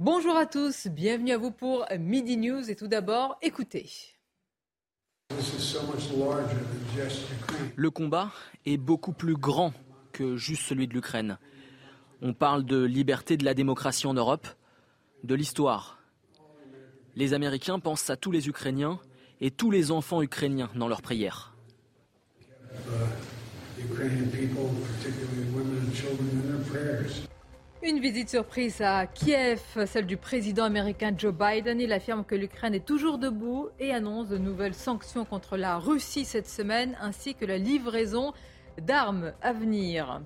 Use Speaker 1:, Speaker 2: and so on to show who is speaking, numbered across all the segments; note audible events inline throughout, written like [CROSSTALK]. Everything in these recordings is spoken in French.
Speaker 1: Bonjour à tous, bienvenue à vous pour Midi News et tout d'abord, écoutez.
Speaker 2: Le combat est beaucoup plus grand que juste celui de l'Ukraine. On parle de liberté de la démocratie en Europe, de l'histoire. Les Américains pensent à tous les Ukrainiens et tous les enfants ukrainiens dans leurs prières.
Speaker 1: Une visite surprise à Kiev, celle du président américain Joe Biden. Il affirme que l'Ukraine est toujours debout et annonce de nouvelles sanctions contre la Russie cette semaine, ainsi que la livraison d'armes à venir.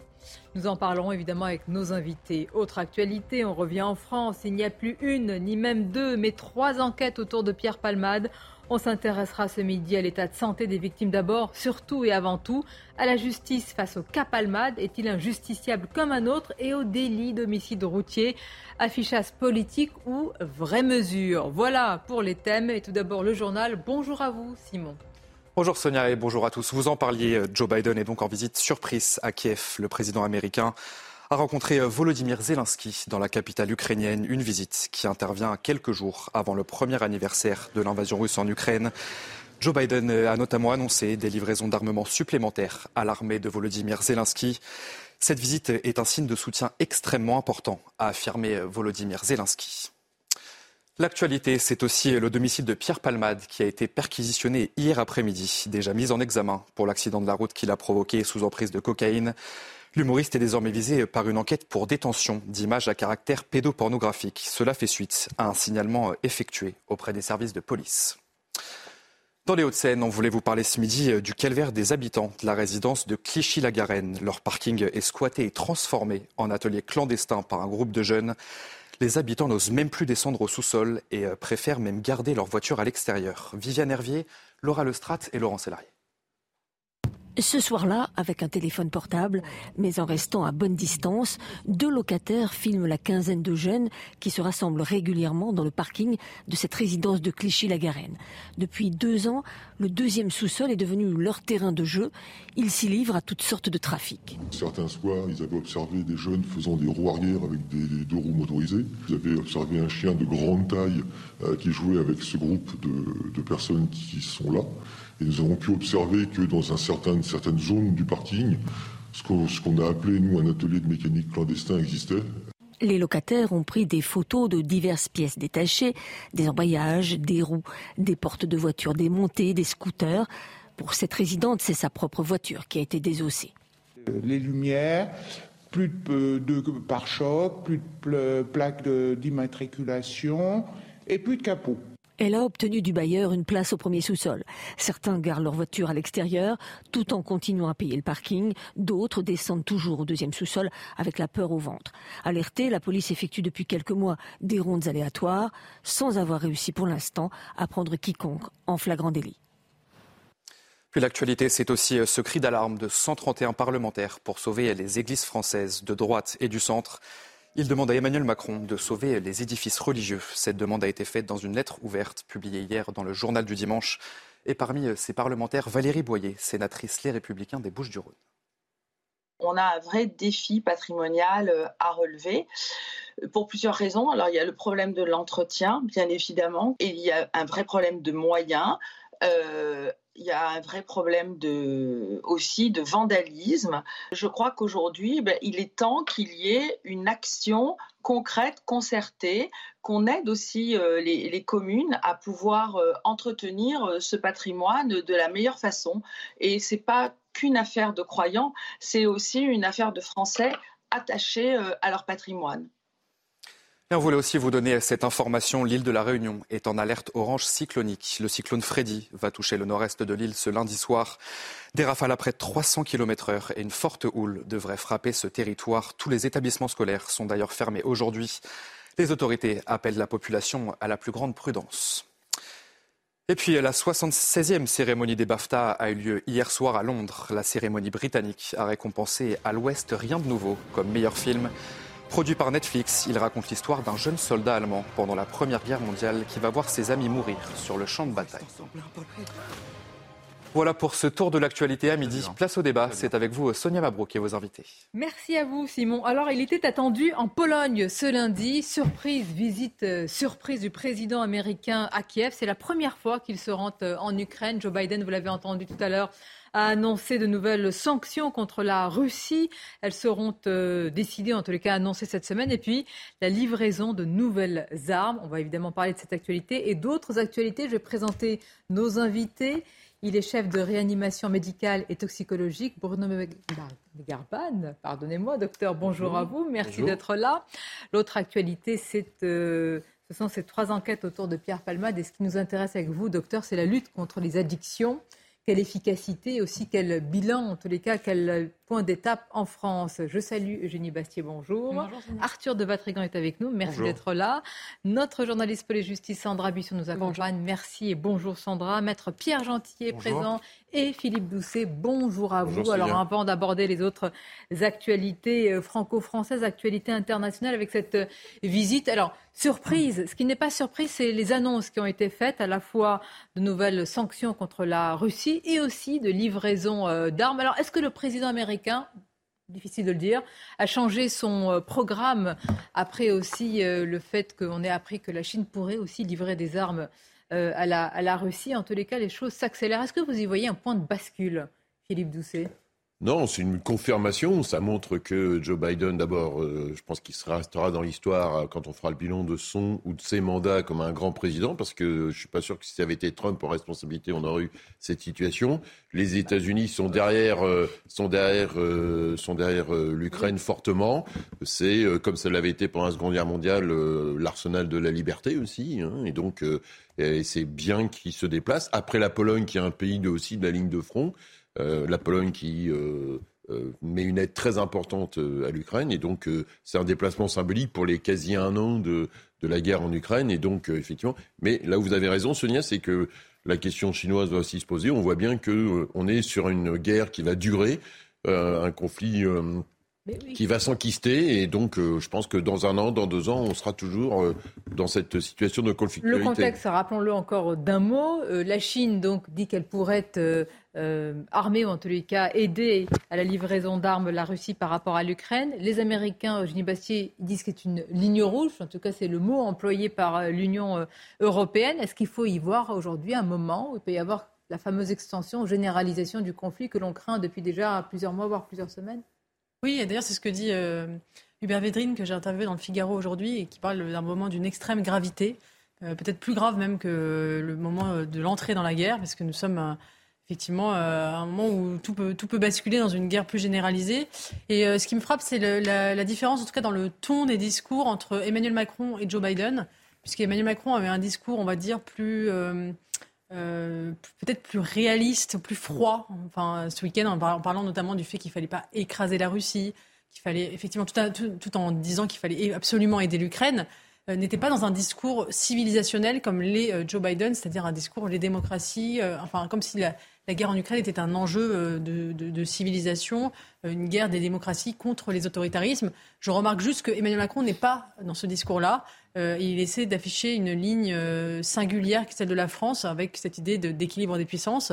Speaker 1: Nous en parlerons évidemment avec nos invités. Autre actualité, on revient en France. Il n'y a plus une, ni même deux, mais trois enquêtes autour de Pierre Palmade. On s'intéressera ce midi à l'état de santé des victimes d'abord, surtout et avant tout, à la justice face au cas Palmade. Est-il injusticiable comme un autre et au délit d'homicide routier? Affichage politique ou vraie mesure? Voilà pour les thèmes. Et tout d'abord le journal. Bonjour à vous, Simon.
Speaker 3: Bonjour Sonia et bonjour à tous. Vous en parliez, euh, Joe Biden est donc en visite surprise à Kiev. Le président américain a rencontré euh, Volodymyr Zelensky dans la capitale ukrainienne, une visite qui intervient quelques jours avant le premier anniversaire de l'invasion russe en Ukraine. Joe Biden euh, a notamment annoncé des livraisons d'armement supplémentaires à l'armée de Volodymyr Zelensky. Cette visite est un signe de soutien extrêmement important, a affirmé Volodymyr Zelensky. L'actualité, c'est aussi le domicile de Pierre Palmade qui a été perquisitionné hier après-midi, déjà mis en examen pour l'accident de la route qu'il a provoqué sous emprise de cocaïne. L'humoriste est désormais visé par une enquête pour détention d'images à caractère pédopornographique. Cela fait suite à un signalement effectué auprès des services de police. Dans les Hauts-de-Seine, on voulait vous parler ce midi du calvaire des habitants de la résidence de Clichy-la-Garenne. Leur parking est squatté et transformé en atelier clandestin par un groupe de jeunes. Les habitants n'osent même plus descendre au sous-sol et euh, préfèrent même garder leur voiture à l'extérieur. Viviane Hervier, Laura Lestrat et Laurent Sélarié.
Speaker 4: Ce soir-là, avec un téléphone portable, mais en restant à bonne distance, deux locataires filment la quinzaine de jeunes qui se rassemblent régulièrement dans le parking de cette résidence de Clichy-la-Garenne. Depuis deux ans, le deuxième sous-sol est devenu leur terrain de jeu. Ils s'y livrent à toutes sortes de trafics.
Speaker 5: Certains soirs, ils avaient observé des jeunes faisant des roues arrière avec des deux roues motorisées. Ils avaient observé un chien de grande taille euh, qui jouait avec ce groupe de, de personnes qui sont là. Et nous avons pu observer que dans un certain, une certaine zone du parking, ce qu'on a appelé, nous, un atelier de mécanique clandestin existait.
Speaker 4: Les locataires ont pris des photos de diverses pièces détachées, des embrayages, des roues, des portes de voitures démontées, des scooters. Pour cette résidente, c'est sa propre voiture qui a été désossée.
Speaker 6: Les lumières, plus de, de pare-chocs, plus de plaques d'immatriculation et plus de capot.
Speaker 4: Elle a obtenu du bailleur une place au premier sous-sol. Certains gardent leur voiture à l'extérieur tout en continuant à payer le parking. D'autres descendent toujours au deuxième sous-sol avec la peur au ventre. Alertée, la police effectue depuis quelques mois des rondes aléatoires sans avoir réussi pour l'instant à prendre quiconque en flagrant délit.
Speaker 3: Puis l'actualité, c'est aussi ce cri d'alarme de 131 parlementaires pour sauver les églises françaises de droite et du centre. Il demande à Emmanuel Macron de sauver les édifices religieux. Cette demande a été faite dans une lettre ouverte publiée hier dans le journal du dimanche. Et parmi ces parlementaires, Valérie Boyer, sénatrice Les Républicains des Bouches-du-Rhône.
Speaker 7: On a un vrai défi patrimonial euh, à relever pour plusieurs raisons. Alors, il y a le problème de l'entretien, bien évidemment, et il y a un vrai problème de moyens. Euh, il y a un vrai problème de, aussi de vandalisme. Je crois qu'aujourd'hui, ben, il est temps qu'il y ait une action concrète, concertée, qu'on aide aussi euh, les, communes à pouvoir euh, entretenir euh, ce patrimoine de la meilleure façon. Et ce n'est pas qu'une affaire de croyants, c'est aussi une affaire de Français attachés à leur patrimoine.
Speaker 3: On voulait aussi vous donner cette information. L'île de la Réunion est en alerte orange cyclonique. Le cyclone Freddy va toucher le nord-est de l'île ce lundi soir. Des rafales à près de 300 km heure et une forte houle devraient frapper ce territoire. Tous les établissements scolaires sont d'ailleurs fermés aujourd'hui. Les autorités appellent la population à la plus grande prudence. Et puis la 76e cérémonie des BAFTA a eu lieu hier soir à Londres. La cérémonie britannique a récompensé à l'Ouest Rien de nouveau comme meilleur film. Produit par Netflix, il raconte l'histoire d'un jeune soldat allemand pendant la Première Guerre mondiale qui va voir ses amis mourir sur le champ de bataille. Voilà pour ce tour de l'actualité à midi. Place au débat. C'est avec vous Sonia Mabrouk et vos invités.
Speaker 1: Merci à vous Simon. Alors il était attendu en Pologne ce lundi. Surprise, visite euh, surprise du président américain à Kiev. C'est la première fois qu'il se rend euh, en Ukraine. Joe Biden, vous l'avez entendu tout à l'heure, a annoncé de nouvelles sanctions contre la Russie. Elles seront euh, décidées, en tous les cas annoncées cette semaine. Et puis, la livraison de nouvelles armes. On va évidemment parler de cette actualité et d'autres actualités. Je vais présenter nos invités. Il est chef de réanimation médicale et toxicologique. Bruno Garban, pardonnez-moi, docteur, bonjour, à vous. Merci d'être là. L'autre actualité, c'est... Euh, ce sont ces trois enquêtes autour de Pierre Palmade. Et ce qui nous intéresse avec vous, docteur, c'est la lutte contre les addictions quelle efficacité aussi quel bilan, en tous les cas, quel point d'étape en France. Je salue Eugénie Bastier, bonjour. bonjour Arthur de Vatrigan est avec nous, merci d'être là. Notre journaliste pour les justices, Sandra Bisson, nous accompagne. Merci et bonjour Sandra. Maître Pierre Gentil est présent et Philippe Doucet, bonjour à vous. Alors avant d'aborder les autres actualités euh, franco-françaises, actualités internationales avec cette euh, visite, alors surprise, ce qui n'est pas surprise, c'est les annonces qui ont été faites, à la fois de nouvelles sanctions contre la Russie et aussi de livraison euh, d'armes. Alors est-ce que le président américain difficile de le dire, a changé son programme après aussi le fait qu'on ait appris que la Chine pourrait aussi livrer des armes euh, à, la, à la Russie? En tous les cas, les choses s'accélèrent. Est-ce que vous y voyez un point de bascule, Philippe Doucet?
Speaker 8: Non, c'est une confirmation. Ça montre que Joe Biden, d'abord, euh, je pense qu'il restera dans l'histoire euh, quand on fera le bilan de son ou de ses mandats comme un grand président, parce que je suis pas sûr que si ça avait été Trump en responsabilité, on aurait eu cette situation. Les États-Unis sont derrière, euh, sont derrière, sont derrière l'Ukraine fortement. C'est comme ça l'avait été pendant la Seconde Guerre mondiale, l'arsenal de la liberté aussi. Hein. et donc, c'est bien qu'il se déplace. Après la Pologne, qui est un pays aussi de la ligne de front. Euh, la Pologne qui euh, euh, met une aide très importante à l'Ukraine. Et donc, c'est un déplacement symbolique pour les quasi un an de, de la guerre en Ukraine. Et donc, effectivement, mais là où vous avez raison, Sonia, c'est que la question chinoise doit aussi se poser. On voit bien qu'on est sur une guerre qui va durer, un conflit qui va s'enquister. Et donc, je pense que dans un an, dans deux ans, on sera toujours dans cette situation de conflictualité.
Speaker 1: Le contexte, rappelons-le encore d'un mot. la Chine donc dit qu'elle pourrait être euh, armée, ou en tous les cas aider à la livraison d'armes la Russie par rapport à l'Ukraine. Les Américains, Eugénie Bastier, disent que c'est une ligne rouge, en tout cas c'est le mot employé par euh, l'Union euh, européenne. Est-ce qu'il faut y voir aujourd'hui un moment où il peut y avoir la fameuse extension, généralisation du conflit que l'on craint depuis déjà plusieurs mois, voire plusieurs semaines?
Speaker 9: Oui, et d'ailleurs c'est ce que dit Hubert Védrine, que j'ai interviewé dans le Figaro aujourd'hui, et qui parle d'un moment d'une extrême gravité, peut-être plus grave même que le moment de l'entrée dans la guerre, parce que nous sommes effectivement euh, un moment où tout peut, tout peut basculer dans une guerre plus généralisée. Et euh, ce qui me frappe, c'est la, la, différence, en tout cas dans le ton des discours entre Emmanuel Macron et Joe Biden, puisqu'Emmanuel Macron avait un discours, on va dire, plus... Euh, peut-être plus réaliste, plus froid. Enfin, ce week-end, en, parlant notamment du fait qu'il fallait pas écraser la Russie, qu'il fallait effectivement tout, en disant qu'il fallait absolument aider l'Ukraine. Euh, n'était pas dans un discours civilisationnel comme l'est euh, Joe Biden, c'est-à-dire un discours les démocraties, euh, enfin comme si la, guerre en Ukraine était un enjeu de, civilisation, une guerre des démocraties contre les autoritarismes. Je remarque juste que Emmanuel Macron n'est pas dans ce discours-là. Il essaie d'afficher une ligne singulière qui est celle de la France, avec cette idée d'équilibre des puissances.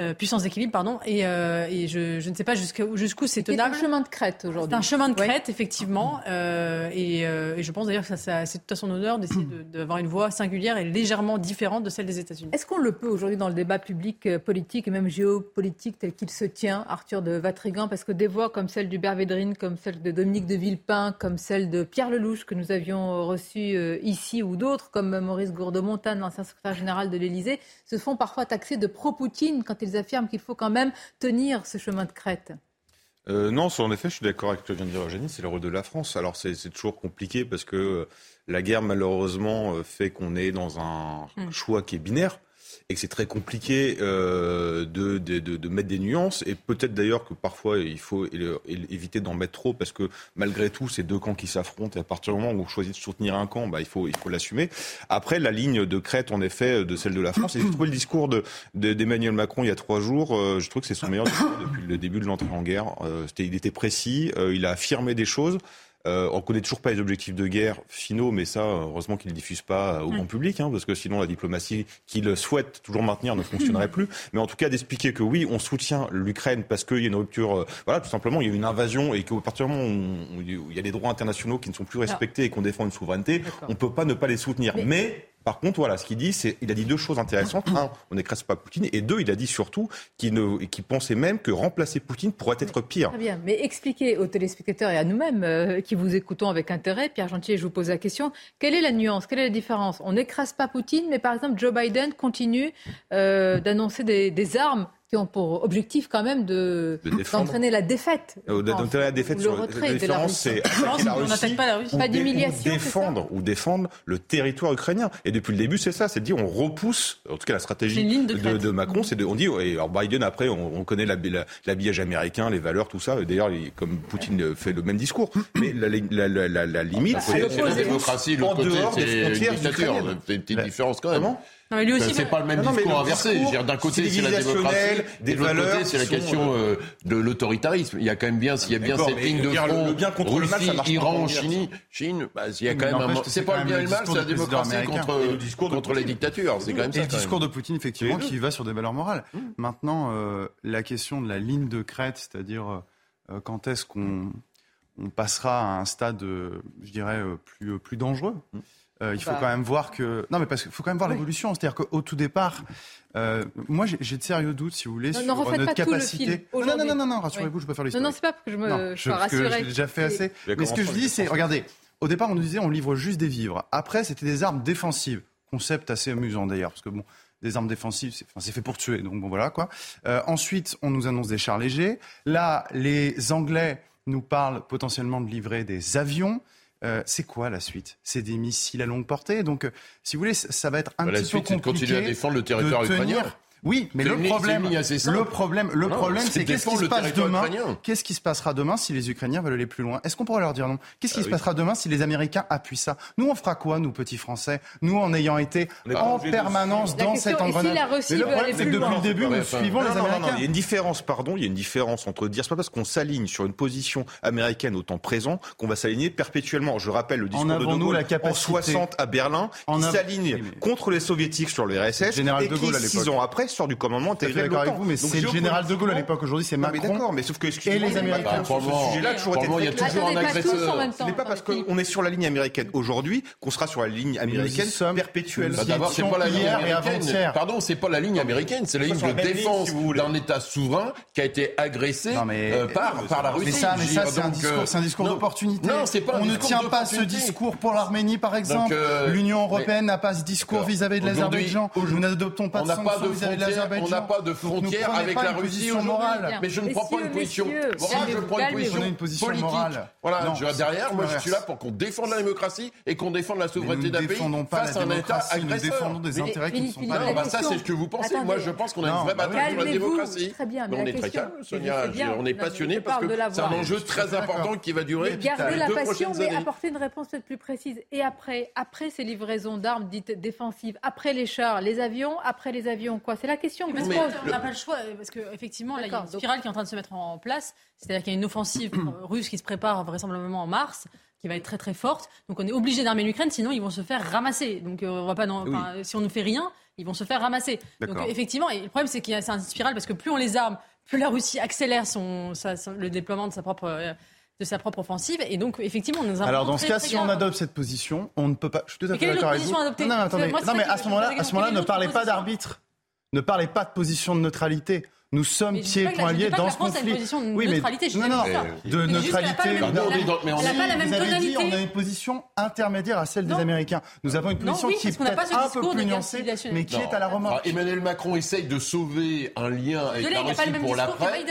Speaker 9: Euh, puissance d'équilibre, pardon. Et, euh, et je, je, ne sais pas jusqu'où jusqu'où c'est tenable.
Speaker 1: C'est un chemin de crête aujourd'hui.
Speaker 9: C'est un chemin de crête, effectivement. Euh, et, et, je pense d'ailleurs que ça, ça c'est tout à son honneur d'essayer d'avoir une voix singulière et légèrement différente de celle des États-Unis.
Speaker 1: Est-ce qu'on le peut aujourd'hui dans le débat public, politique et même géopolitique tel qu'il se tient, Arthur de Vatrigan Parce que des voix comme celle du Védrine, comme celle de Dominique de Villepin, comme celle de Pierre Lelouch que nous avions reçu ici, ou d'autres comme Maurice Gourdeau-Montagne, l'ancien secrétaire général de l'Élysée, se font parfois taxer de pro-Poutine quand ils affirment qu'il faut quand même tenir ce chemin de crête
Speaker 10: euh, non, en effet, je suis d'accord avec ce que vient de dire Eugénie, c'est le rôle de la France. Alors c'est toujours compliqué parce que la guerre, malheureusement, fait qu'on est dans un hmm. choix qui est binaire et que c'est très compliqué euh, de, de, de, mettre des nuances. Et peut-être d'ailleurs que parfois il faut éviter d'en mettre trop parce que malgré tout, c'est deux camps qui s'affrontent. Et à partir du moment où on choisit de soutenir un camp, bah, il faut il faut l'assumer. Après, la ligne de crête, en effet, de celle de la France. Et j'ai trouvé le discours de, d'Emmanuel Macron il y a trois jours. Euh, je trouve que c'est son meilleur discours depuis le début de l'entrée en guerre. Euh, il était précis. Euh, il a affirmé des choses. Euh, on ne connaît toujours pas les objectifs de guerre finaux, mais ça, heureusement qu'ils ne diffusent pas au grand public, hein, parce que sinon la diplomatie qu'il souhaite toujours maintenir ne [LAUGHS] fonctionnerait plus. Mais en tout cas, d'expliquer que oui, on soutient l'Ukraine parce qu'il y a une rupture, euh, voilà, tout simplement, il y a une invasion et qu'au partir du moment où, il y a des droits internationaux qui ne sont plus respectés et qu'on défend une souveraineté, on ne peut pas ne pas les soutenir. mais par contre, voilà, ce qu'il dit, c'est, il a dit deux choses intéressantes. Un, on n'écrase pas Poutine. Et deux, il a dit surtout qu'il ne, qu'il pensait même que remplacer Poutine pourrait être pire.
Speaker 1: Très bien. Mais expliquez aux téléspectateurs et à nous-mêmes euh, qui vous écoutons avec intérêt, Pierre Gentier, je vous pose la question. Quelle est la nuance? Quelle est la différence? On n'écrase pas Poutine, mais par exemple, Joe Biden continue euh, d'annoncer des, des armes qui ont pour objectif quand même de, d'entraîner la défaite.
Speaker 10: Euh, d'entraîner la défaite.
Speaker 1: le retrait
Speaker 10: la différence, c'est
Speaker 1: pas la Russie. Pas d'humiliation.
Speaker 10: Défendre ou défendre le territoire ukrainien. Et depuis le début, c'est ça, c'est de dire on repousse. En tout cas, la stratégie de, de, Macron, c'est de, on dit et alors Biden après, on, on connaît l'habillage américain, les valeurs, tout ça. D'ailleurs, comme Poutine fait le même discours, mais la, la, la, la limite,
Speaker 8: c'est la démocratie, l'autre côté, c'est une dictature. C'est une petite différence quand même. Non, mais lui aussi. C'est pas le même discours inversé. D'un côté, c'est la démocratie, des valeurs. c'est la question euh, de l'autoritarisme. Il y a quand même bien, s'il y a bien cette ligne de front, le bien contre Russie, le mal, Iran, Chine, Chine, bah, il y a quand même un. C'est pas le bien et le mal, c'est la démocratie contre contre les dictatures. C'est quand même ça.
Speaker 11: Et le discours de Poutine, effectivement, qui va sur des valeurs morales. Mmh. Maintenant, euh, la question de la ligne de crête, c'est-à-dire euh, quand est-ce qu'on on passera à un stade, je dirais, plus plus dangereux? Euh, il faut bah. quand même voir que. Non, mais parce qu'il faut quand même voir l'évolution. C'est-à-dire qu'au tout départ, euh, moi, j'ai de sérieux doutes, si vous voulez, sur notre capacité.
Speaker 1: non,
Speaker 11: non, non, non, non, rassurez-vous, je peux faire l'histoire.
Speaker 1: Non, non, c'est pas que je me sois rassuré.
Speaker 11: J'ai déjà fait assez. Mais ce que je dis, c'est, regardez, au départ, on nous disait, on livre juste des vivres. Après, c'était des armes défensives. Concept assez amusant d'ailleurs, parce que bon, des armes défensives, c'est enfin, fait pour tuer, donc bon, voilà quoi. Euh, ensuite, on nous annonce des chars légers. Là, les Anglais nous parlent potentiellement de livrer des avions. Euh, c'est quoi la suite? C'est des missiles à longue portée. Donc, euh, si vous voulez, ça va être un bah, petit peu compliqué. La suite, c'est de continuer
Speaker 8: à défendre le territoire ukrainien.
Speaker 11: Oui, mais le problème, le problème, le problème, c'est qu'est-ce qui se passe demain Qu'est-ce qui se passera demain si les Ukrainiens veulent aller plus loin? Est-ce qu'on pourra leur dire non? Qu'est-ce qui ah se passera demain si les Américains appuient ça? Nous, on fera quoi, nous petits Français? Nous, en ayant été en permanence dans cet engrenage.
Speaker 1: Mais le problème, c'est que
Speaker 11: depuis le début, nous suivons les Américains.
Speaker 10: Il y a une différence, pardon, il y a une différence entre dire, c'est pas parce qu'on s'aligne sur une position américaine au temps présent qu'on va s'aligner perpétuellement. Je rappelle le discours de De Gaulle en 60 à Berlin, qui s'aligne contre les soviétiques sur le RSS et qui, six ans après, sort du commandement
Speaker 11: d'accord avec vous, mais c'est le général de Gaulle à l'époque. Aujourd'hui, c'est Macron.
Speaker 10: D'accord, mais sauf que
Speaker 11: et les Américains.
Speaker 8: Bah, ce sujet-là, toujours été il y a toujours un agresseur.
Speaker 10: Ce n'est pas parce qu'on est sur la ligne américaine aujourd'hui qu'on sera sur la ligne américaine perpétuelle.
Speaker 8: Bah, d'abord, c'est pas la ligne américaine. Pardon, c'est pas la ligne américaine, c'est la ligne de défense d'un État souverain qui a été agressé euh, par la Russie.
Speaker 11: Mais ça, mais ça, c'est un discours d'opportunité. Non, c'est pas. On ne tient pas ce discours pour l'Arménie, par exemple. Euh, L'Union européenne n'a pas ce discours vis-à-vis de l'Azerbaïdjan. Nous n'adoptons pas de sanctions vis-à-vis de.
Speaker 8: On n'a pas de frontière avec la Russie morale. Mais je ne prends pas une position morale, je prends une position politique. Voilà, derrière, moi je suis là pour qu'on défende la démocratie et qu'on défende la souveraineté d'un pays face à un État agresseur. Nous
Speaker 11: défendons des intérêts qui ne sont pas
Speaker 8: bah, Ça, c'est ce que vous pensez. Moi, je pense qu'on a une vraie bataille pour la démocratie. On est très calme, Sonia. On est passionné parce que c'est un enjeu très important qui va durer.
Speaker 1: Gardez la passion, mais apportez une réponse peut-être plus précise. Et après, après ces livraisons d'armes dites défensives, après les chars, les avions, après les avions, quoi C'est la question que je pose
Speaker 9: n'a pas le choix, parce qu'effectivement, il y a une spirale qui est en train de se mettre en place. C'est-à-dire qu'il y a une offensive [CLEARS THROAT] russe qui se prépare vraisemblablement en mars qui va être très très forte. Donc on est obligé d'armer l'Ukraine, sinon ils vont se faire ramasser. Donc euh, on va pas, si on ne fait rien, ils vont se faire ramasser. Donc effectivement, et le problème c'est qu'il y a une spirale parce que plus on les arme, plus la Russie accélère son, le déploiement de sa propre euh, de sa propre offensive. Et donc, effectivement, nous avons.
Speaker 11: Alors, dans ce cas, si on adopte cette position, on ne peut pas. Je suis tout à fait d'accord avec vous.
Speaker 9: Non,
Speaker 11: mais attendez. non, mais à ce moment-là, à ce moment-là, ne parlez pas d'arbitre. Ne parlez pas de position de neutralité. Nous sommes pieds et poings liés dans ce conflit.
Speaker 9: oui, mais non,
Speaker 11: non, de neutralité.
Speaker 9: Elle n'a pas la même tonalité.
Speaker 11: On a une position intermédiaire à celle des Américains. Nous avons une position qui est peut-être un peu plus nuancée, mais qui est à la remorque.
Speaker 8: Emmanuel Macron essaye de sauver un lien avec la Russie pour l'après.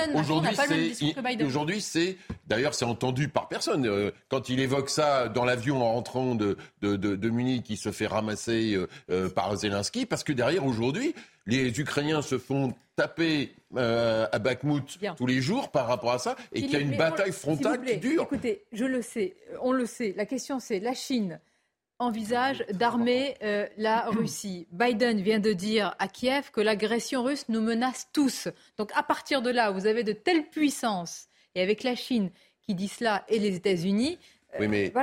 Speaker 8: Aujourd'hui, c'est d'ailleurs c'est entendu par personne. Euh, quand il évoque ça dans l'avion en rentrant de, de, de, Munich, il se fait ramasser euh, euh, par Zelensky, parce que derrière, aujourd'hui, les Ukrainiens se font taper à Bakhmut tous les jours par rapport à ça, et qu'il y a une bataille frontale qui dure.
Speaker 1: Écoutez, je le sais, on le sait. La question, c'est la Chine envisage d'armer la Russie. Biden vient de dire à Kiev que l'agression russe nous menace tous. Donc à partir de là, vous avez de telles puissances, et avec la Chine qui dit cela et les États-Unis.
Speaker 8: Euh, oui, mais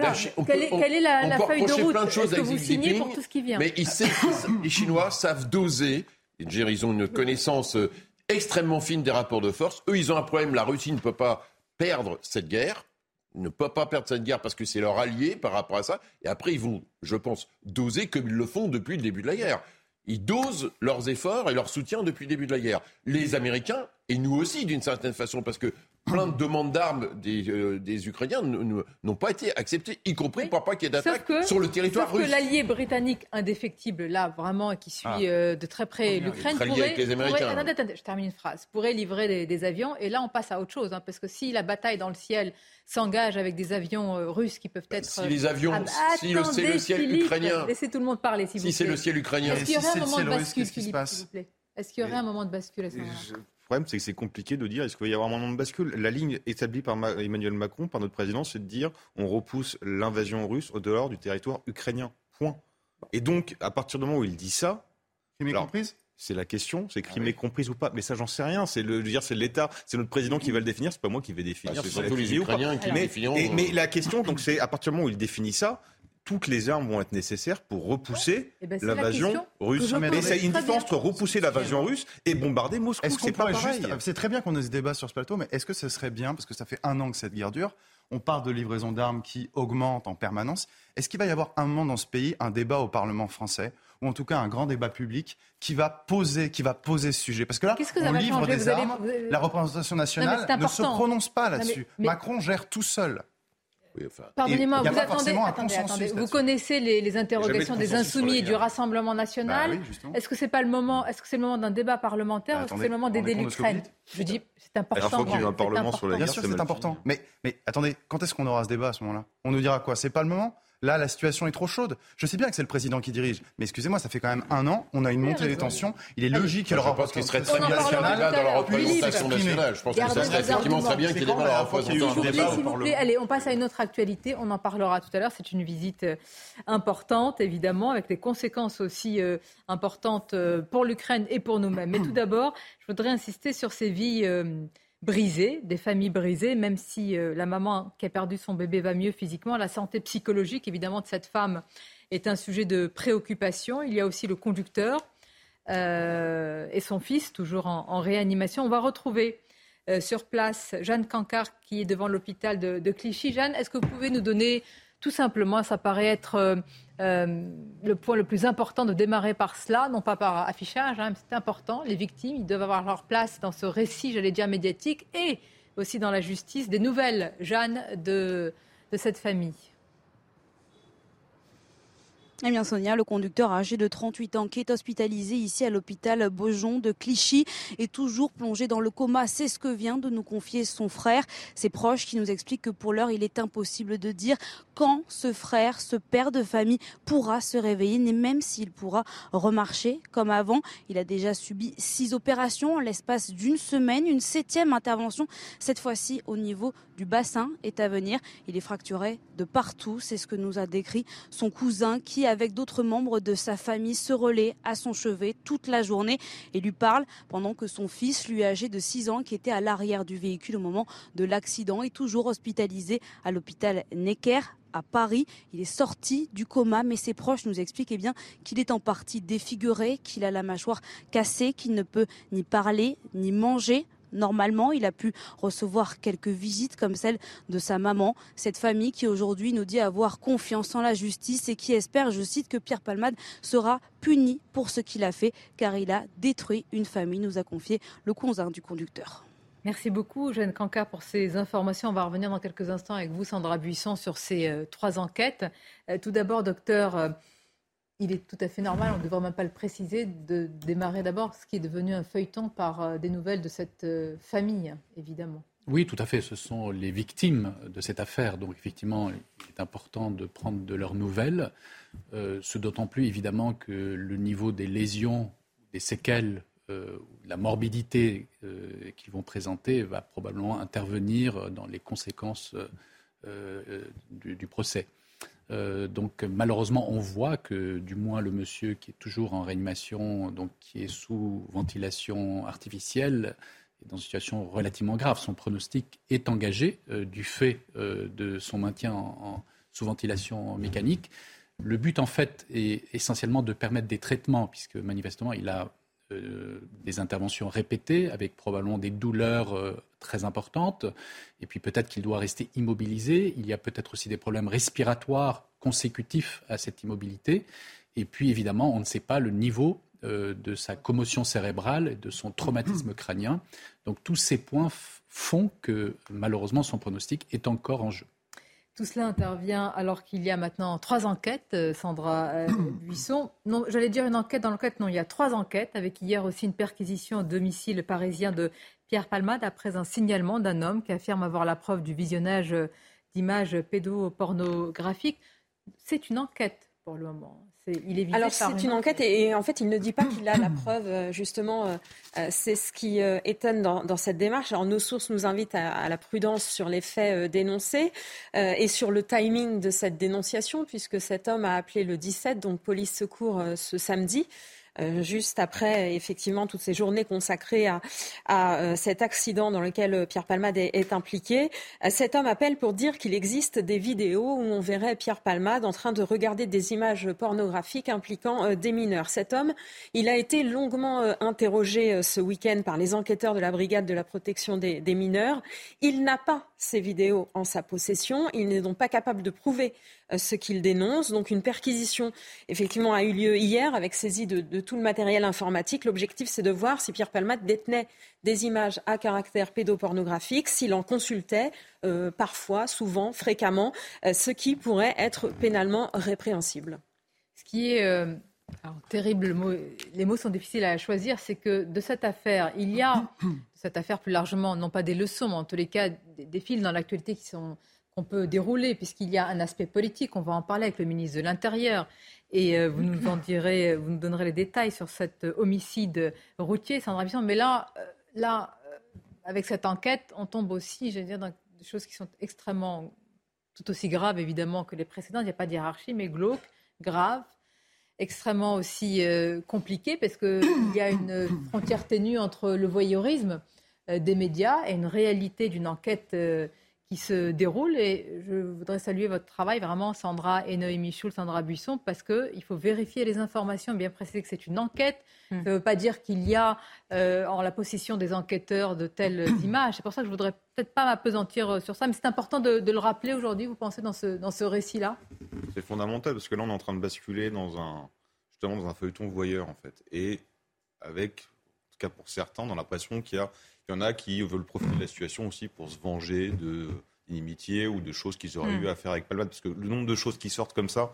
Speaker 1: quelle, est, la, feuille de route Est-ce que vous signez pour tout ce qui vient?
Speaker 8: Mais les Chinois savent doser. Ils ont une connaissance euh, extrêmement fine des rapports de force. Eux, ils ont un problème. La Russie ne peut pas perdre cette guerre ne peut pas perdre cette guerre parce que c'est leur allié par rapport à ça. Et après, ils vont, je pense, doser comme ils le font depuis le début de la guerre. Ils dosent leurs efforts et leur soutien depuis le début de la guerre. Les Américains, et nous aussi d'une certaine façon, parce que plein de demandes d'armes des, euh, des, Ukrainiens n'ont pas été acceptées, y compris pour pas qu'il y ait d'attaque sur le territoire
Speaker 1: sauf
Speaker 8: russe.
Speaker 1: que l'allié britannique indéfectible, là, vraiment, qui suit ah. euh, de très près l'Ukraine, pourrait, je termine une phrase, pourrait livrer des, avions. Et là, on passe à autre chose, hein, parce que si la bataille dans le ciel s'engage avec des avions euh, russes qui peuvent être...
Speaker 8: Si les avions, ah, si c'est le ciel ukrainien...
Speaker 1: Laissez tout le monde parler, s'il vous
Speaker 8: plaît. Si c'est le ciel ukrainien...
Speaker 1: Est-ce qu'il y aurait un moment de bascule, Philippe, s'il vous plaît? Est-ce qu'il y aurait un moment de bascule à ce moment-là?
Speaker 12: Problème, c'est que c'est compliqué de dire est-ce qu'il va y avoir un moment de bascule. La ligne établie par Emmanuel Macron, par notre président, c'est de dire on repousse l'invasion russe au dehors du territoire ukrainien. Point. Et donc, à partir du moment où il dit ça.
Speaker 11: Crimée comprise?
Speaker 12: c'est la question, c'est Crimée ah comprise ou pas. Mais ça, j'en sais rien. C'est le, dire, c'est l'État, c'est notre président qui va le définir. C'est pas moi qui vais définir.
Speaker 8: Bah, c'est surtout les Ukrainiens qui
Speaker 12: mais, mais la question, donc, c'est à partir du moment où il définit ça, toutes les armes vont être nécessaires pour repousser eh ben, l'invasion russe. Mais a une différence entre repousser l'invasion russe et bombarder Moscou. C'est pas pareil.
Speaker 11: C'est très bien qu'on ait ce débat sur ce plateau, mais est-ce que ce serait bien, parce que ça fait un an que cette guerre dure, on parle de livraison d'armes qui augmente en permanence. Est-ce qu'il va y avoir un moment dans ce pays un débat au Parlement français ou en tout cas un grand débat public qui va poser, qui va poser ce sujet? Parce que là, on livre des armes, la représentation nationale ne se prononce pas là-dessus. Macron gère tout seul.
Speaker 1: Pardonnez-moi, vous attendez, attendez, Vous connaissez les, interrogations des insoumis et du Rassemblement national. Bah est-ce que c'est pas le moment Est-ce que c'est le moment d'un débat parlementaire bah, Est-ce que c'est le moment d'aider l'Ukraine Je dis, c'est important.
Speaker 12: Il faut qu'il y ait un parlement sur la
Speaker 11: guerre. Bien sûr, c'est important. Mais, mais attendez, quand est-ce qu'on aura ce débat à ce moment-là? On nous dira quoi? C'est pas le moment? Là, la situation est trop chaude. Je sais bien que c'est le président qui dirige, mais excusez-moi, ça fait quand même un an, on a une montée des tensions. Il est logique qu'il y ait
Speaker 8: Je pense qu'il serait très bien national dans la représentation nationale. Je pense que ça serait effectivement très bien qu'il y ait dans la représentation
Speaker 1: nationale. Allez, on passe à une autre actualité. On en parlera tout à l'heure. C'est une visite euh, importante, évidemment, avec des conséquences aussi euh, importantes euh, pour l'Ukraine et pour nous-mêmes. Mais tout d'abord, je voudrais insister sur ces vies brisées, des familles brisées, même si euh, la maman qui a perdu son bébé va mieux physiquement, la santé psychologique évidemment de cette femme est un sujet de préoccupation. Il y a aussi le conducteur euh, et son fils, toujours en, réanimation. On va retrouver euh, sur place Jeanne Cancard qui est devant l'hôpital de Clichy. Jeanne, est-ce que vous pouvez nous donner tout simplement, ça paraît être euh, le point le plus important de démarrer par cela, non pas par affichage, hein, c'est important. Les victimes, ils doivent avoir leur place dans ce récit, j'allais dire, médiatique et aussi dans la justice. Des nouvelles, Jeanne, de cette famille.
Speaker 13: Eh bien, Sonia, le conducteur âgé de 38 ans qui est hospitalisé ici à l'hôpital Beaujon de Clichy est toujours plongé dans le coma. C'est ce que vient de nous confier son frère. Ses proches qui nous expliquent que pour l'heure, il est impossible de dire quand ce frère, ce père de famille pourra se réveiller, ni même s'il pourra remarcher comme avant. Il a déjà subi six opérations en l'espace d'une semaine. Une septième intervention, cette fois-ci au niveau du bassin, est à venir. Il est fracturé de partout. C'est ce que nous a décrit son cousin qui avec d'autres membres de sa famille, se relaie à son chevet toute la journée et lui parle pendant que son fils, lui âgé de 6 ans, qui était à l'arrière du véhicule au moment de l'accident, est toujours hospitalisé à l'hôpital Necker à Paris. Il est sorti du coma, mais ses proches nous expliquent eh bien qu'il est en partie défiguré, qu'il a la mâchoire cassée, qu'il ne peut ni parler ni manger normalement. Il a pu recevoir quelques visites comme celle de sa maman. Cette famille qui aujourd'hui nous dit avoir confiance en la justice et qui espère, je cite, que Pierre Palmade sera puni pour ce qu'il a fait car il a détruit une famille, nous a confié le cousin du conducteur.
Speaker 1: Merci beaucoup, Jeanne Canca, pour ces informations. On va revenir dans quelques instants avec vous, Sandra Buisson, sur ces euh, trois enquêtes. Euh, tout d'abord, docteur, euh, il est tout à fait normal, on ne devrait même pas le préciser, de démarrer d'abord ce qui est devenu un feuilleton par des nouvelles de cette famille, évidemment.
Speaker 14: Oui, tout à fait. Ce sont les victimes de cette affaire. Donc, effectivement, il est important de prendre de leurs nouvelles. ce d'autant plus, évidemment, que le niveau des lésions, des séquelles euh, la morbidité euh, qu'ils vont présenter va probablement intervenir dans les conséquences euh, du, procès. Donc malheureusement, on voit que du moins le monsieur qui est toujours en réanimation, donc qui est sous ventilation artificielle, est dans une situation relativement grave. Son pronostic est engagé du fait de son maintien sous ventilation mécanique. Le but, en fait, est essentiellement de permettre des traitements, puisque manifestement, il a euh, des interventions répétées avec probablement des douleurs euh, très importantes. Et puis peut-être qu'il doit rester immobilisé. Il y a peut-être aussi des problèmes respiratoires consécutifs à cette immobilité. Et puis évidemment, on ne sait pas le niveau euh, de sa commotion cérébrale de son traumatisme crânien. Donc tous ces points font que malheureusement son pronostic est encore en jeu.
Speaker 1: Tout cela intervient alors qu'il y a maintenant trois enquêtes, euh, Sandra euh, Buisson. Non, j'allais dire une enquête dans l'enquête, non, il y a trois enquêtes, avec hier aussi une perquisition au domicile parisien de Pierre Palmade après un signalement d'un homme qui affirme avoir la preuve du visionnage d'images pédopornographiques. C'est une enquête pour le moment.
Speaker 15: Alors c'est une enquête et, en fait il ne dit pas qu'il a la preuve euh, justement. Euh, euh, c'est ce qui étonne dans, cette démarche. Alors nos sources nous invitent à, la prudence sur les faits dénoncés et sur le timing de cette dénonciation puisque cet homme a appelé le 17 donc police secours ce samedi. Euh, juste après effectivement toutes ces journées consacrées à, euh, cet accident dans lequel euh, Pierre Palmade est, impliqué. cet homme appelle pour dire qu'il existe des vidéos où on verrait Pierre Palmade en train de regarder des images pornographiques impliquant des mineurs. Cet homme, il a été longuement interrogé ce week-end par les enquêteurs de la brigade de la protection des, mineurs. Il n'a pas ces vidéos en sa possession. Il n'est donc pas capable de prouver ce qu'il dénonce. Donc une perquisition, effectivement, a eu lieu hier avec saisie de, tout le matériel informatique. L'objectif, c'est de voir si Pierre Palmade détenait des images à caractère pédopornographique, s'il en consultait euh, parfois, souvent, fréquemment, euh, ce qui pourrait être pénalement répréhensible.
Speaker 1: Ce qui est terrible, les mots sont difficiles à choisir, c'est que de cette affaire, il y a, cette affaire plus largement, non pas des leçons, mais en tous les cas des fils dans l'actualité qui sont qu'on peut dérouler, puisqu'il y a un aspect politique. On va en parler avec le ministre de l'Intérieur. Et euh, vous nous en direz, vous nous donnerez les détails sur cet homicide routier, Sandra Bisson. Mais là, euh, là, euh, avec cette enquête, on tombe aussi, je veux dire, dans des choses qui sont extrêmement, tout aussi graves évidemment que les précédentes. Il n'y a pas de hiérarchie, mais glauque, grave, extrêmement aussi compliqué, parce qu'il y a une frontière ténue entre le voyeurisme des médias et une réalité d'une enquête qui se déroule. Et je voudrais saluer votre travail, vraiment, Sandra et Noémie Schulz, Sandra Buisson, parce qu'il faut vérifier les informations, bien préciser que c'est une enquête. Hmm. Ça ne veut pas dire qu'il y a euh, en la possession des enquêteurs de telles [CLEARS THROAT] images. C'est pour ça que je voudrais peut-être pas m'apesantir euh, sur ça, mais c'est important de, le rappeler aujourd'hui, vous pensez, dans ce, dans ce récit-là?
Speaker 10: C'est fondamental, parce que là, on est en train de basculer dans un, justement dans un feuilleton voyeur, en fait. Et avec, en tout cas pour certains, dans l'impression qu'il y a il y en a qui veulent profiter de la situation aussi pour se venger de d'inimitié ou de choses qu'ils auraient hmm. eu à faire avec Palmade. Parce que le nombre de choses qui sortent comme ça,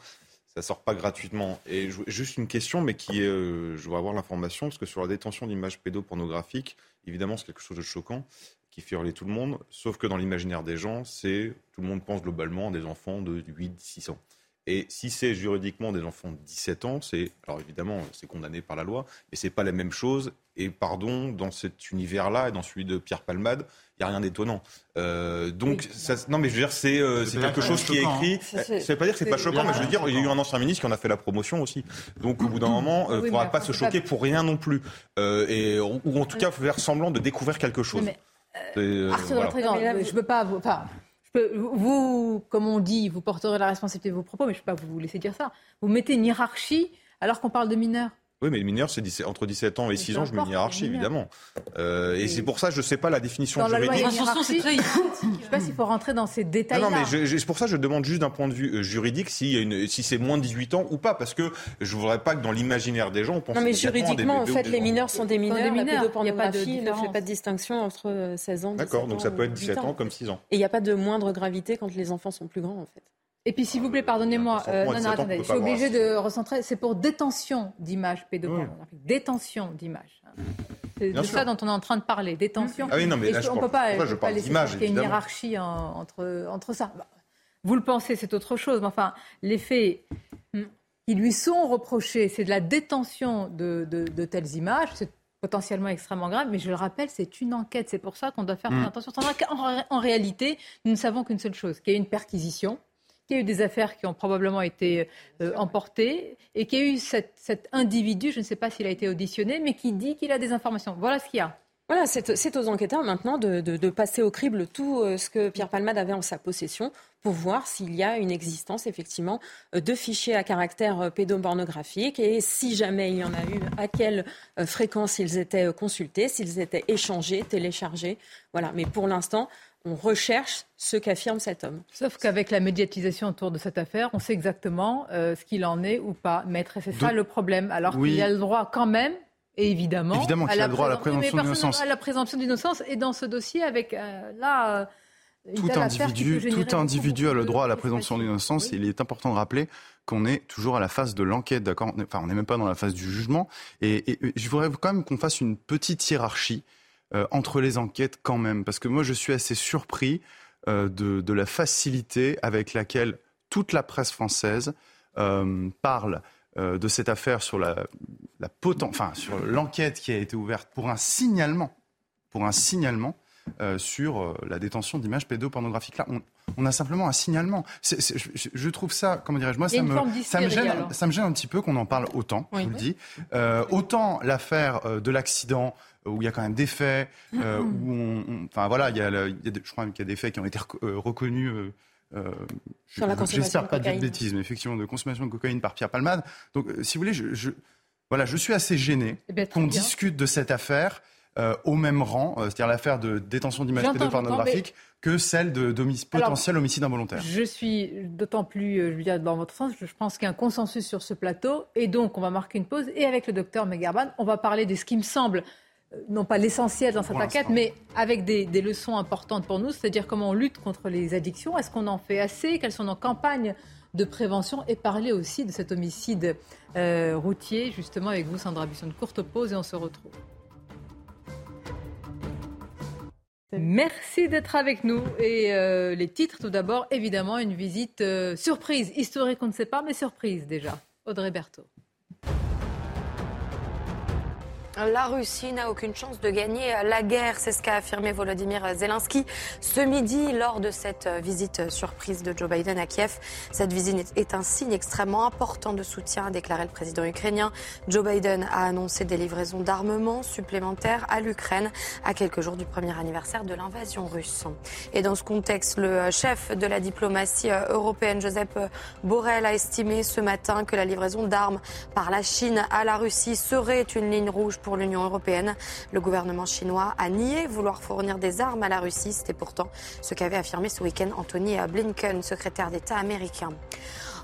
Speaker 10: ça sort pas gratuitement. Et juste une question, mais qui est, euh, je voudrais avoir l'information, parce que sur la détention d'images pédopornographiques, évidemment, c'est quelque chose de choquant qui fait hurler tout le monde, sauf que dans l'imaginaire des gens, c'est tout le monde pense globalement à des enfants de 8, 6 ans. Et si c'est juridiquement des enfants de 17 ans, c'est alors évidemment c'est condamné par la loi, mais c'est pas la même chose. Et pardon, dans cet univers-là et dans celui de Pierre Palmade, il y a rien d'étonnant. Euh, donc ça, non, mais je veux dire c'est euh, quelque chose qui est écrit. Hein. Ça veut pas dire que c'est pas choquant, mais je veux dire il y a eu un ancien ministre qui en a fait la promotion aussi. Donc au bout d'un moment, il ne faudra pas se choquer pour rien non plus, euh, et ou en tout cas faire semblant de découvrir quelque chose.
Speaker 1: Mais, euh, voilà. je peux pas. Enfin, vous, comme on dit, vous porterez la responsabilité de vos propos, mais je ne peux pas vous laisser dire ça. Vous mettez une hiérarchie alors qu'on parle de mineurs.
Speaker 12: Oui, mais les mineurs, c'est entre 17 ans et 6 ans, je mets une hiérarchie, évidemment. Euh, et c'est pour ça, je ne sais pas la définition
Speaker 1: dans
Speaker 12: juridique.
Speaker 1: La loi, c'est très... [LAUGHS] je ne sais pas s'il faut rentrer dans ces détails.
Speaker 12: Non, non mais c'est pour ça que je demande juste d'un point de vue euh, juridique si, c'est moins de 18 ans ou pas, parce que je ne voudrais pas que dans l'imaginaire des gens, on pense
Speaker 15: Non, mais juridiquement, en fait, les mineurs sont des mineurs.
Speaker 9: Des
Speaker 15: mineurs. La
Speaker 9: pédopornographie
Speaker 15: ne fait pas de distinction entre 16 ans.
Speaker 12: D'accord, donc ça peut être 17 ans comme 6 ans.
Speaker 15: Et il n'y a pas de moindre gravité quand les enfants sont plus grands, en fait.
Speaker 1: Et puis, s'il vous plaît, pardonnez-moi. Euh, non, non, attendez. Je suis obligée de recentrer. C'est pour détention d'images pédopornographiques. Détention d'images. Hein. C'est de ça dont on est en train de parler. Détention.
Speaker 12: Ah oui, non, mais là,
Speaker 1: je,
Speaker 12: on
Speaker 1: ne peut pas,
Speaker 12: je
Speaker 1: pas
Speaker 12: laisser
Speaker 1: qu'il y ait une hiérarchie entre, entre ça. Bah, vous le pensez, c'est autre chose. Mais enfin, les faits qui lui sont reprochés, c'est de la détention de, de, de telles images. C'est potentiellement extrêmement grave, mais je le rappelle, c'est une enquête. C'est pour ça qu'on doit faire mmh. attention. En, en réalité, nous ne savons qu'une seule chose, qu'il y a une perquisition qu'il y a eu des affaires qui ont probablement été euh, emportées et qu'il y a eu cet individu, je ne sais pas s'il a été auditionné, mais qui dit qu'il a des informations. Voilà ce qu'il y a.
Speaker 15: Voilà, c'est aux enquêteurs maintenant de, passer au crible tout euh, ce que Pierre Palmade avait en sa possession pour voir s'il y a une existence effectivement euh, de fichiers à caractère pédopornographique et si jamais il y en a eu, à quelle fréquence ils étaient consultés, s'ils étaient échangés, téléchargés. Voilà, mais pour l'instant, on recherche ce qu'affirme cet homme.
Speaker 1: Sauf qu'avec la médiatisation autour de cette affaire, on sait exactement euh, ce qu'il en est ou pas, maître. Et c'est ça le problème. Alors qu'il y a le droit quand même et évidemment,
Speaker 11: évidemment qu'il a le droit à la présomption d'innocence.
Speaker 1: À la présomption d'innocence et dans ce dossier avec euh, là. Euh,
Speaker 11: tout individu, tout individu a le droit à la présomption d'innocence. Il est important de rappeler qu'on est toujours à la phase de l'enquête, d'accord? Enfin, on n'est même pas dans la phase du jugement. Et, et je voudrais quand même qu'on fasse une petite hiérarchie euh, entre les enquêtes quand même, parce que moi je suis assez surpris euh, de, la facilité avec laquelle toute la presse française euh, parle de cette affaire sur la, la enfin, sur l'enquête qui a été ouverte pour un signalement, pour un signalement sur la détention d'images pédopornographiques. Là, on, a simplement un signalement. je, trouve ça, comment dirais-je, moi, ça me, ça me, gêne, ça me gêne un petit peu qu'on en parle autant, je vous le dis. autant l'affaire de l'accident où il y a quand même des faits, euh, où on, enfin voilà, il y a, je crois qu'il y a des faits qui ont été euh, reconnus. Euh, J'espère pas de bêtises, mais effectivement de consommation de cocaïne par Pierre Palmade. Donc, si vous voulez, je, voilà, je suis assez gêné eh qu'on discute de cette affaire au même rang, c'est-à-dire l'affaire de détention d'images pédopornographiques, que celle de potentiel homicide involontaire.
Speaker 1: Je suis d'autant plus, dire, dans votre sens, je pense qu'il y a un consensus sur ce plateau, et donc on va marquer une pause, et avec le docteur Megarban, on va parler de ce qui me semble non pas l'essentiel dans cette enquête, mais avec des, leçons importantes pour nous, c'est-à-dire comment on lutte contre les addictions, est-ce qu'on en fait assez, quelles sont nos campagnes de prévention, et parler aussi de cet homicide euh, routier, justement avec vous, Sandra Busson. Une courte pause et on se retrouve. Merci d'être avec nous. Et euh, les titres, tout d'abord, évidemment, une visite euh, surprise, historique, on ne sait pas, mais surprise déjà. Audrey Berthaud.
Speaker 16: La Russie n'a aucune chance de gagner la guerre, c'est ce qu'a affirmé Volodymyr Zelensky ce midi lors de cette visite surprise de Joe Biden à Kiev. Cette visite est un signe extrêmement important de soutien, a déclaré le président ukrainien. Joe Biden a annoncé des livraisons d'armement supplémentaires à l'Ukraine à quelques jours du premier anniversaire de l'invasion russe. Et dans ce contexte, le chef de la diplomatie européenne, Joseph Borrell, a estimé ce matin que la livraison d'armes par la Chine à la Russie serait une ligne rouge pour l'Union européenne. Le gouvernement chinois a nié vouloir fournir des armes à la Russie. C'était pourtant ce qu'avait affirmé ce week-end Anthony Blinken, secrétaire d'État américain.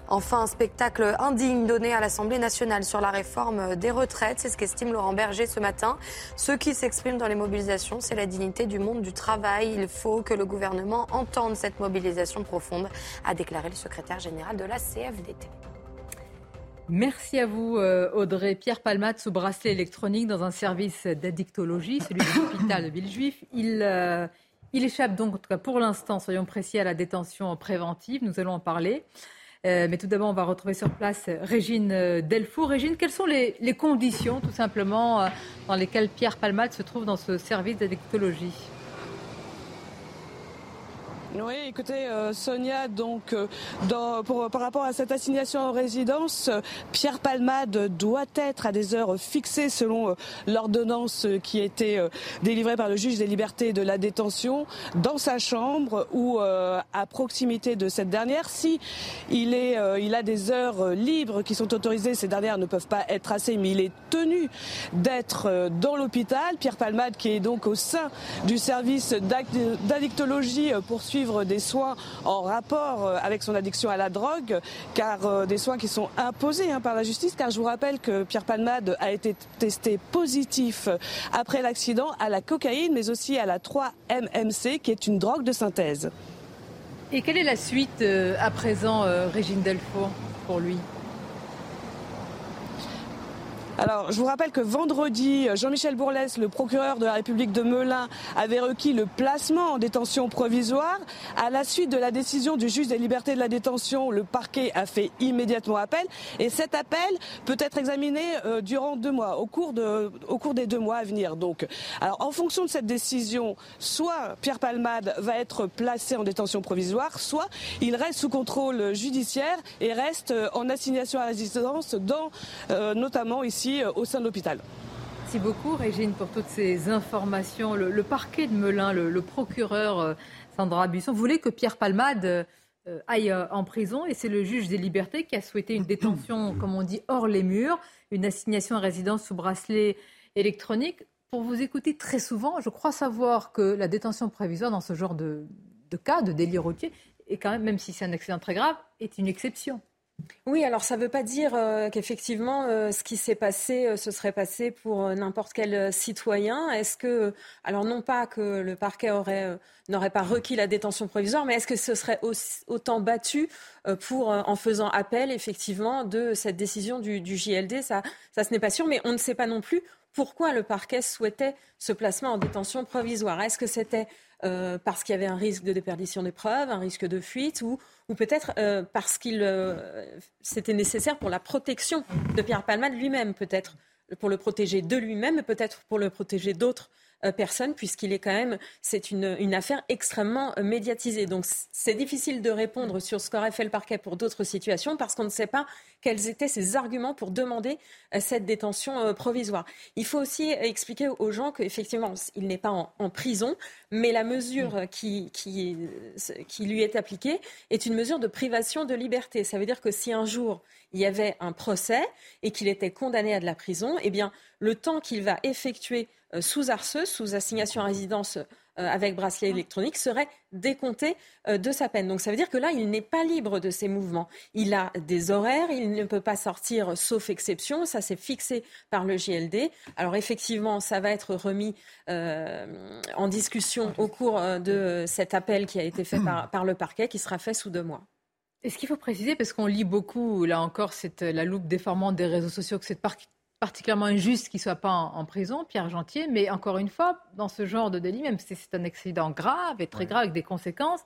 Speaker 16: Enfin, un spectacle indigne donné à l'Assemblée nationale sur la réforme des retraites. C'est ce qu'estime Laurent Berger ce matin. Ce qui s'exprime dans les mobilisations, c'est la dignité du monde du travail. Il faut que le gouvernement entende cette mobilisation profonde, a déclaré le secrétaire général de la CFDT.
Speaker 1: Merci à vous, euh, Audrey. Pierre Palmade, sous bracelet électronique dans un service d'addictologie, celui de l'hôpital Villejuif. Il, euh, il échappe donc, en tout cas pour l'instant, soyons précis, à la détention préventive. Nous allons en parler. Euh, mais tout d'abord, on va retrouver sur place Régine Delfour. Régine, quelles sont les, les conditions, tout simplement, dans lesquelles Pierre Palmade se trouve dans ce service d'addictologie?
Speaker 17: Oui, écoutez, euh, Sonia, donc, euh, dans, pour, par rapport à cette assignation en résidence, euh, Pierre Palmade doit être à des heures fixées selon l'ordonnance qui a été délivrée par le juge des libertés de la détention dans sa chambre ou à proximité de cette dernière. Si il, est, il a des heures libres qui sont autorisées, ces dernières ne peuvent pas être assez, mais il est tenu d'être dans l'hôpital. Pierre Palmade, qui est donc au sein du service d'addictologie, poursuit des soins en rapport euh, avec son addiction à la drogue, car euh, des soins qui sont imposés hein, par la justice, car je vous rappelle que Pierre Palmade a été testé positif après l'accident à la cocaïne, mais aussi à la 3-MMC, qui est une drogue de synthèse.
Speaker 1: Et quelle est la suite euh, à présent, Régine Delfour, pour lui?
Speaker 17: Alors, je vous rappelle que vendredi, Jean-Michel Bourlès, le procureur de la République de Melun, avait requis le placement en détention provisoire. À la suite de la décision du juge des libertés de la détention, le parquet a fait immédiatement appel. Et cet appel peut être examiné euh, durant deux mois, au cours, des deux mois à venir. Donc, alors, en fonction de cette décision, soit Pierre Palmade va être placé en détention provisoire, soit il reste sous contrôle judiciaire et reste euh, en assignation à résidence, dans, euh, notamment ici euh, au sein de l'hôpital.
Speaker 1: Merci beaucoup Régine pour toutes ces informations. Le, parquet de Melun, le, procureur euh, Sandra Buisson, voulait que Pierre Palmade euh, aille en prison et c'est le juge des libertés qui a souhaité une détention, [CLEARS THROAT] comme on dit, hors les murs, une assignation à résidence sous bracelet électronique. Pour vous écouter très souvent, je crois savoir que la détention provisoire dans ce genre de, de cas, de délit routier, et quand même, même si c'est un accident très grave, est une exception.
Speaker 15: Oui, alors ça ne veut pas dire euh, qu'effectivement euh, ce qui s'est passé euh, se serait passé pour n'importe quel citoyen. Est-ce que, alors non pas que le parquet n'aurait pas requis la détention provisoire, mais est-ce que ce serait autant battu pour en faisant appel effectivement de cette décision du, JLD Ça, ça ce n'est pas sûr, mais on ne sait pas non plus pourquoi le parquet souhaitait ce placement en détention provisoire. Est-ce que c'était parce qu'il y avait un risque de déperdition des preuves, un risque de fuite, ou ou peut-être euh, parce qu'il euh, c'était nécessaire pour la protection de Pierre Palmade lui-même, peut-être pour le protéger de lui-même, peut-être pour le protéger d'autres euh, personne, puisqu'il est quand même, c'est une, une, affaire extrêmement euh, médiatisée. Donc c'est difficile de répondre sur ce qu'aurait fait le parquet pour d'autres situations, parce qu'on ne sait pas quels étaient ses arguments pour demander euh, cette détention provisoire. Il faut aussi expliquer aux gens qu'effectivement, il n'est pas en, en, prison, mais la mesure qui, qui, qui lui est appliquée est une mesure de privation de liberté. Ça veut dire que si un jour il y avait un procès et qu'il était condamné à de la prison, eh bien, le temps qu'il va effectuer euh, sous arceuse, sous assignation à résidence euh, avec bracelet électronique, serait décompté euh, de sa peine. Donc ça veut dire que là, il n'est pas libre de ses mouvements. Il a des horaires, il ne peut pas sortir sauf exception. Ça, c'est fixé par le JLD. Alors effectivement, ça va être remis en discussion au cours de cet appel qui a été fait par, par le parquet, qui sera fait sous deux mois.
Speaker 1: Est-ce qu'il faut préciser, parce qu'on lit beaucoup, là encore, c'est la loupe déformante des réseaux sociaux, que c'est particulièrement injuste qu'il ne soit pas en, prison, Pierre Gentier, mais encore une fois, dans ce genre de délit, même si c'est un accident grave et très grave avec des conséquences,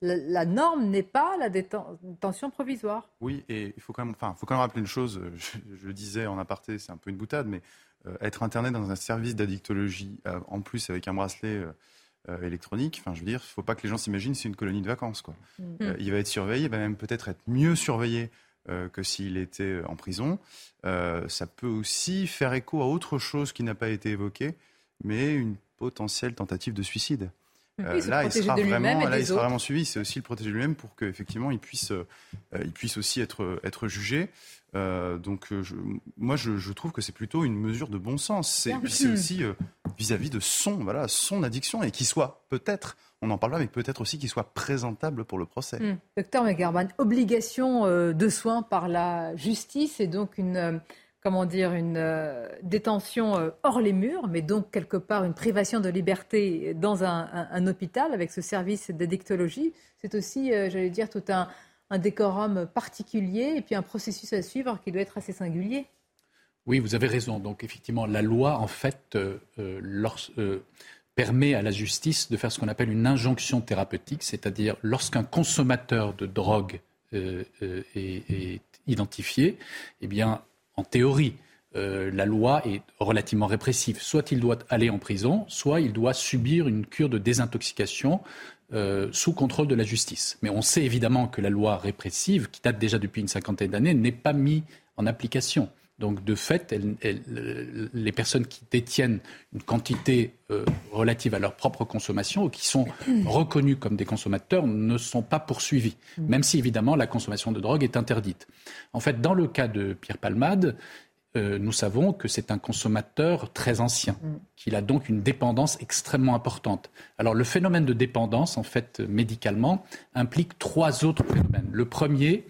Speaker 1: la, norme n'est pas la détention provisoire.
Speaker 11: Oui, et il faut quand même, enfin, faut quand même rappeler une chose, je, le disais en aparté, c'est un peu une boutade, mais euh, être interné dans un service d'addictologie, euh, en plus avec un bracelet... Euh, euh, électronique. Enfin, je veux dire, il ne faut pas que les gens s'imaginent c'est une colonie de vacances. Quoi. Mm. Euh, il va être surveillé, il va même peut-être être mieux surveillé euh, que s'il était en prison. ça peut aussi faire écho à autre chose qui n'a pas été évoquée, mais une potentielle tentative de suicide. là, il sera, vraiment, là il sera vraiment suivi. C'est aussi le protéger lui-même pour qu'effectivement, il puisse, il puisse aussi être, être jugé. Euh, donc, euh, moi, je, trouve que c'est plutôt une mesure de bon sens. C'est aussi euh, vis-à-vis de son, voilà, son addiction et qu'il soit peut-être, on en parle pas, mais peut-être aussi qu'il soit présentable pour le procès.
Speaker 1: Hmm. Docteur McGarban, obligation de soins par la justice et donc une, comment dire, une détention hors les murs, mais donc quelque part une privation de liberté dans un hôpital avec ce service d'addictologie. C'est aussi, j'allais dire, tout un un décorum particulier et puis un processus à suivre qui doit être assez singulier.
Speaker 14: Oui, vous avez raison. Donc effectivement, la loi, en fait, euh, euh, euh, permet à la justice de faire ce qu'on appelle une injonction thérapeutique, c'est-à-dire lorsqu'un consommateur de drogue est, identifié, eh bien, en théorie, la loi est relativement répressive. Soit il doit aller en prison, soit il doit subir une cure de désintoxication euh, sous contrôle de la justice. Mais on sait évidemment que la loi répressive, qui date déjà depuis une cinquantaine d'années, n'est pas mise en application. Donc, de fait, les personnes qui détiennent une quantité euh, relative à leur propre consommation ou qui sont [COUGHS] reconnues comme des consommateurs ne sont pas poursuivies, même si évidemment la consommation de drogue est interdite. En fait, dans le cas de Pierre Palmade, euh, nous savons que c'est un consommateur très ancien, mm. qu'il a donc une dépendance extrêmement importante. Alors le phénomène de dépendance, en fait, médicalement, implique trois autres phénomènes. Le premier,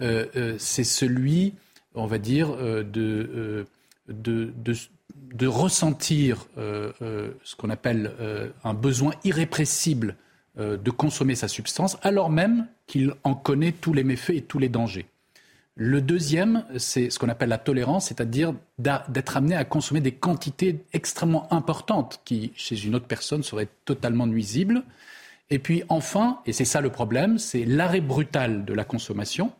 Speaker 14: euh, euh, c'est celui, on va dire, de, de, de, ressentir ce qu'on appelle un besoin irrépressible de consommer sa substance, alors même qu'il en connaît tous les méfaits et tous les dangers. Le deuxième, c'est ce qu'on appelle la tolérance, c'est-à-dire d'être amené à consommer des quantités extrêmement importantes qui, chez une autre personne, seraient totalement nuisibles. Et puis enfin, et c'est ça le problème, c'est l'arrêt brutal de la consommation,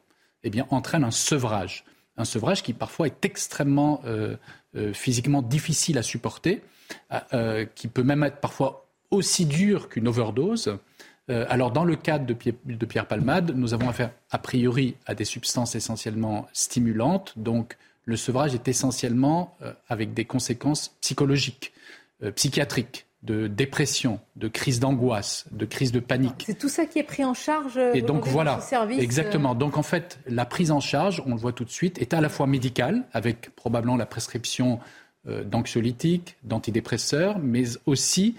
Speaker 14: eh bien, entraîne un sevrage. Un sevrage qui parfois est extrêmement euh, euh, physiquement difficile à supporter, euh, qui peut même être parfois aussi dur qu'une overdose. Euh, alors, dans le cadre de, Pierre Palmade, nous avons affaire a priori à des substances essentiellement stimulantes. Donc, le sevrage est essentiellement euh, avec des conséquences psychologiques, euh, psychiatriques, de dépression, de crise d'angoisse, de crise de panique.
Speaker 1: C'est tout ça qui est pris en charge.
Speaker 14: Et donc voilà, exactement. Donc en fait, la prise en charge, on le voit tout de suite, est à la fois médicale, avec probablement la prescription d'anxiolytiques, d'antidépresseurs, mais aussi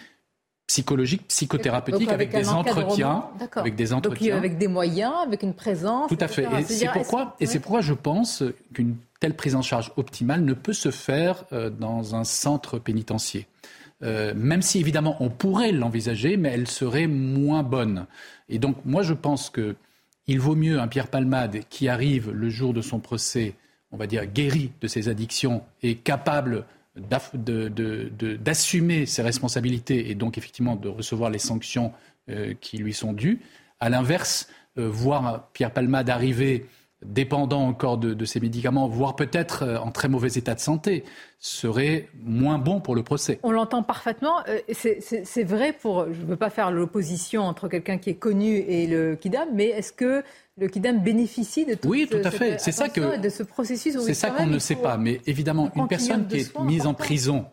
Speaker 14: psychologique, psychothérapeutique, avec, des entretiens, avec des entretiens,
Speaker 1: avec des moyens, avec une présence.
Speaker 14: Tout à fait. Et c'est pourquoi, et c'est pourquoi je pense qu'une telle prise en charge optimale ne peut se faire euh, dans un centre pénitentiaire. Euh, même si évidemment on pourrait l'envisager, mais elle serait moins bonne. Et donc moi je pense que il vaut mieux un Pierre Palmade qui arrive le jour de son procès, on va dire guéri de ses addictions et capable d'assumer ses responsabilités et donc effectivement de recevoir les sanctions euh, qui lui sont dues. À l'inverse, euh, voir Pierre Palmade arriver dépendant encore de, de ces médicaments, voire peut-être euh, en très mauvais état de santé, serait moins bon pour le procès.
Speaker 1: On l'entend parfaitement. C'est vrai pour, je ne veux pas faire l'opposition entre quelqu'un qui est connu et le Kidam, mais est-ce que le Kidam bénéficie de tout
Speaker 14: oui, tout à fait. C'est ça que
Speaker 1: de ce processus.
Speaker 14: C'est ça qu'on ne sait pas. Mais évidemment, une personne qui est mise en prison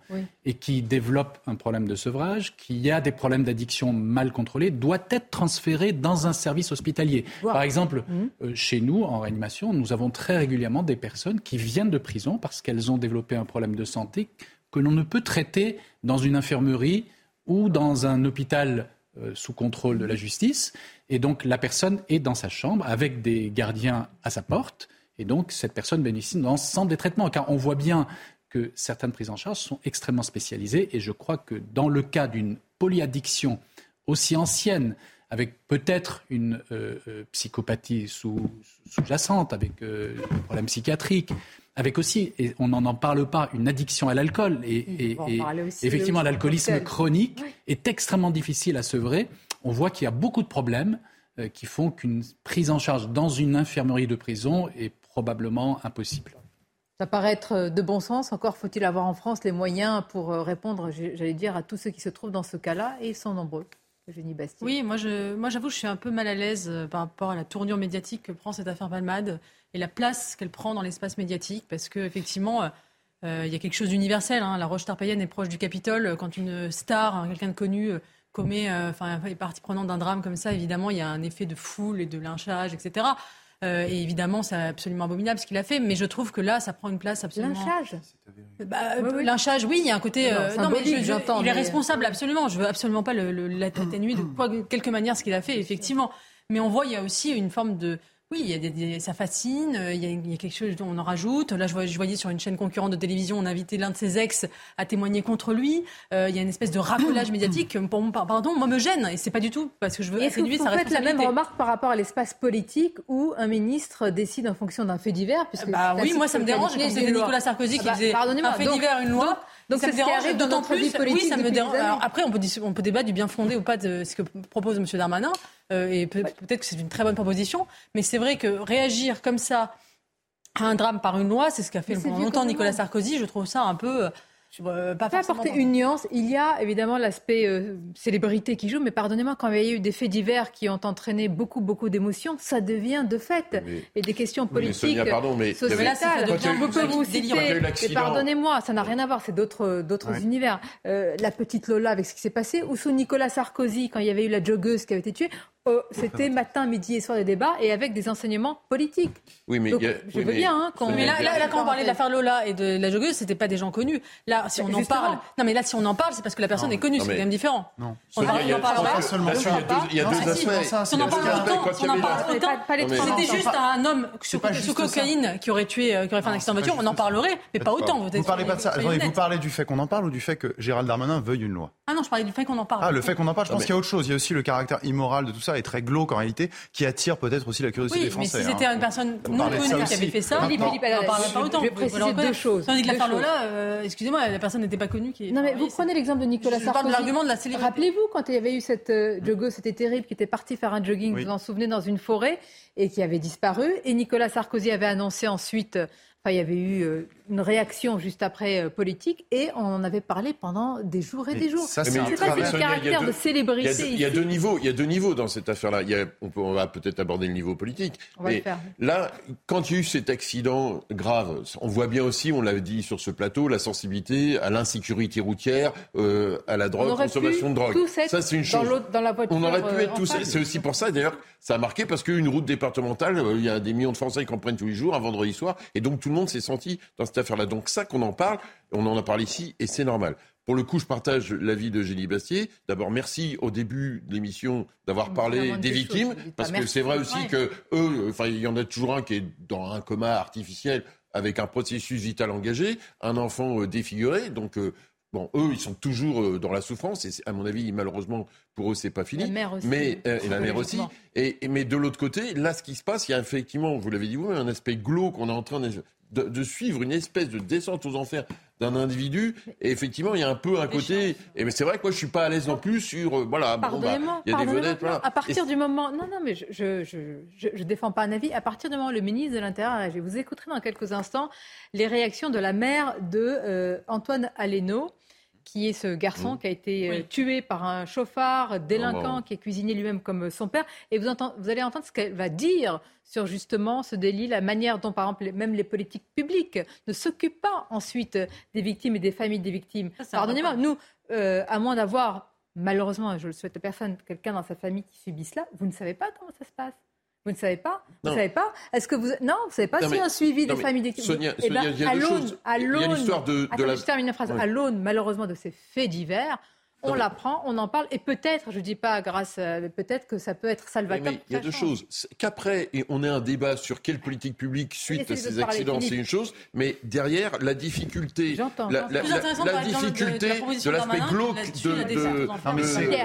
Speaker 14: et qui développe un problème de sevrage, qui a des problèmes d'addiction mal contrôlés, doit être transférée dans un service hospitalier. Par exemple, mmh. euh, chez nous, en réanimation, nous avons très régulièrement des personnes qui viennent de prison parce qu'elles ont développé un problème de santé que l'on ne peut traiter dans une infirmerie ou dans un hôpital sous contrôle de la justice. Et donc la personne est dans sa chambre avec des gardiens à sa porte. Et donc cette personne bénéficie d'un centre de traitement. Car on voit bien que certaines prises en charge sont extrêmement spécialisées. Et je crois que dans le cas d'une polyaddiction aussi ancienne, avec peut-être une euh, euh, psychopathie sous-jacente, avec des problèmes psychiatriques, avec aussi, et on n'en parle pas, une addiction à l'alcool. Et, effectivement, l'alcoolisme chronique est extrêmement difficile à sevrer. On voit qu'il y a beaucoup de problèmes euh, qui font qu'une prise en charge dans une infirmerie de prison est probablement impossible.
Speaker 1: Ça paraît être de bon sens. Encore faut-il avoir en France les moyens pour euh, répondre, j'allais dire, à tous ceux qui se trouvent dans ce cas-là, et ils sont nombreux. Bastien.
Speaker 9: Oui, moi, je, moi j'avoue, je suis un peu mal à l'aise euh, par rapport à la tournure médiatique que prend cette affaire Palmade et la place qu'elle prend dans l'espace médiatique, parce qu'effectivement, euh, euh, il y a quelque chose d'universel. Hein. La roche tarpéienne est proche du Capitole. Quand une star, hein, quelqu'un de connu, commet, enfin, est partie prenante d'un drame comme ça, évidemment, il y a un effet de foule et de lynchage, etc. Euh, et évidemment, c'est absolument abominable ce qu'il a fait, mais je trouve que là, ça prend une place absolument.
Speaker 1: Lynchage?
Speaker 9: Bah, oui, Lynchage, oui, il y a un côté. Non, mais il est responsable, absolument. Je veux absolument pas l'atténuer de [CLEARS THROAT] quoi, quelque manière ce qu'il a fait, effectivement. Mais on voit, il y a aussi une forme de oui, il y a ça fascine, euh, il y, a, quelque chose dont on en rajoute. Là, je, voyais sur une chaîne concurrente de télévision, on a invité l'un de ses ex à témoigner contre lui. Euh, il y a une espèce de racolage [CLEARS THROAT] médiatique pour, pardon, moi me gêne et c'est pas du tout parce que je veux
Speaker 1: atténuer sa responsabilité. Vous faites la même remarque par rapport à l'espace politique où un ministre décide en fonction d'un fait divers
Speaker 9: puisque bah, Oui, moi ça me dérange quand c'était Nicolas Sarkozy qui ah bah, faisait un fait divers, une loi. Donc, ça me dérange d'autant plus. Oui, ça me dérange. après, on peut, on peut débattre du bien fondé ou pas de ce que propose M. Darmanin. Euh, et peut-être que c'est une très bonne proposition. Mais c'est vrai que réagir comme ça à un drame par une loi, c'est ce qu'a fait longtemps Nicolas Sarkozy. Je trouve ça un peu
Speaker 1: Euh, pas, apporter une nuance. Il y a évidemment l'aspect euh, célébrité qui joue, mais pardonnez-moi, quand il y a eu des faits divers qui ont entraîné beaucoup, beaucoup d'émotions, ça devient de fait. et des questions politiques, mais pardon, mais sociétales. Je peux vous citer, pardonnez-moi, ça n'a rien à voir, c'est d'autres, d'autres univers. Euh, la petite Lola avec ce qui s'est passé, ou sous Nicolas Sarkozy, quand il y avait eu la joggeuse qui avait été tuée, euh, c'était matin, midi et soir des débats et avec des enseignements politiques.
Speaker 8: Oui, mais
Speaker 1: je veux bien. Hein,
Speaker 9: quand... Mais là, là, quand on parlait de l'affaire Lola et de la joggeuse, c'était pas des gens connus. Là, si on en parle, non, mais là, si on en parle, c'est parce que la personne est connue. C'est quand même différent.
Speaker 8: Non. On en parle pas seulement. Il y a deux aspects.
Speaker 9: Si on en parle autant, on en parle autant. C'était juste un homme sous cocaïne qui aurait tué, qui aurait fait un accident de voiture, on en parlerait, mais pas autant.
Speaker 11: Vous parlez pas de ça. Vous parlez du fait qu'on en parle ou du fait que Gérald Darmanin veuille une loi?
Speaker 9: Ah non, je parlais du fait qu'on en parle.
Speaker 11: Ah, le fait qu'on en parle. Je pense qu'il y a autre chose. Il y a aussi le caractère immoral de tout ça et très glauque en qui attire peut-être aussi la curiosité des Français.
Speaker 9: Mais si c'était
Speaker 11: hein.
Speaker 9: une personne non connue qui avait fait ça, Philippe, Philippe, on parlerait pas autant.
Speaker 1: Je vais préciser deux choses.
Speaker 9: Tandis que l'affaire Lola, euh, excusez-moi, la personne n'était pas connue. Qui...
Speaker 1: Non, mais vous prenez l'exemple de Nicolas Sarkozy. Je parle de
Speaker 9: l'argument de la célébrité.
Speaker 1: Rappelez-vous, quand il y avait eu cette euh, joggeuse, c'était terrible, qui était partie faire un jogging, vous vous en souvenez, dans une forêt, et qui avait disparu. Et Nicolas Sarkozy avait annoncé ensuite Enfin, il y avait eu euh, une réaction juste après euh, politique et on en avait parlé pendant des jours et des jours. Ça, c'est pas le caractère de célébrité.
Speaker 8: Il y, a deux niveaux. Il y a deux niveaux dans cette affaire-là. On, on, va peut-être aborder le niveau politique.
Speaker 1: On va le faire.
Speaker 8: Là, quand il y a eu cet accident grave, on voit bien aussi, on l'a dit sur ce plateau, la sensibilité à l'insécurité routière, euh, à la drogue, consommation de drogue.
Speaker 1: Ça, c'est une chose. Dans, la voiture,
Speaker 8: on aurait pu être tous. C'est aussi pour ça, d'ailleurs, ça a marqué parce qu'une route départementale, il y a des millions de Français qui en prennent tous les jours, un vendredi soir, et donc tout le monde s'est senti dans cette affaire-là. Donc ça qu'on en parle, on en a parlé ici et c'est normal. Pour le coup, je partage l'avis de Génie Bastier. D'abord, merci au début de l'émission d'avoir parlé des victimes, parce que c'est vrai aussi que eux, enfin, il y en a toujours un qui est dans un coma artificiel avec un processus vital engagé, un enfant euh, défiguré, donc euh, Bon, eux, ils sont toujours euh, dans la souffrance, et à mon avis, malheureusement, pour eux, c'est pas fini.
Speaker 1: La mère aussi.
Speaker 8: Mais, et la mère aussi. Et, mais de l'autre côté, là, ce qui se passe, il y a effectivement, vous l'avez dit vous un aspect glauque qu'on est en train de, de, suivre une espèce de descente aux enfers d'un individu. Et effectivement, il y a un peu un côté. Et c'est vrai que moi, je suis pas à l'aise non plus sur. Euh, voilà,
Speaker 1: bah, il y a des vedettes. À partir du moment. Non, non, mais je je, je, je, défends pas un avis. À partir du moment où le ministre de l'Intérieur, je vous écouterai dans quelques instants les réactions de la mère de euh, Antoine Aleno qui est ce garçon mmh. qui a été euh, tué par un chauffard délinquant oh, qui est cuisinier lui-même comme son père. Et vous, vous allez entendre ce qu'elle va dire sur justement ce délit, la manière dont, par exemple, même les politiques publiques ne s'occupent pas ensuite des victimes et des familles des victimes. Pardonnez-moi, nous, euh, à moins d'avoir, malheureusement, je le souhaite à personne, quelqu'un dans sa famille qui subit cela, vous ne savez pas comment ça se passe. Vous ne savez pas? Vous ne savez pas? Est-ce que vous non Vous ne savez pas s'il y a un suivi des familles des
Speaker 8: Sonia, eh ben, il y a deux choses. Il y a l'histoire de, de la...
Speaker 1: Je termine une phrase. À l'aune, malheureusement, de ces faits divers, on l'apprend, on en parle, et peut-être, je ne dis pas grâce, peut-être que ça peut être salvateur.
Speaker 8: il y a deux choses. Qu'après, on ait un débat sur quelle politique publique suite à ces accidents, c'est une chose, mais derrière, la difficulté, la, la, la, difficulté de, l'aspect glauque de,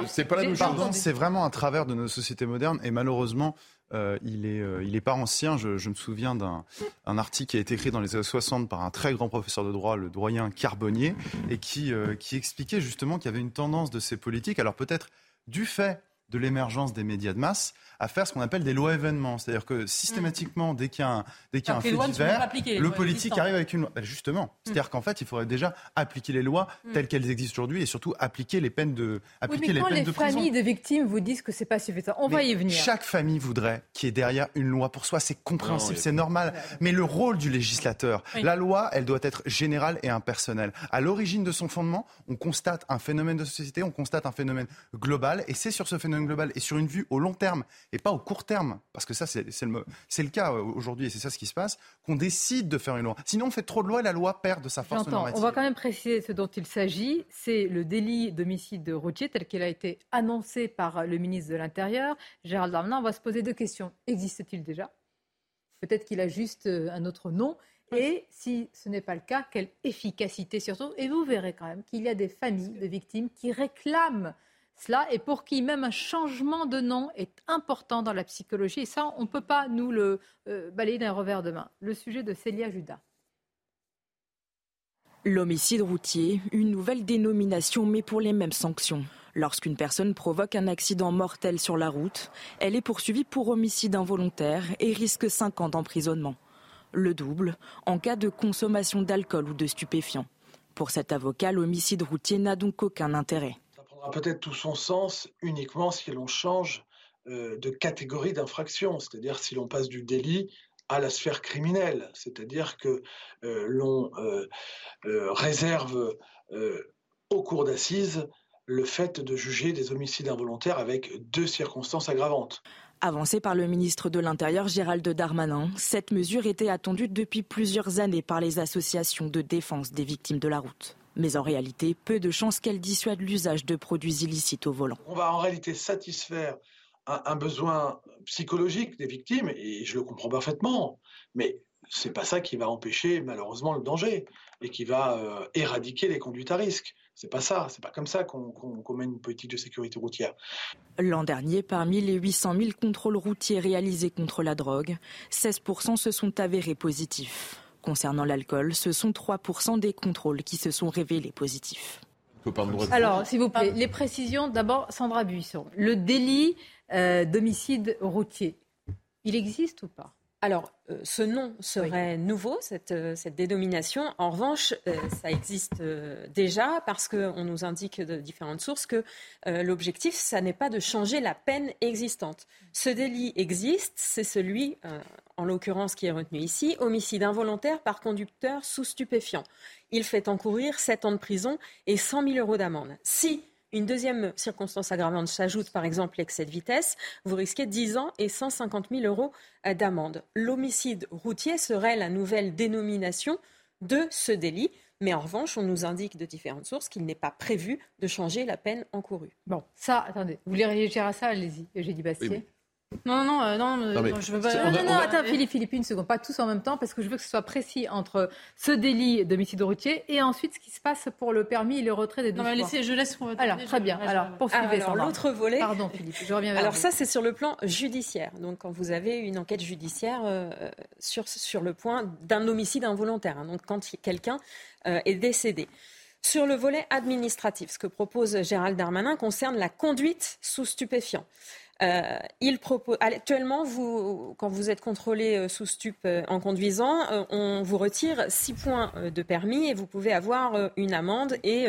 Speaker 11: c'est pas la même chose. C'est vraiment un travers de nos sociétés modernes, et malheureusement, euh, il, est, euh, pas ancien. Je, me souviens d'un article qui a été écrit dans les années 60 par un très grand professeur de droit, le doyen Carbonnier, et euh, qui expliquait justement qu'il y avait une tendance de ces politiques. Alors peut-être du fait de l'émergence des médias de masse à faire ce qu'on appelle des lois événements. C'est-à-dire que systématiquement, dès qu'il y a un, dès qu'il y a un fait divers, le politique arrive avec une loi. Ben, justement, mm. c'est-à-dire qu'en fait, il faudrait déjà appliquer les lois mm. telles qu'elles existent aujourd'hui et surtout appliquer les peines de appliquer
Speaker 1: mais
Speaker 11: quand
Speaker 1: les,
Speaker 11: de
Speaker 1: familles de victimes vous disent que c'est pas suffisant, on va y venir.
Speaker 11: Chaque famille voudrait qu'il y ait derrière une loi pour soi, c'est compréhensible, c'est normal. Mais le rôle du législateur, la loi, elle doit être générale et impersonnelle. À l'origine de son fondement, on constate un phénomène de société, on constate un phénomène global et c'est sur ce phénomène global et sur une vue au long terme et pas au court terme, parce que ça c'est le, le, cas euh, aujourd'hui et c'est ça ce qui se passe, qu'on décide de faire une loi. Sinon on fait trop de lois et la loi perd de sa force normative.
Speaker 1: On va quand même préciser ce dont il s'agit, c'est le délit d'homicide routier tel qu'il a été annoncé par le ministre de l'Intérieur, Gérald Darmanin. On va se poser deux questions. Existe-t-il déjà? Peut-être qu'il a juste euh, un autre nom. Et si ce n'est pas le cas, quelle efficacité surtout? Et vous verrez quand même qu'il y a des familles de victimes qui réclament cela et pour qui même un changement de nom est important dans la psychologie. Et ça, on ne peut pas nous le euh, balayer d'un revers de main. Le sujet de Célia Judas.
Speaker 18: L'homicide routier, une nouvelle dénomination mais pour les mêmes sanctions. Lorsqu'une personne provoque un accident mortel sur la route, elle est poursuivie pour homicide involontaire et risque 5 ans d'emprisonnement. Le double en cas de consommation d'alcool ou de stupéfiants. Pour cet avocat, l'homicide routier n'a donc aucun intérêt.
Speaker 19: Peut-être tout son sens uniquement si l'on change euh, de catégorie d'infraction, c'est-à-dire si l'on passe du délit à la sphère criminelle, c'est-à-dire que euh, l'on euh, réserve au cours d'assises le fait de juger des homicides involontaires avec deux circonstances aggravantes.
Speaker 18: Avancée par le ministre de l'Intérieur Gérald Darmanin, cette mesure était attendue depuis plusieurs années par les associations de défense des victimes de la route. Mais en réalité, peu de chances qu'elle dissuade l'usage de produits illicites au volant.
Speaker 19: On va en réalité satisfaire un, besoin psychologique des victimes, et je le comprends parfaitement, mais c'est pas ça qui va empêcher malheureusement le danger et qui va euh, éradiquer les conduites à risque. C'est pas ça, c'est pas comme ça qu'on mène une politique de sécurité routière.
Speaker 18: L'an dernier, parmi les 800 000 contrôles routiers réalisés contre la drogue, 16% se sont avérés positifs. Concernant l'alcool, ce sont 3% des contrôles qui se sont révélés positifs.
Speaker 1: Alors, s'il vous plaît, les précisions. D'abord, Sandra Buisson. Le délit euh, d'homicide routier, il existe ou pas?
Speaker 15: Alors, euh, ce nom serait nouveau, euh, cette, dénomination. En revanche, euh, ça existe déjà parce qu'on nous indique de différentes sources que l'objectif, ça n'est pas de changer la peine existante. Ce délit existe, c'est celui, en l'occurrence, qui est retenu ici, homicide involontaire par conducteur sous stupéfiant. Il fait encourir 7 ans de prison et 100 000 euros d'amende. Si une deuxième circonstance aggravante s'ajoute, par exemple l'excès de vitesse, vous risquez 10 ans et 150 000 euros d'amende. L'homicide routier serait la nouvelle dénomination de ce délit. Mais en revanche, on nous indique de différentes sources qu'il n'est pas prévu de changer la peine encourue.
Speaker 1: Bon, ça, attendez, vous voulez réagir à ça? Allez-y, j'ai dit Bastier. Non, non, euh, non, non, je veux pas. Non, non, attends, Philippe, Philippe, une seconde, pas tous en même temps, parce que je veux que ce soit précis entre ce délit d'homicide routier et ensuite ce qui se passe pour le permis et le retrait des deux. Non, mais
Speaker 9: laissez, je laisse.
Speaker 1: Alors, très bien. Alors, poursuivez.
Speaker 15: Alors, l'autre volet.
Speaker 1: Pardon, Philippe, je reviens vers
Speaker 15: Alors, ça, c'est sur le plan judiciaire. Donc, quand vous avez une enquête judiciaire euh, sur, sur le point d'un homicide involontaire, hein. donc quand quelqu'un euh, est décédé. Sur le volet administratif, ce que propose Gérald Darmanin concerne la conduite sous stupéfiant. Euh, il propose actuellement, vous, quand vous êtes contrôlé euh, sous stup euh, en conduisant, on vous retire 6 points de permis et vous pouvez avoir une amende et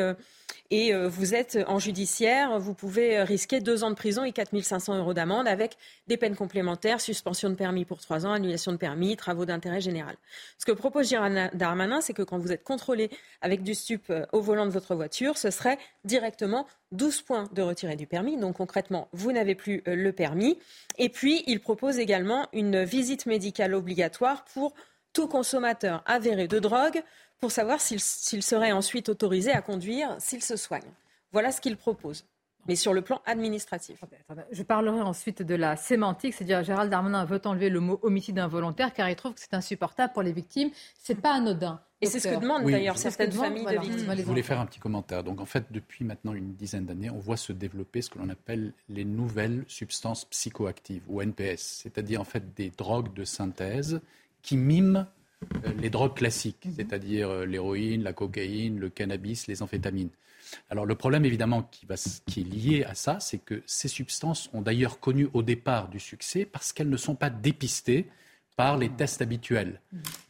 Speaker 15: et euh, vous êtes en judiciaire, vous pouvez risquer deux ans de prison et 4 500 euros d'amende avec des peines complémentaires, suspension de permis pour trois ans, annulation de permis, travaux d'intérêt général. Ce que propose Gérald Darmanin, c'est que quand vous êtes contrôlé avec du stup euh, au volant de votre voiture, ce serait directement 12 points de retiré du permis. Donc concrètement, vous n'avez plus euh, le permis. Et puis, il propose également une visite médicale obligatoire pour tout consommateur avéré de drogue pour savoir s'il serait ensuite autorisé à conduire s'il se soigne. Voilà ce qu'il propose mais sur le plan administratif.
Speaker 1: Je parlerai ensuite de la sémantique, c'est-à-dire Gérald Darmanin veut enlever le mot homicide involontaire car il trouve que c'est insupportable pour les victimes. C'est pas anodin.
Speaker 15: Et c'est ce que demandent d'ailleurs certaines familles de victimes.
Speaker 14: Je voulais faire un petit commentaire. Donc en fait, depuis maintenant une dizaine d'années, on voit se développer ce que l'on appelle les nouvelles substances psychoactives ou NPS, c'est-à-dire en fait des drogues de synthèse qui miment les drogues classiques, c'est-à-dire euh, l'héroïne, la cocaïne, le cannabis, les amphétamines. Alors le problème évidemment qui, qui est lié à ça, c'est que ces substances ont d'ailleurs connu au départ du succès parce qu'elles ne sont pas dépistées par les tests habituels.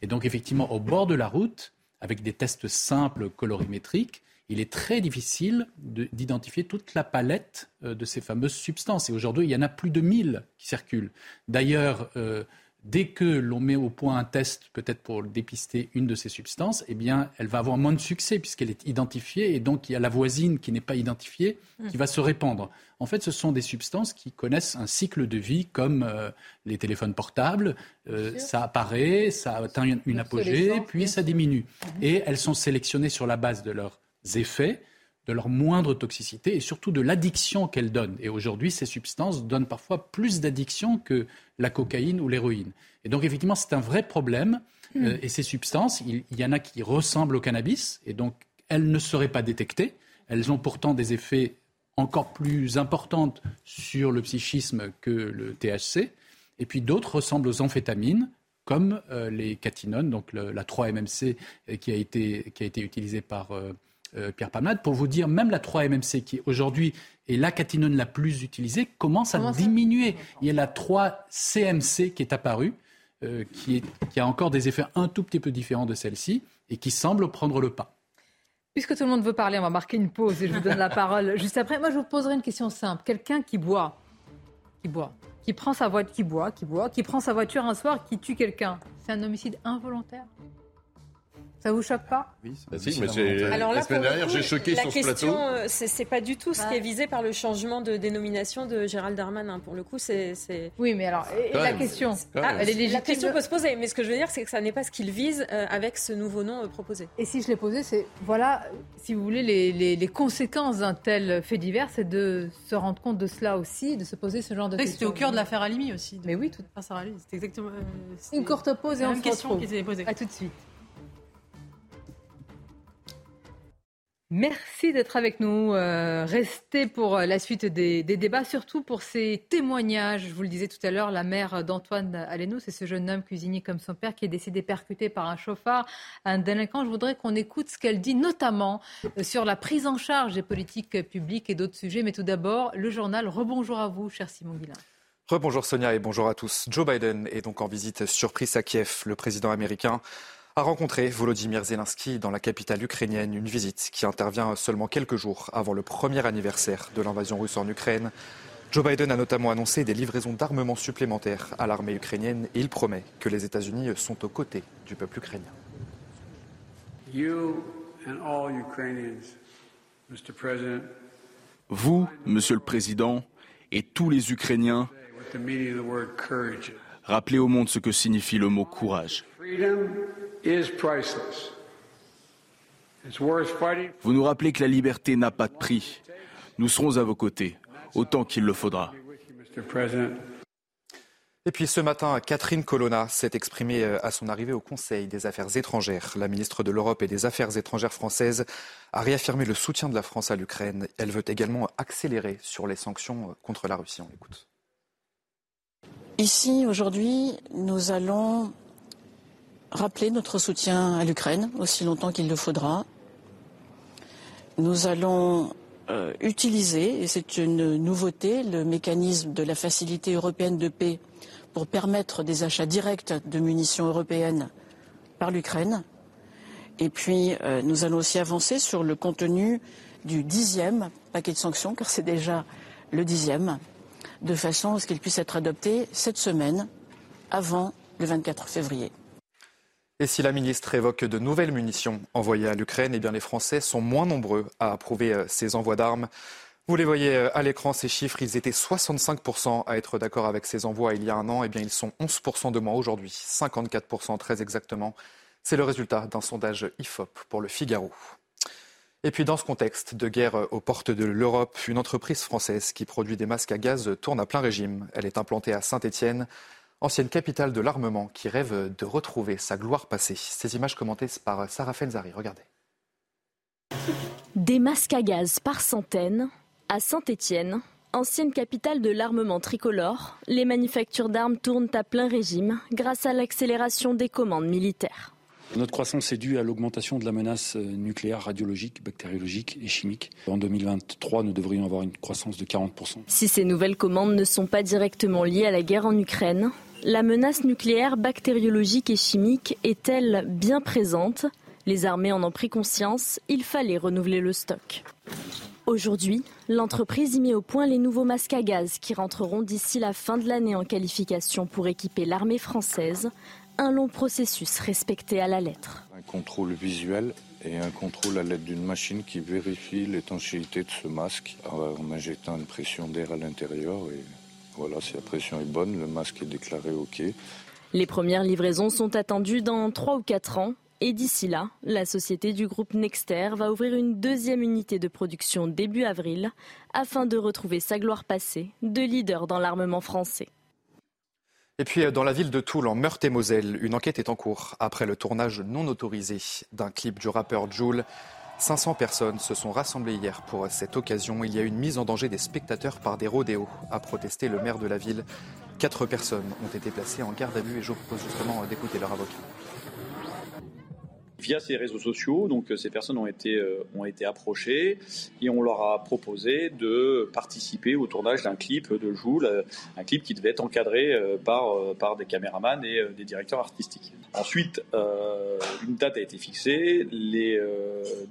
Speaker 14: Et donc effectivement, au bord de la route, avec des tests simples colorimétriques, il est très difficile d'identifier toute la palette euh, de ces fameuses substances. Et aujourd'hui, il y en a plus de 1000 qui circulent. D'ailleurs, dès que l'on met au point un test, peut-être pour dépister une de ces substances, eh bien, elle va avoir moins de succès puisqu'elle est identifiée et donc il y a la voisine qui n'est pas identifiée qui va se répandre. En fait, ce sont des substances qui connaissent un cycle de vie comme euh, les téléphones portables. Euh, ça apparaît, ça atteint une apogée, puis ça diminue. Et elles sont sélectionnées sur la base de leurs effets de leur moindre toxicité et surtout de l'addiction qu'elles donnent. Et aujourd'hui, ces substances donnent parfois plus d'addiction que la cocaïne ou l'héroïne. Et donc, effectivement, c'est un vrai problème. Hmm. Euh, et ces substances, il, y en a qui ressemblent au cannabis, et donc elles ne seraient pas détectées. Elles ont pourtant des effets encore plus importants sur le psychisme que le THC. Et puis d'autres ressemblent aux amphétamines, comme euh, les catinones, donc la 3-MMC euh, qui a été, qui a été utilisée par euh, Pierre Palmade, pour vous dire, même la 3-MMC, qui aujourd'hui est la catinone la plus utilisée, commence à diminuer. Il y a la 3-CMC qui est apparue, euh, qui, a encore des effets un tout petit peu différents de celle-ci, et qui semble prendre le pas.
Speaker 1: Puisque tout le monde veut parler, on va marquer une pause et je vous donne la [LAUGHS] parole juste après. Moi, je vous poserai une question simple. Quelqu'un qui boit, qui boit, qui prend sa voiture, qui boit, qui boit, qui prend sa voiture un soir, qui tue quelqu'un, c'est un homicide involontaire? Ça vous choque pas?
Speaker 8: Oui, bah si, mais Alors la semaine dernière, j'ai choqué sur ce plateau.
Speaker 15: Euh, c'est pas du tout ce qui est visé par le changement de dénomination de Gérald Darmanin. Pour le coup, c'est.
Speaker 1: Oui, mais alors, la question,
Speaker 15: ah, elle est La question peut se poser, mais ce que je veux dire, c'est que ça n'est pas ce qu'il vise euh, avec ce nouveau nom euh, proposé.
Speaker 1: Et si je l'ai posé, c'est voilà, si vous voulez, les, les, conséquences d'un tel fait divers, c'est de se rendre compte de cela aussi, de se poser ce genre de questions.
Speaker 9: C'était au cœur de l'affaire Alimi aussi.
Speaker 1: Mais oui, tout.
Speaker 9: C'était exactement.
Speaker 1: Une courte pause et on se
Speaker 9: question qui s'est posée.
Speaker 1: À tout de suite. Merci d'être avec nous. Euh, restez pour euh, la suite des, débats, surtout pour ces témoignages. Je vous le disais tout à l'heure, la mère d'Antoine Aleno, c'est ce jeune homme cuisinier comme son père qui est décédé percuté par un chauffard, un délinquant. Je voudrais qu'on écoute ce qu'elle dit, notamment euh, sur la prise en charge des politiques publiques et d'autres sujets. Mais tout d'abord, le journal. Rebonjour à vous, cher Simon Guillain.
Speaker 3: Rebonjour Sonia et bonjour à tous. Joe Biden est donc en visite surprise à Kiev. Le président américain a rencontré Volodymyr Zelensky dans la capitale ukrainienne, une visite qui intervient seulement quelques jours avant le premier anniversaire de l'invasion russe en Ukraine. Joe Biden a notamment annoncé des livraisons d'armements supplémentaires à l'armée ukrainienne et il promet que les États-Unis sont aux côtés du peuple ukrainien.
Speaker 20: Vous, Monsieur le Président, et tous les Ukrainiens, rappelez au monde ce que signifie le mot courage. Vous nous rappelez que la liberté n'a pas de prix. Nous serons à vos côtés, autant qu'il le faudra.
Speaker 3: Et puis ce matin, Catherine Colonna s'est exprimée euh, à son arrivée au Conseil des Affaires étrangères. La ministre de l'Europe et des Affaires étrangères française a réaffirmé le soutien de la France à l'Ukraine. Elle veut également accélérer sur les sanctions euh, contre la Russie. On l'écoute.
Speaker 21: Ici, aujourd'hui, nous allons rappeler notre soutien à l'Ukraine aussi longtemps qu'il le faudra. Nous allons euh, utiliser, et c'est une nouveauté, le mécanisme de la facilité européenne de paix pour permettre des achats directs de munitions européennes par l'Ukraine. Et puis, euh, nous allons aussi avancer sur le contenu du dixième paquet de sanctions, car c'est déjà le dixième, de façon à ce qu'il puisse être adopté cette semaine, avant le 24 février.
Speaker 3: Et si la ministre évoque de nouvelles munitions envoyées à l'Ukraine, eh bien les Français sont moins nombreux à approuver euh, ces envois d'armes. Vous les voyez euh, à l'écran, ces chiffres, ils étaient 65% à être d'accord avec ces envois il y a un an, eh bien ils sont 11% de moins aujourd'hui, 54% très exactement. C'est le résultat d'un sondage IFOP pour le Figaro. Et puis dans ce contexte de guerre euh, aux portes de l'Europe, une entreprise française qui produit des masques à gaz tourne à plein régime. Elle est implantée à Saint-Étienne ancienne capitale de l'armement qui rêve de retrouver sa gloire passée. Ces images commentées par Sarah Fenzari. Regardez.
Speaker 22: Des masques à gaz par centaines à Saint-Étienne, ancienne capitale de l'armement tricolore. Les manufactures d'armes tournent à plein régime grâce à l'accélération des commandes militaires.
Speaker 23: Notre croissance est due à l'augmentation de la menace euh, nucléaire, radiologique, bactériologique et chimique. En 2023, nous devrions avoir une croissance de 40%.
Speaker 22: Si ces nouvelles commandes ne sont pas directement liées à la guerre en Ukraine, la menace nucléaire, bactériologique et chimique est-elle bien présente? Les armées en ont pris conscience, il fallait renouveler le stock. Aujourd'hui, l'entreprise y met au point les nouveaux masques à gaz qui rentreront d'ici la fin de l'année en qualification pour équiper l'armée française. Un long processus respecté à la lettre.
Speaker 24: Un contrôle visuel et un contrôle à l'aide d'une machine qui vérifie l'étanchéité de ce masque en injectant une pression d'air à l'intérieur voilà, si la pression est bonne, le masque est déclaré OK.
Speaker 22: Les premières livraisons sont attendues dans 3 ou 4 ans. Et d'ici là, la société du groupe Nexter va ouvrir une deuxième unité de production début avril afin de retrouver sa gloire passée de leader dans l'armement français.
Speaker 3: Et puis dans la ville de Toul, en Meurthe-et-Moselle, une enquête est en cours après le tournage non autorisé d'un clip du rappeur Joule. 500 personnes se sont rassemblées hier pour cette occasion. Il y a une mise en danger des spectateurs par des rodéos, a protesté le maire de la ville. Quatre personnes ont été placées en garde à vue et je propose justement d'écouter leur avocat.
Speaker 25: Via ces réseaux sociaux, donc ces personnes ont été, ont été approchées et on leur a proposé de participer au tournage d'un clip de Joule, un clip qui devait être encadré par, par des caméramans et des directeurs artistiques. Ensuite, une date a été fixée, les,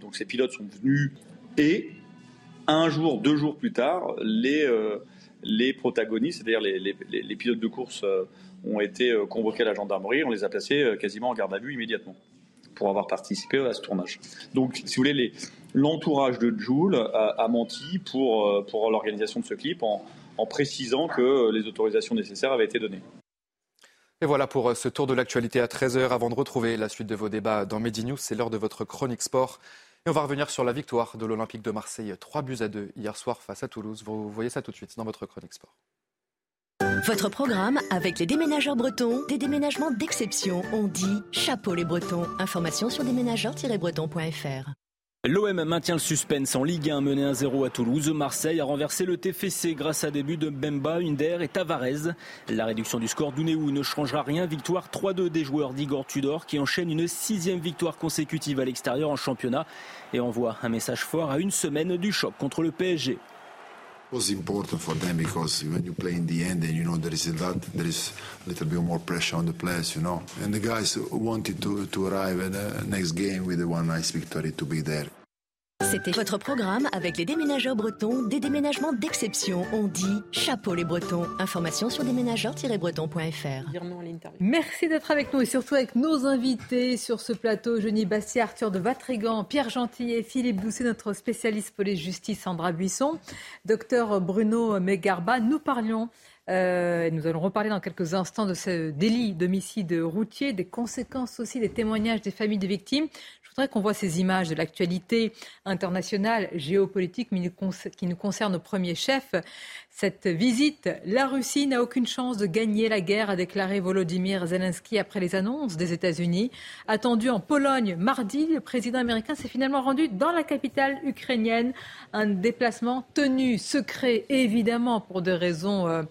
Speaker 25: donc ces pilotes sont venus et un jour, deux jours plus tard, les, euh, les protagonistes, c'est-à-dire les, les, pilotes de course, euh, ont été euh, convoqués à la gendarmerie. On les a placés quasiment en garde à vue immédiatement pour avoir participé à ce tournage. Donc, si vous voulez, l'entourage de Joule a, menti pour, pour l'organisation de ce clip en, précisant que les autorisations nécessaires avaient été données.
Speaker 3: Et voilà pour ce tour de l'actualité à 13h. Avant de retrouver la suite de vos débats dans Medi News, c'est l'heure de votre chronique sport. Et on va revenir sur la victoire de l'Olympique de Marseille, 3 buts à 2 hier soir face à Toulouse. Vous voyez ça tout de suite dans votre chronique sport.
Speaker 26: Votre programme avec les déménageurs bretons, des déménagements d'exception. On dit chapeau les bretons. Information sur déménageurs-bretons.fr.
Speaker 27: L'OM maintient le suspense en Ligue 1 mené 1-0 à Toulouse. Marseille a renversé le TFC grâce à des buts de Bemba, Hunder et Tavares. La réduction du score d'Unéou ne changera rien. Victoire 3-2 des joueurs d'Igor Tudor qui enchaînent une sixième victoire consécutive à l'extérieur en championnat et envoie un message fort à une semaine du choc contre le PSG.
Speaker 28: Was important for them because when you play in the end and you know there is a there is a little bit more pressure on the players, you know. And the guys wanted to, to arrive at the next game with the one nice victory to be there.
Speaker 26: C'était votre programme avec les déménageurs bretons, des déménagements d'exception. On dit chapeau les bretons. Information sur déménageurs-bretons.fr.
Speaker 1: Merci d'être avec nous et surtout avec nos invités sur ce plateau. Jenny Bassi, Arthur de Vatrigan, Pierre Gentil Philippe Doucet, notre spécialiste police-justice Sandra Buisson, docteur Bruno Megarba. Nous parlions euh, nous allons reparler dans quelques instants de ce délit d'homicide routier, des conséquences aussi des témoignages des familles des victimes voudrais qu'on voit ces images de l'actualité internationale, géopolitique, qui nous concerne au premier chef. Cette visite, la Russie n'a aucune chance de gagner la guerre, a déclaré Volodymyr Zelensky après les annonces des États-Unis. Attendu en Pologne mardi, le président américain s'est finalement rendu dans la capitale ukrainienne. Un déplacement tenu, secret, évidemment, pour des raisons euh,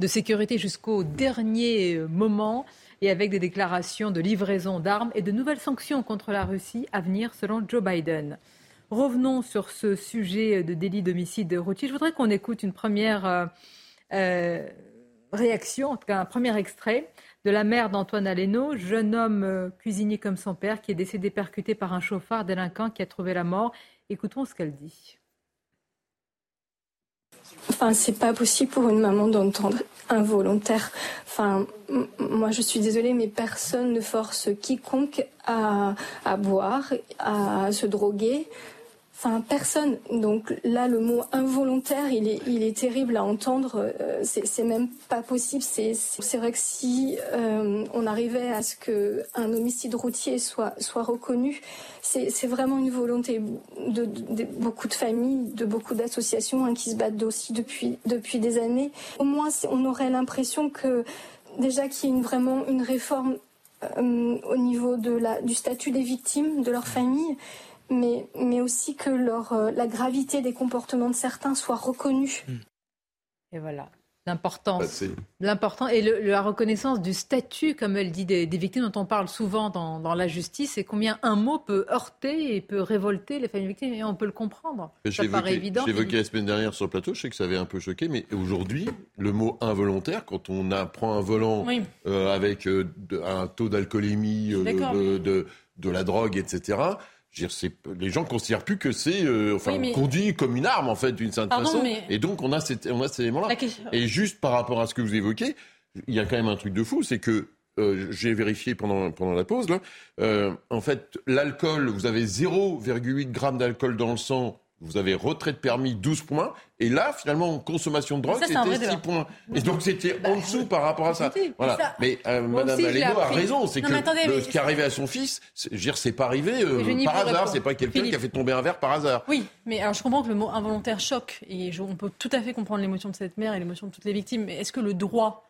Speaker 1: de sécurité jusqu'au dernier euh, moment et avec des déclarations de livraison d'armes et de nouvelles sanctions contre la Russie à venir selon Joe Biden. Revenons sur ce sujet de délit d'homicide routier. Je voudrais qu'on écoute une première euh, euh, réaction, en tout cas un premier extrait de la mère d'Antoine Aleno, jeune homme euh, cuisinier comme son père, qui est décédé percuté par un chauffard délinquant qui a trouvé la mort. Écoutons ce qu'elle dit.
Speaker 29: Enfin, c'est pas possible pour une maman d'entendre involontaire. Enfin, moi, je suis désolée, mais personne ne force quiconque à, à boire, à se droguer. Enfin, personne. Donc là, le mot involontaire, il est, terrible à entendre. Euh, c'est même pas possible. C'est vrai que si euh, on arrivait à ce que un homicide routier soit, reconnu, c'est vraiment une volonté de, beaucoup de familles, de beaucoup d'associations hein, qui se battent aussi depuis, des années. Au moins, on aurait l'impression que déjà qu'il y ait une, vraiment une réforme euh, au niveau du statut des victimes, de leur famille mais, mais aussi que leur, euh, la gravité des comportements de certains soit reconnue.
Speaker 1: Et voilà. L'importance, bah, l'important et la reconnaissance du statut, comme elle dit, des, victimes dont on parle souvent dans, dans, la justice, et combien un mot peut heurter et peut révolter les familles victimes, et on peut le comprendre.
Speaker 8: Ça paraît évident. J'ai évoqué la semaine dernière sur le plateau, je sais que ça avait un peu choqué, mais aujourd'hui, le mot involontaire, quand on apprend un volant euh, avec euh, un taux d'alcoolémie, de, de, de, la drogue, etc., les gens considèrent plus que c'est euh, enfin conduit comme une arme en fait d'une certaine façon. et donc on a cet, on a cet élément là et juste par rapport à ce que vous évoquez il y a quand même un truc de fou c'est que euh, j'ai vérifié pendant pendant la pause là euh, en fait l'alcool vous avez 0,8 grammes d'alcool dans le sang vous avez retrait de permis 12 points, et là, finalement, consommation de drogue, c'était 6 points. Et donc, c'était en bah, dessous par rapport à ça. Voilà. Mais euh, Madame a raison, c'est que ce qui est arrivé à son fils, je veux dire, c'est pas arrivé euh, par hasard, c'est pas quelqu'un qui a fait tomber un verre par hasard.
Speaker 9: Oui, mais alors je comprends que le mot involontaire choque, et on peut tout à fait comprendre l'émotion de cette mère et l'émotion de toutes les victimes, mais est-ce que le droit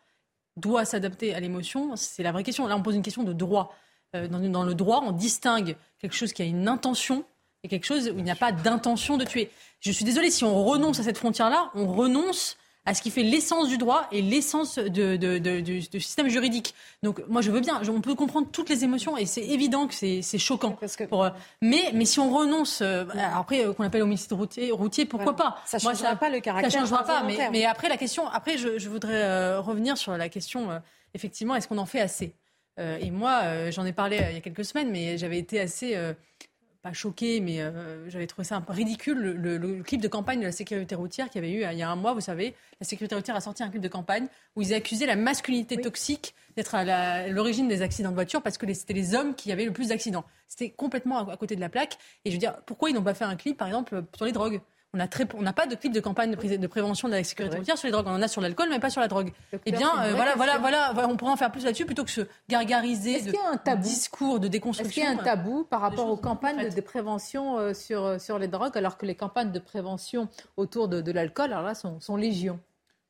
Speaker 9: doit s'adapter à l'émotion? C'est la vraie question. Là, on pose une question de droit. Euh, dans, dans le droit, on distingue quelque chose qui a une intention et quelque chose où il n'y a pas d'intention de tuer. Je suis désolée, si on renonce à cette frontière-là, on renonce à ce qui fait l'essence du droit et l'essence de, du, système juridique. Donc moi je veux bien, on peut comprendre toutes les émotions et c'est évident que c'est choquant. pour, euh, mais, mais si on renonce, euh, après euh, qu'on appelle homicide routier, routier pourquoi pas?
Speaker 15: Ça ne changera pas le caractère.
Speaker 9: Ça changera pas, mais, mais, après la question, après je, je voudrais revenir sur la question, effectivement, est-ce qu'on en fait assez? Et moi, j'en ai parlé il y a quelques semaines, mais j'avais été assez pas choqué, mais euh, j'avais trouvé ça un peu ridicule, le, clip de campagne de la sécurité routière qu'il y avait eu il y a un mois, vous savez. La sécurité routière a sorti un clip de campagne où ils accusaient la masculinité toxique d'être à l'origine des accidents de voiture parce que c'était les hommes qui avaient le plus d'accidents. C'était complètement à, côté de la plaque. Et je veux dire, pourquoi ils n'ont pas fait un clip, par exemple, sur les drogues? On n'a pas de clip de campagne de, prévention de la sécurité routière sur les drogues. On en a sur l'alcool, mais pas sur la drogue. Eh bien, euh, voilà, voilà, voilà, on pourrait en faire plus là-dessus plutôt que se gargariser de, un tabou discours de déconstruction.
Speaker 1: Est-ce qu'il y a un tabou par rapport aux campagnes de, prévention euh, sur, euh, sur les drogues, alors que les campagnes de prévention autour de, l'alcool, alors là, sont, sont légion?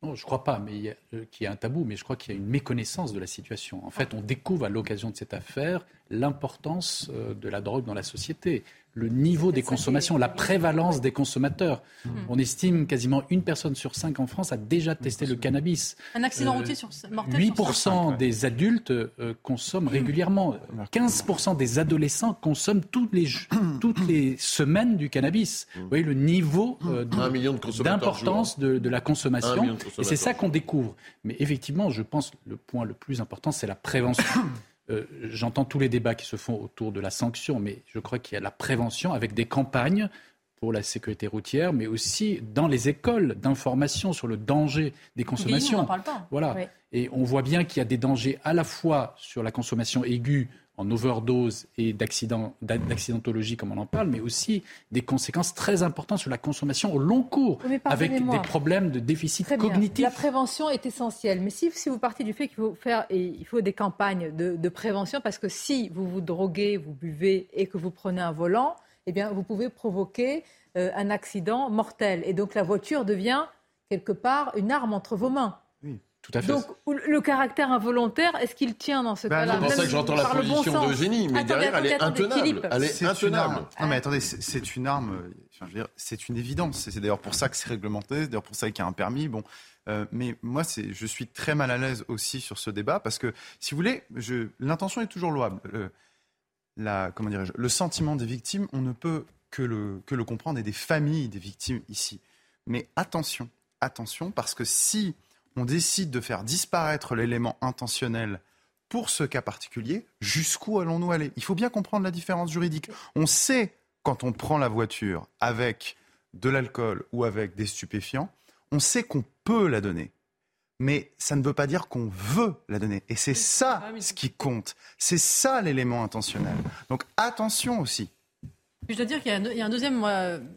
Speaker 14: Non, je ne crois pas mais qu'il y, a un tabou, mais je crois qu'il y a une méconnaissance de la situation. En fait, on découvre à l'occasion de cette affaire l'importance de la drogue dans la société le niveau des consommations, la prévalence des consommateurs. Hmm. On estime quasiment une personne sur cinq en France a déjà testé le cannabis.
Speaker 9: Un accident euh, routier sur, mortel
Speaker 14: 8% des adultes euh, consomment régulièrement. 15% des adolescents consomment toutes les, [COUGHS] toutes les semaines du cannabis. Vous voyez le niveau euh, d'importance de, de, la consommation. Et c'est ça qu'on découvre. Mais effectivement, je pense que le point le plus important, c'est la prévention. [COUGHS] Euh, j'entends tous les débats qui se font autour de la sanction, mais je crois qu'il y a la prévention avec des campagnes pour la sécurité routière, mais aussi dans les écoles d'information sur le danger des consommations. on
Speaker 9: en parle pas.
Speaker 14: Voilà. Et on voit bien qu'il y a des dangers à la fois sur la consommation aiguë en overdose et d'accidentologie, comme on en parle, mais aussi des conséquences très importantes sur la consommation au long cours, avec des problèmes de déficit cognitif.
Speaker 1: La prévention est essentielle, mais si, si vous partez du fait qu'il faut faire, et il faut des campagnes de, prévention, parce que si vous vous droguez, vous buvez et que vous prenez un volant, eh bien, vous pouvez provoquer euh, un accident mortel. Et donc la voiture devient quelque part une arme entre vos mains. Donc, le caractère involontaire, est-ce qu'il tient dans ce
Speaker 8: bah,
Speaker 1: cas-là
Speaker 8: C'est pour ça que j'entends la position d'Eugénie, mais derrière, elle est intenable. Elle est, intenable.
Speaker 11: Non, mais attendez, c'est une arme, c'est une évidence. C'est d'ailleurs pour ça que c'est réglementé, c'est d'ailleurs pour ça qu'il y a un permis. Bon. Euh, mais moi, je suis très mal à l'aise aussi sur ce débat parce que, si vous voulez, l'intention est toujours louable. Le, la, comment le sentiment des victimes, on ne peut que le, que le comprendre et des familles des victimes ici. Mais attention, attention, parce que si on décide de faire disparaître l'élément intentionnel pour ce cas particulier, jusqu'où allons-nous aller? Il faut bien comprendre la différence juridique. On sait quand on prend la voiture avec de l'alcool ou avec des stupéfiants, on sait qu'on peut la donner. Mais ça ne veut pas dire qu'on veut la donner. Et c'est ça ah ce qui compte. C'est ça l'élément intentionnel. Donc attention aussi.
Speaker 9: Je dois dire qu'il y, a un deuxième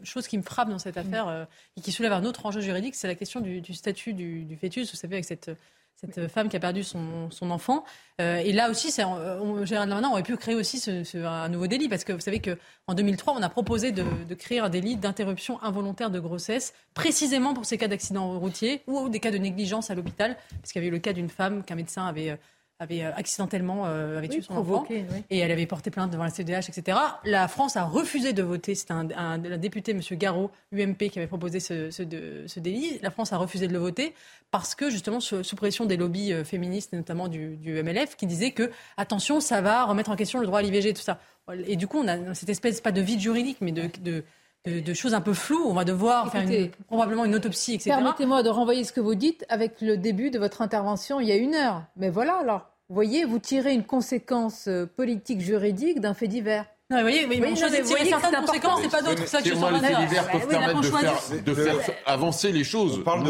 Speaker 9: chose qui me frappe dans cette affaire euh, et qui soulève un autre enjeu juridique, c'est la question du, statut du, fœtus. Vous savez, avec cette, cette femme qui a perdu son, son enfant. Euh, et là aussi, on, Gérald Darmanin aurait pu créer aussi ce, un nouveau délit parce que vous savez qu'en 2003, on a proposé de, de, créer un délit d'interruption involontaire de grossesse, précisément pour ces cas d'accident routier ou des cas de négligence à l'hôpital, parce qu'il y avait eu le cas d'une femme qu'un médecin avait euh, avait euh, accidentellement euh, avait tué son enfant et elle avait porté plainte devant la CDH, etc. La France a refusé de voter. C'était un, député, M. Garot, UMP, qui avait proposé ce, ce, délit. La France a refusé de le voter parce que justement sous, pression des lobbies euh, féministes, notamment du, MLF, qui disaient que attention, ça va remettre en question le droit à l'IVG, tout ça. Et du coup, on a cette espèce pas de vide juridique, mais de, de de, choses un peu floues. On va devoir faire probablement une autopsie, etc.
Speaker 1: Permettez-moi de renvoyer ce que vous dites avec le début de votre intervention il y a une heure. Mais voilà, alors, vous voyez, vous tirez une conséquence euh, politique juridique d'un fait divers.
Speaker 9: Non, vous voyez, mais on choisit de tirer certaines conséquences et pas d'autres. Ça que je
Speaker 8: les faits divers peuvent permettre de faire, de faire avancer les choses.
Speaker 10: On parle,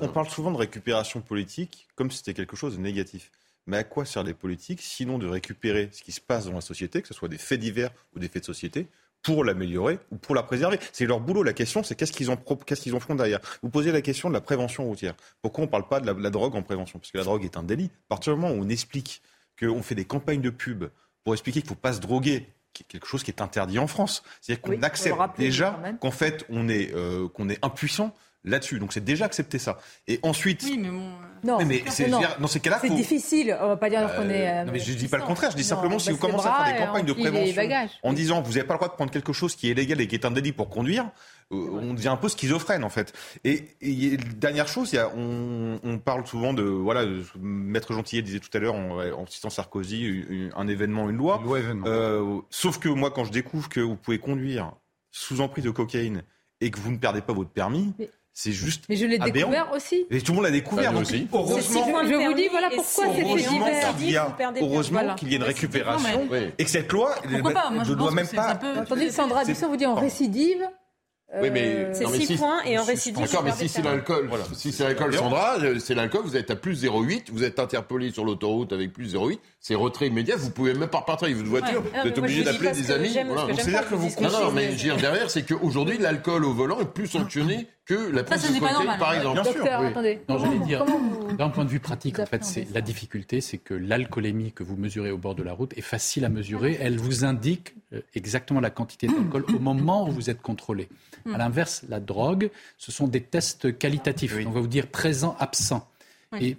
Speaker 10: on parle souvent de récupération politique comme si c'était quelque chose de négatif. Mais à quoi servent les politiques sinon de récupérer ce qui se passe dans la société, que ce soit des faits divers ou des faits de société, pour l'améliorer ou pour la préserver. C'est leur boulot. La question, c'est qu'est-ce qu'ils ont, qu'est-ce qu'ils ont font derrière. Vous posez la question de la prévention routière. Pourquoi on ne parle pas de la, drogue en prévention? Parce que la drogue est un délit. À partir du moment où on explique qu'on fait des campagnes de pub pour expliquer qu'il ne faut pas se droguer, quelque chose qui est interdit en France. C'est-à-dire qu'on accepte déjà qu'en fait, on est, euh, qu'on est impuissant là-dessus. Donc c'est déjà accepté ça. Et ensuite.
Speaker 9: Oui, mais bon. Euh,
Speaker 1: non,
Speaker 10: mais, c'est, dans ces cas-là.
Speaker 1: C'est difficile. On va pas dire qu'on est.
Speaker 10: Euh, non, mais je dis pas le contraire. Je dis simplement si vous commencez à faire des campagnes de prévention en disant vous n'avez pas le droit de prendre quelque chose qui est légal et qui est un délit pour conduire, on devient un peu schizophrène en fait. Et, dernière chose, on, parle souvent de voilà, Maître Gentillet disait tout à l'heure en, citant Sarkozy, un événement, une loi. Euh, sauf que moi, quand je découvre que vous pouvez conduire sous emprise de cocaïne et que vous ne perdez pas votre permis. C'est juste.
Speaker 1: Mais je l'ai découvert aussi.
Speaker 10: Et tout le monde l'a découvert aussi.
Speaker 1: Heureusement. Je vous dis voilà pourquoi c'est fait divers.
Speaker 10: Heureusement qu'il y ait une récupération et que cette loi, je ne dois même pas.
Speaker 1: Attendez, Sandra Dusson vous dit en récidive.
Speaker 8: Oui, mais
Speaker 15: euh, c'est 6 points et en récidive.
Speaker 8: D'accord, mais si c'est l'alcool, si c'est l'alcool, Sandra, euh, c'est l'alcool, vous êtes à plus 0,8, vous êtes interpellé sur l'autoroute avec plus 0,8, c'est retrait immédiat, vous pouvez même pas repartir avec votre voiture, vous êtes obligé d'appeler des amis.
Speaker 10: C'est-à-dire que vous
Speaker 8: Non, non, mais je derrière, c'est qu'aujourd'hui, l'alcool au volant est plus sanctionné que la prise de cocaïne, par exemple.
Speaker 1: Bien sûr. Attendez.
Speaker 14: Non, j'allais dire, d'un point de vue pratique, en fait, c'est la difficulté, c'est que l'alcoolémie que vous mesurez au bord de la route est facile à mesurer. Elle vous indique euh, exactement la quantité d'alcool au moment où vous êtes contrôlé. À l'inverse, la drogue, ce sont des tests qualitatifs. On va vous dire présent, absent. Et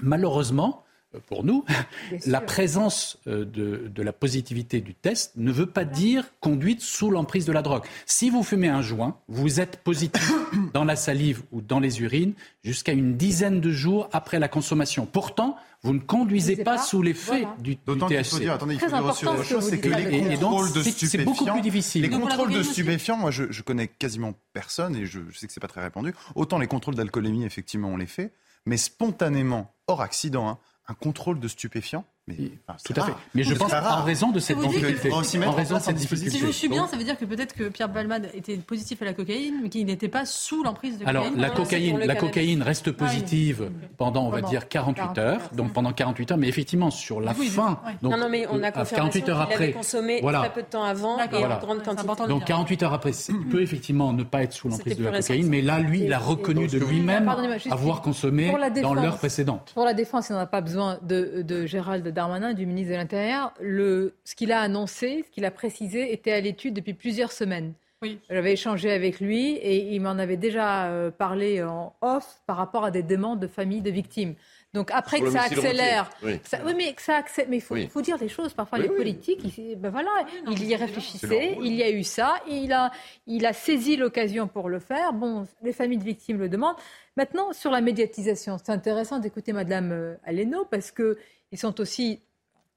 Speaker 14: malheureusement, pour nous, [LAUGHS] la présence euh, de, de, la positivité du test ne veut pas dire conduite sous l'emprise de la drogue. Si vous fumez un joint, vous êtes positif [COUGHS] dans la salive ou dans les urines jusqu'à une dizaine de jours après la consommation. Pourtant, vous ne conduisez pas, sous l'effet du, du THC.
Speaker 11: Dire, attendez, il faut dire aussi autre chose, c'est que les contrôles de stupéfiants,
Speaker 14: c'est beaucoup plus difficile.
Speaker 11: Les contrôles de stupéfiants, moi, je, je, connais quasiment personne et je, je sais que c'est pas très répandu. Autant les contrôles d'alcoolémie, effectivement, on les fait, mais spontanément, hors accident, hein, un contrôle de stupéfiants. Mais,
Speaker 14: enfin, tout à fait. Mais je pense en raison de cette difficulté. En raison de cette difficulté.
Speaker 9: Si je suis bien, ça veut dire que peut-être que Pierre Balmade était positif à la cocaïne, mais qu'il n'était pas sous l'emprise de
Speaker 14: cocaïne. Alors la cocaïne, la cocaïne reste positive pendant, on va dire, 48 heures. Donc pendant 48 heures, mais effectivement sur la fin. Donc,
Speaker 15: non, non, mais on a 48 heures après. consommé voilà. très peu de temps avant et en grande quantité.
Speaker 14: Donc 48 heures après, il peut effectivement ne pas être sous l'emprise de la cocaïne, mais là, lui, il a reconnu de lui-même avoir consommé dans l'heure précédente.
Speaker 1: Pour la défense, il n'en a pas besoin de Gérald Darmanin, du ministre de l'Intérieur, le, ce qu'il a annoncé, ce qu'il a précisé, était à l'étude depuis plusieurs semaines. Oui. J'avais échangé avec lui et il m'en avait déjà euh, parlé en off par rapport à des demandes de familles de victimes. Donc après que ça accélère, oui. mais que ça accélère, mais il faut, faut, dire les choses. Parfois les politiques, ben voilà, il y réfléchissait, il y a eu ça, il a, il a saisi l'occasion pour le faire. Bon, les familles de victimes le demandent. Maintenant sur la médiatisation, c'est intéressant d'écouter Madame euh, Aleno parce que ils sont aussi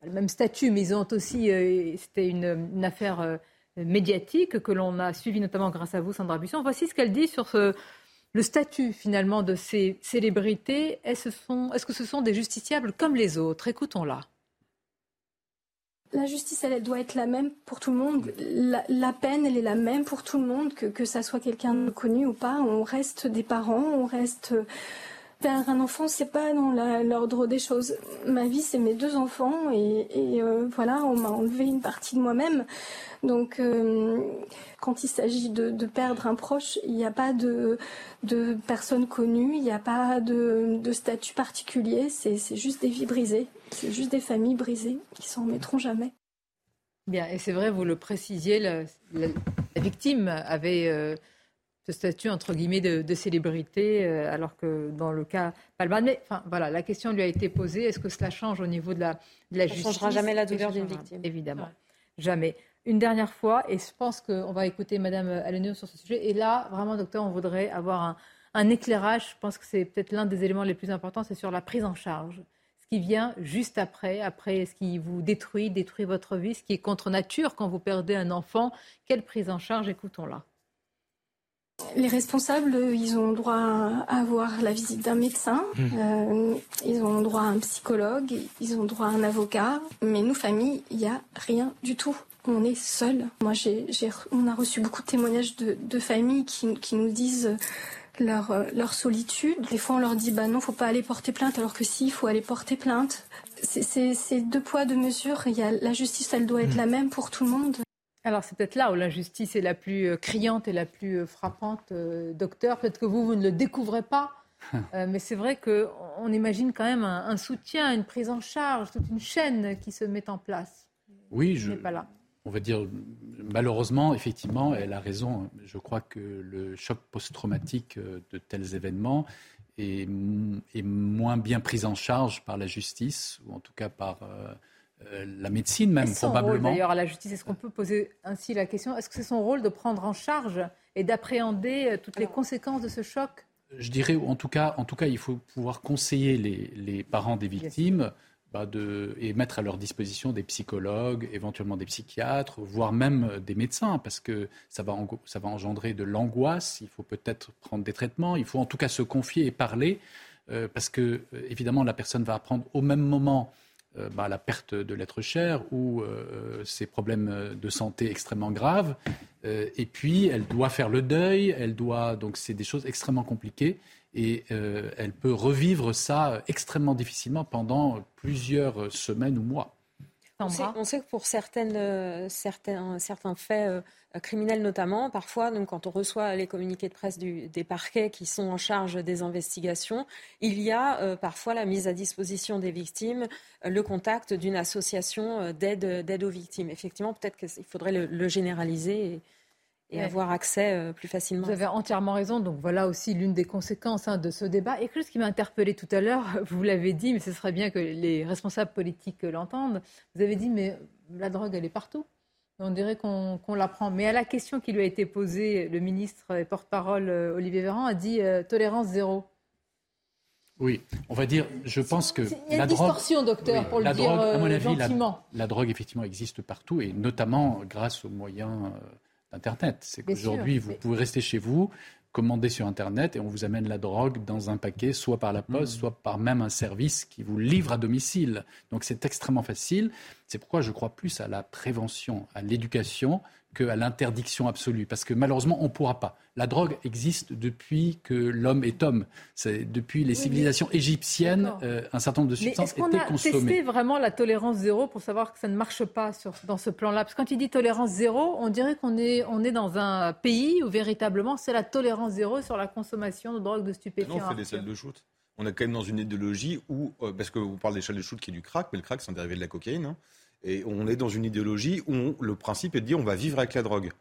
Speaker 1: le même statut, mais ils ont aussi, euh, c'était une, affaire euh, médiatique que l'on a suivie notamment grâce à vous, Sandra Busson. Voici ce qu'elle dit sur le statut finalement de ces célébrités. Est-ce, est que ce sont des justiciables comme les autres? Écoutons-la.
Speaker 29: La justice, elle, doit être la même pour tout le monde. La, peine, elle est la même pour tout le monde, que, que ça soit quelqu'un de connu ou pas. On reste des parents, on reste Perdre un enfant, c'est pas dans l'ordre des choses. Ma vie, c'est mes deux enfants et, euh, voilà, on m'a enlevé une partie de moi-même. Donc, euh, quand il s'agit de, perdre un proche, il n'y a pas de, personnes connues, il n'y a pas de, statut particulier. C'est juste des vies brisées, c'est juste des familles brisées qui s'en remettront jamais.
Speaker 1: Bien, et c'est vrai, vous le précisiez, la, victime avait euh, ce statut entre guillemets de, célébrité, euh, alors que dans le cas Palman, mais enfin voilà, la question lui a été posée est-ce que cela change au niveau de la, de la
Speaker 15: Ça
Speaker 1: justice?
Speaker 15: ne changera jamais la douleur d'une victime.
Speaker 1: Évidemment, jamais. Une dernière fois, et je pense qu'on va écouter Madame Alenio sur ce sujet. Et là, vraiment, docteur, on voudrait avoir un, un éclairage. Je pense que c'est peut-être l'un des éléments les plus importants, c'est sur la prise en charge. Ce qui vient juste après, après ce qui vous détruit, détruit votre vie, ce qui est contre nature quand vous perdez un enfant. Quelle prise en charge Écoutons-la?
Speaker 29: Les responsables, ils ont droit à avoir la visite d'un médecin, mmh. euh, ils ont droit à un psychologue, ils ont droit à un avocat. Mais nous, famille, il n'y a rien du tout. On est seuls. Moi, j'ai, on a reçu beaucoup de témoignages de, familles qui, nous disent leur, leur solitude. Des fois, on leur dit, bah non, faut pas aller porter plainte, alors que si, il faut aller porter plainte. C'est, deux poids, deux mesures. Il y a, la justice, elle doit être mmh. la même pour tout le monde.
Speaker 1: Alors c'est peut-être là où l'injustice est la plus euh, criante et la plus euh, frappante, euh, docteur. Peut-être que vous, vous ne le découvrez pas, [LAUGHS] mais c'est vrai qu'on imagine quand même un, soutien, une prise en charge, toute une chaîne qui se met en place.
Speaker 14: Oui, je, pas là. on va dire, malheureusement, effectivement, elle a raison. Je crois que le choc post-traumatique de tels événements est, est, moins bien pris en charge par la justice, ou en tout cas par... Euh, la médecine même, probablement.
Speaker 1: D'ailleurs, à la justice, est-ce qu'on peut poser ainsi la question Est-ce que c'est son rôle de prendre en charge et d'appréhender euh, toutes les conséquences de ce choc?
Speaker 14: Je dirais, en tout cas, en tout cas il faut pouvoir conseiller les, parents des victimes. Bah, de, et mettre à leur disposition des psychologues, éventuellement des psychiatres, voire même des médecins, parce que ça va, ça va engendrer de l'angoisse, il faut peut-être prendre des traitements, il faut en tout cas se confier et parler, euh, parce que, euh, évidemment, la personne va apprendre au même moment euh, bah, la perte de l'être cher ou ses problèmes de santé extrêmement graves. et puis, elle doit faire le deuil, elle doit. Donc, c'est des choses extrêmement compliquées et elle peut revivre ça extrêmement difficilement pendant plusieurs semaines ou mois.
Speaker 15: On sait, que pour certaines, certains, certains faits euh, criminels notamment. Parfois, donc, quand on reçoit les communiqués de presse des parquets qui sont en charge des investigations, il y a euh, parfois la mise à disposition des victimes, euh, le contact d'une association d'aide aux victimes. Effectivement, peut-être qu'il faudrait le, généraliser. Et, avoir accès plus facilement.
Speaker 1: Vous avez entièrement raison. Donc voilà aussi l'une des conséquences hein, de ce débat. Et quelque chose qui m'a interpellé tout à l'heure, [LAUGHS] vous l'avez dit, mais ce serait bien que les responsables politiques l'entendent. Vous avez dit, mais la drogue, elle est partout. On dirait qu'on l'apprend. Mais à la question qui lui a été posée, le ministre et porte-parole euh, Olivier Véran a dit euh, tolérance zéro.
Speaker 14: Oui, on va dire, je pense que.
Speaker 1: Il y a une distorsion, docteur, pour le dire à mon avis, gentiment.
Speaker 14: La, drogue, effectivement, existe partout et notamment grâce aux moyens euh, d'Internet. C'est qu'aujourd'hui, vous pouvez rester chez vous, commander sur Internet et on vous amène la drogue dans un paquet, soit par la poste, mmh. soit par même un service qui vous livre à domicile. Donc c'est extrêmement facile. C'est pourquoi je crois plus à la prévention, à l'éducation, qu'à l'interdiction absolue. Parce que malheureusement, on ne pourra pas. La drogue existe depuis que l'homme est homme. C'est depuis les civilisations égyptiennes, euh, un certain nombre de substances étaient consommées. Est-ce qu'on a testé
Speaker 1: vraiment la tolérance zéro pour savoir que ça ne marche pas sur, dans ce plan-là? Parce que quand il dit tolérance zéro, on dirait qu'on est, on est dans un pays où véritablement c'est la tolérance zéro sur la consommation de drogue, de stupéfiants.
Speaker 10: Non, on fait des salles de shoot. On est quand même dans une idéologie où, euh, parce que vous parlez des salles de shoot qui est du crack, mais le crack c'est un dérivé de la cocaïne. Hein. Et on est dans une idéologie où le principe est de dire on va vivre avec la drogue.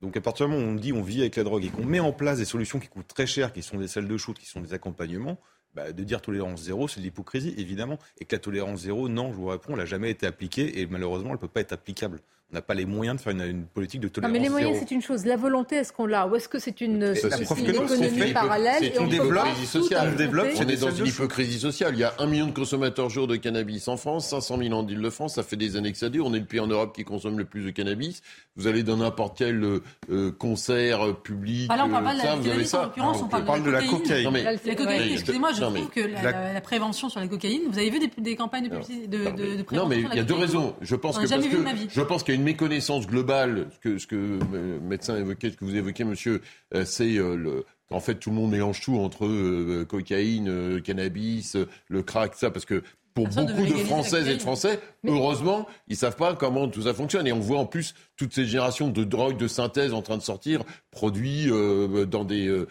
Speaker 10: Donc à partir du moment où on dit on vit avec la drogue et qu'on met en place des solutions qui coûtent très cher, qui sont des salles de shoot, qui sont des accompagnements, bah, de dire tolérance zéro, c'est de l'hypocrisie, évidemment. Et que la tolérance zéro, non, je vous réponds, elle n'a jamais été appliquée et malheureusement, elle ne peut pas être applicable on n'a pas les moyens de faire une, politique de tolérance.
Speaker 1: Non, mais les moyens, c'est une chose. La volonté, est-ce qu'on l'a? Ou est-ce que c'est une, économie parallèle
Speaker 8: C'est une hypocrisie sociale. On, est dans une hypocrisie sociale. Il y a un million de consommateurs jour de cannabis en France, 500 000 en Ile-de-France. Ça fait des années que ça dure. On est le pays en Europe qui consomme le plus de cannabis. Vous allez dans n'importe quel euh, concert public.
Speaker 9: Alors, ah on parle pas de la cannabis, en l'occurrence, on parle de la cocaïne. La cocaïne, excusez-moi, je trouve que la prévention sur la cocaïne, vous avez vu des campagnes de prévention
Speaker 8: Non, mais il y a deux raisons. Je pense qu'il y a une méconnaissance global, ce que, ce que euh, médecin évoquait, ce que vous évoquez, monsieur, euh, c'est euh, le, en fait, tout le monde mélange tout entre cocaïne, cannabis, le crack, ça, parce que pour beaucoup de Françaises et de Français, heureusement, ils savent pas comment tout ça fonctionne. Et on voit en plus toutes ces générations de drogues de synthèse en train de sortir, produits dans des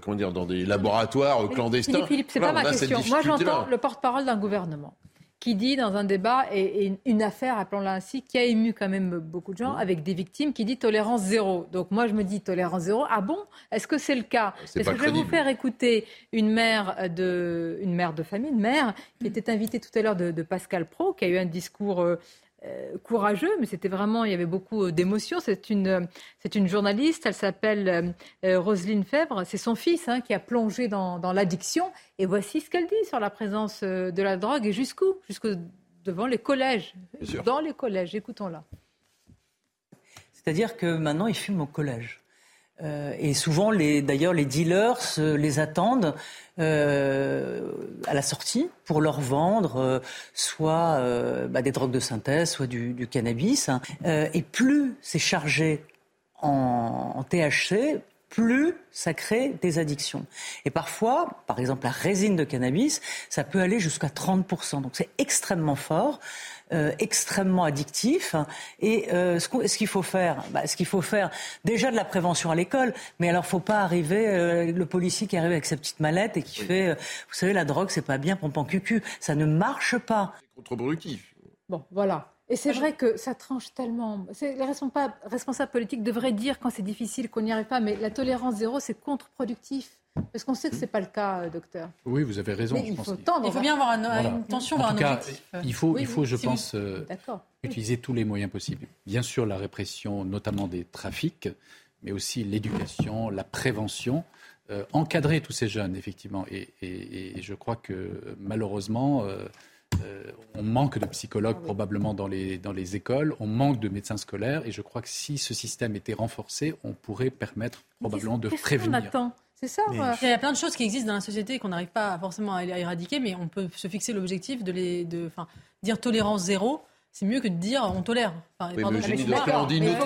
Speaker 8: comment dire, dans des laboratoires clandestins.
Speaker 1: Philippe, Philippe c'est pas ma question. Moi, j'entends le porte-parole d'un gouvernement qui dit dans un débat, et, une affaire, appelons-la ainsi, qui a ému quand même beaucoup de gens, avec des victimes, qui dit tolérance zéro. Donc moi, je me dis tolérance zéro. Ah bon? Est-ce que c'est le cas? Parce que je vais vous faire écouter une mère de, une mère de famille, une mère qui était invitée tout à l'heure de, de, Pascal Pro, qui a eu un discours euh, courageux, mais c'était vraiment, il y avait beaucoup euh, d'émotions. C'est une, euh, c'est une journaliste, elle s'appelle Roselyne Fèvre. C'est son fils hein, qui a plongé dans, l'addiction. Et voici ce qu'elle dit sur la présence de la drogue et jusqu'où? Jusque devant les collèges. Dans les collèges, écoutons-la.
Speaker 30: C'est-à-dire que maintenant, ils fument au collège. Euh, et souvent, d'ailleurs, les dealers les attendent euh, à la sortie pour leur vendre euh, soit bah, des drogues de synthèse, soit du, cannabis. Hein. et plus c'est chargé en, en THC, plus ça crée des addictions. Et parfois, par exemple, la résine de cannabis, ça peut aller jusqu'à 30%. Donc c'est extrêmement fort. Euh, extrêmement addictif. Et euh, ce qu'il faut faire, bah, ce qu'il faut faire, déjà de la prévention à l'école, mais alors faut pas arriver euh, le policier qui arrive avec sa petite mallette et qui fait, vous savez, la drogue c'est pas bien, pompant cucu, ça ne marche pas.
Speaker 8: C'est contre-productif.
Speaker 1: Bon, voilà. Et c'est vrai que ça tranche tellement. Les responsables, responsables politiques devraient dire quand c'est difficile qu'on n'y arrive pas, mais la tolérance zéro, c'est contre-productif. Parce qu'on sait que ce n'est pas le cas, euh, docteur.
Speaker 14: Oui, vous avez raison.
Speaker 1: il, faut
Speaker 9: il faut bien avoir une tension vers un objectif.
Speaker 14: Il faut, il faut je pense, euh, utiliser tous les moyens possibles. Bien sûr, la répression, notamment des trafics, mais aussi l'éducation, la prévention. Euh, encadrer tous ces jeunes, effectivement. Et, je crois que malheureusement, euh, euh, on manque de psychologues probablement dans les, dans les écoles, on manque de médecins scolaires. Et je crois que si ce système était renforcé, on pourrait permettre probablement de prévenir.
Speaker 1: C'est ça.
Speaker 9: Il y a plein de choses qui existent dans la société qu'on n'arrive pas forcément à éradiquer, mais on peut se fixer l'objectif de les, de, dire tolérance zéro c'est mieux que de dire on tolère.
Speaker 8: Enfin, oui, pardon, mais on dit notre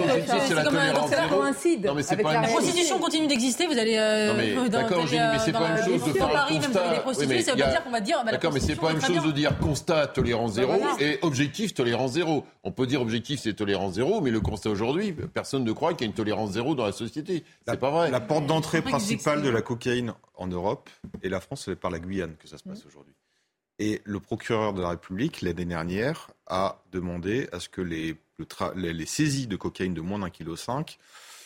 Speaker 8: c'est la tolérance zéro.
Speaker 9: Non, mais c'est pas la prostitution continue d'exister, vous allez.
Speaker 8: Euh, D'accord, mais c'est pas une chose de faire un constat.
Speaker 9: Oui, ça veut pas dire qu'on va dire.
Speaker 8: Bah, D'accord, mais c'est pas une chose de dire constat tolérance zéro et objectif tolérance zéro. On peut dire objectif c'est tolérance zéro, mais le constat aujourd'hui, personne ne croit qu'il y a une tolérance zéro dans la société. C'est pas vrai.
Speaker 10: La porte d'entrée principale de la cocaïne en Europe et la France, c'est par la Guyane que ça se passe aujourd'hui. Et le procureur de la République, l'année dernière, a demandé à ce que les, les, saisies de cocaïne de moins d'un kilo cinq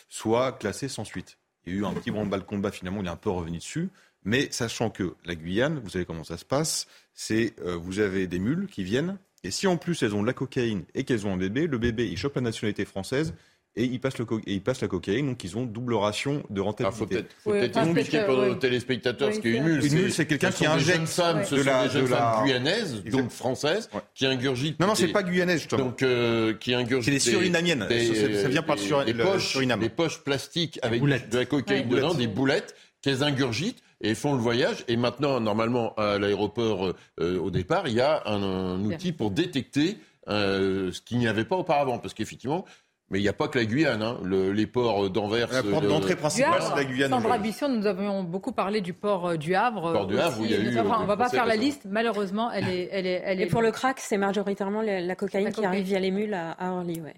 Speaker 10: soient classées sans suite. Il y a eu un petit branle-bas combat, finalement, il est un peu revenu dessus. Mais sachant que la Guyane, vous savez comment ça se passe, c'est euh, vous avez des mules qui viennent, et si en plus elles ont de la cocaïne et qu'elles ont un bébé, le bébé il chope la nationalité française, et ils passent, le et ils passent la cocaïne, donc ils ont double ration de rentabilité.
Speaker 8: Il faut peut-être expliquer pour nos téléspectateurs ce qu'est une mule.
Speaker 10: Une mule, c'est quelqu'un qui injecte.
Speaker 8: Jeune femme, ce de sont la, des jeunes femmes guyanaises, donc françaises, qui ingurgitent.
Speaker 10: Non, non, c'est pas guyanaise, justement.
Speaker 8: Donc, euh, qui ingurgitent.
Speaker 10: C'est des surinamiennes. ça, vient par
Speaker 8: sur, les poches, Suriname. Des poches plastiques avec de la cocaïne dedans, des boulettes, qu'elles ingurgitent et font le voyage. Et maintenant, normalement, à l'aéroport, euh, au départ, il y a un, outil pour détecter euh, ce qu'il n'y avait pas auparavant. Parce qu'effectivement, mais il n'y a pas que la Guyane, hein. les ports d'Anvers.
Speaker 10: La porte d'entrée principale, c'est la Guyane.
Speaker 1: Sandra Bisson, nous avions beaucoup parlé du port euh, du Havre.
Speaker 8: Port du Havre, où il y a eu.
Speaker 1: on ne va pas faire la liste, malheureusement, elle est. Elle est, elle est...
Speaker 15: Et pour le crack, c'est majoritairement la cocaïne qui arrive via les mules à, Orly. Ouais.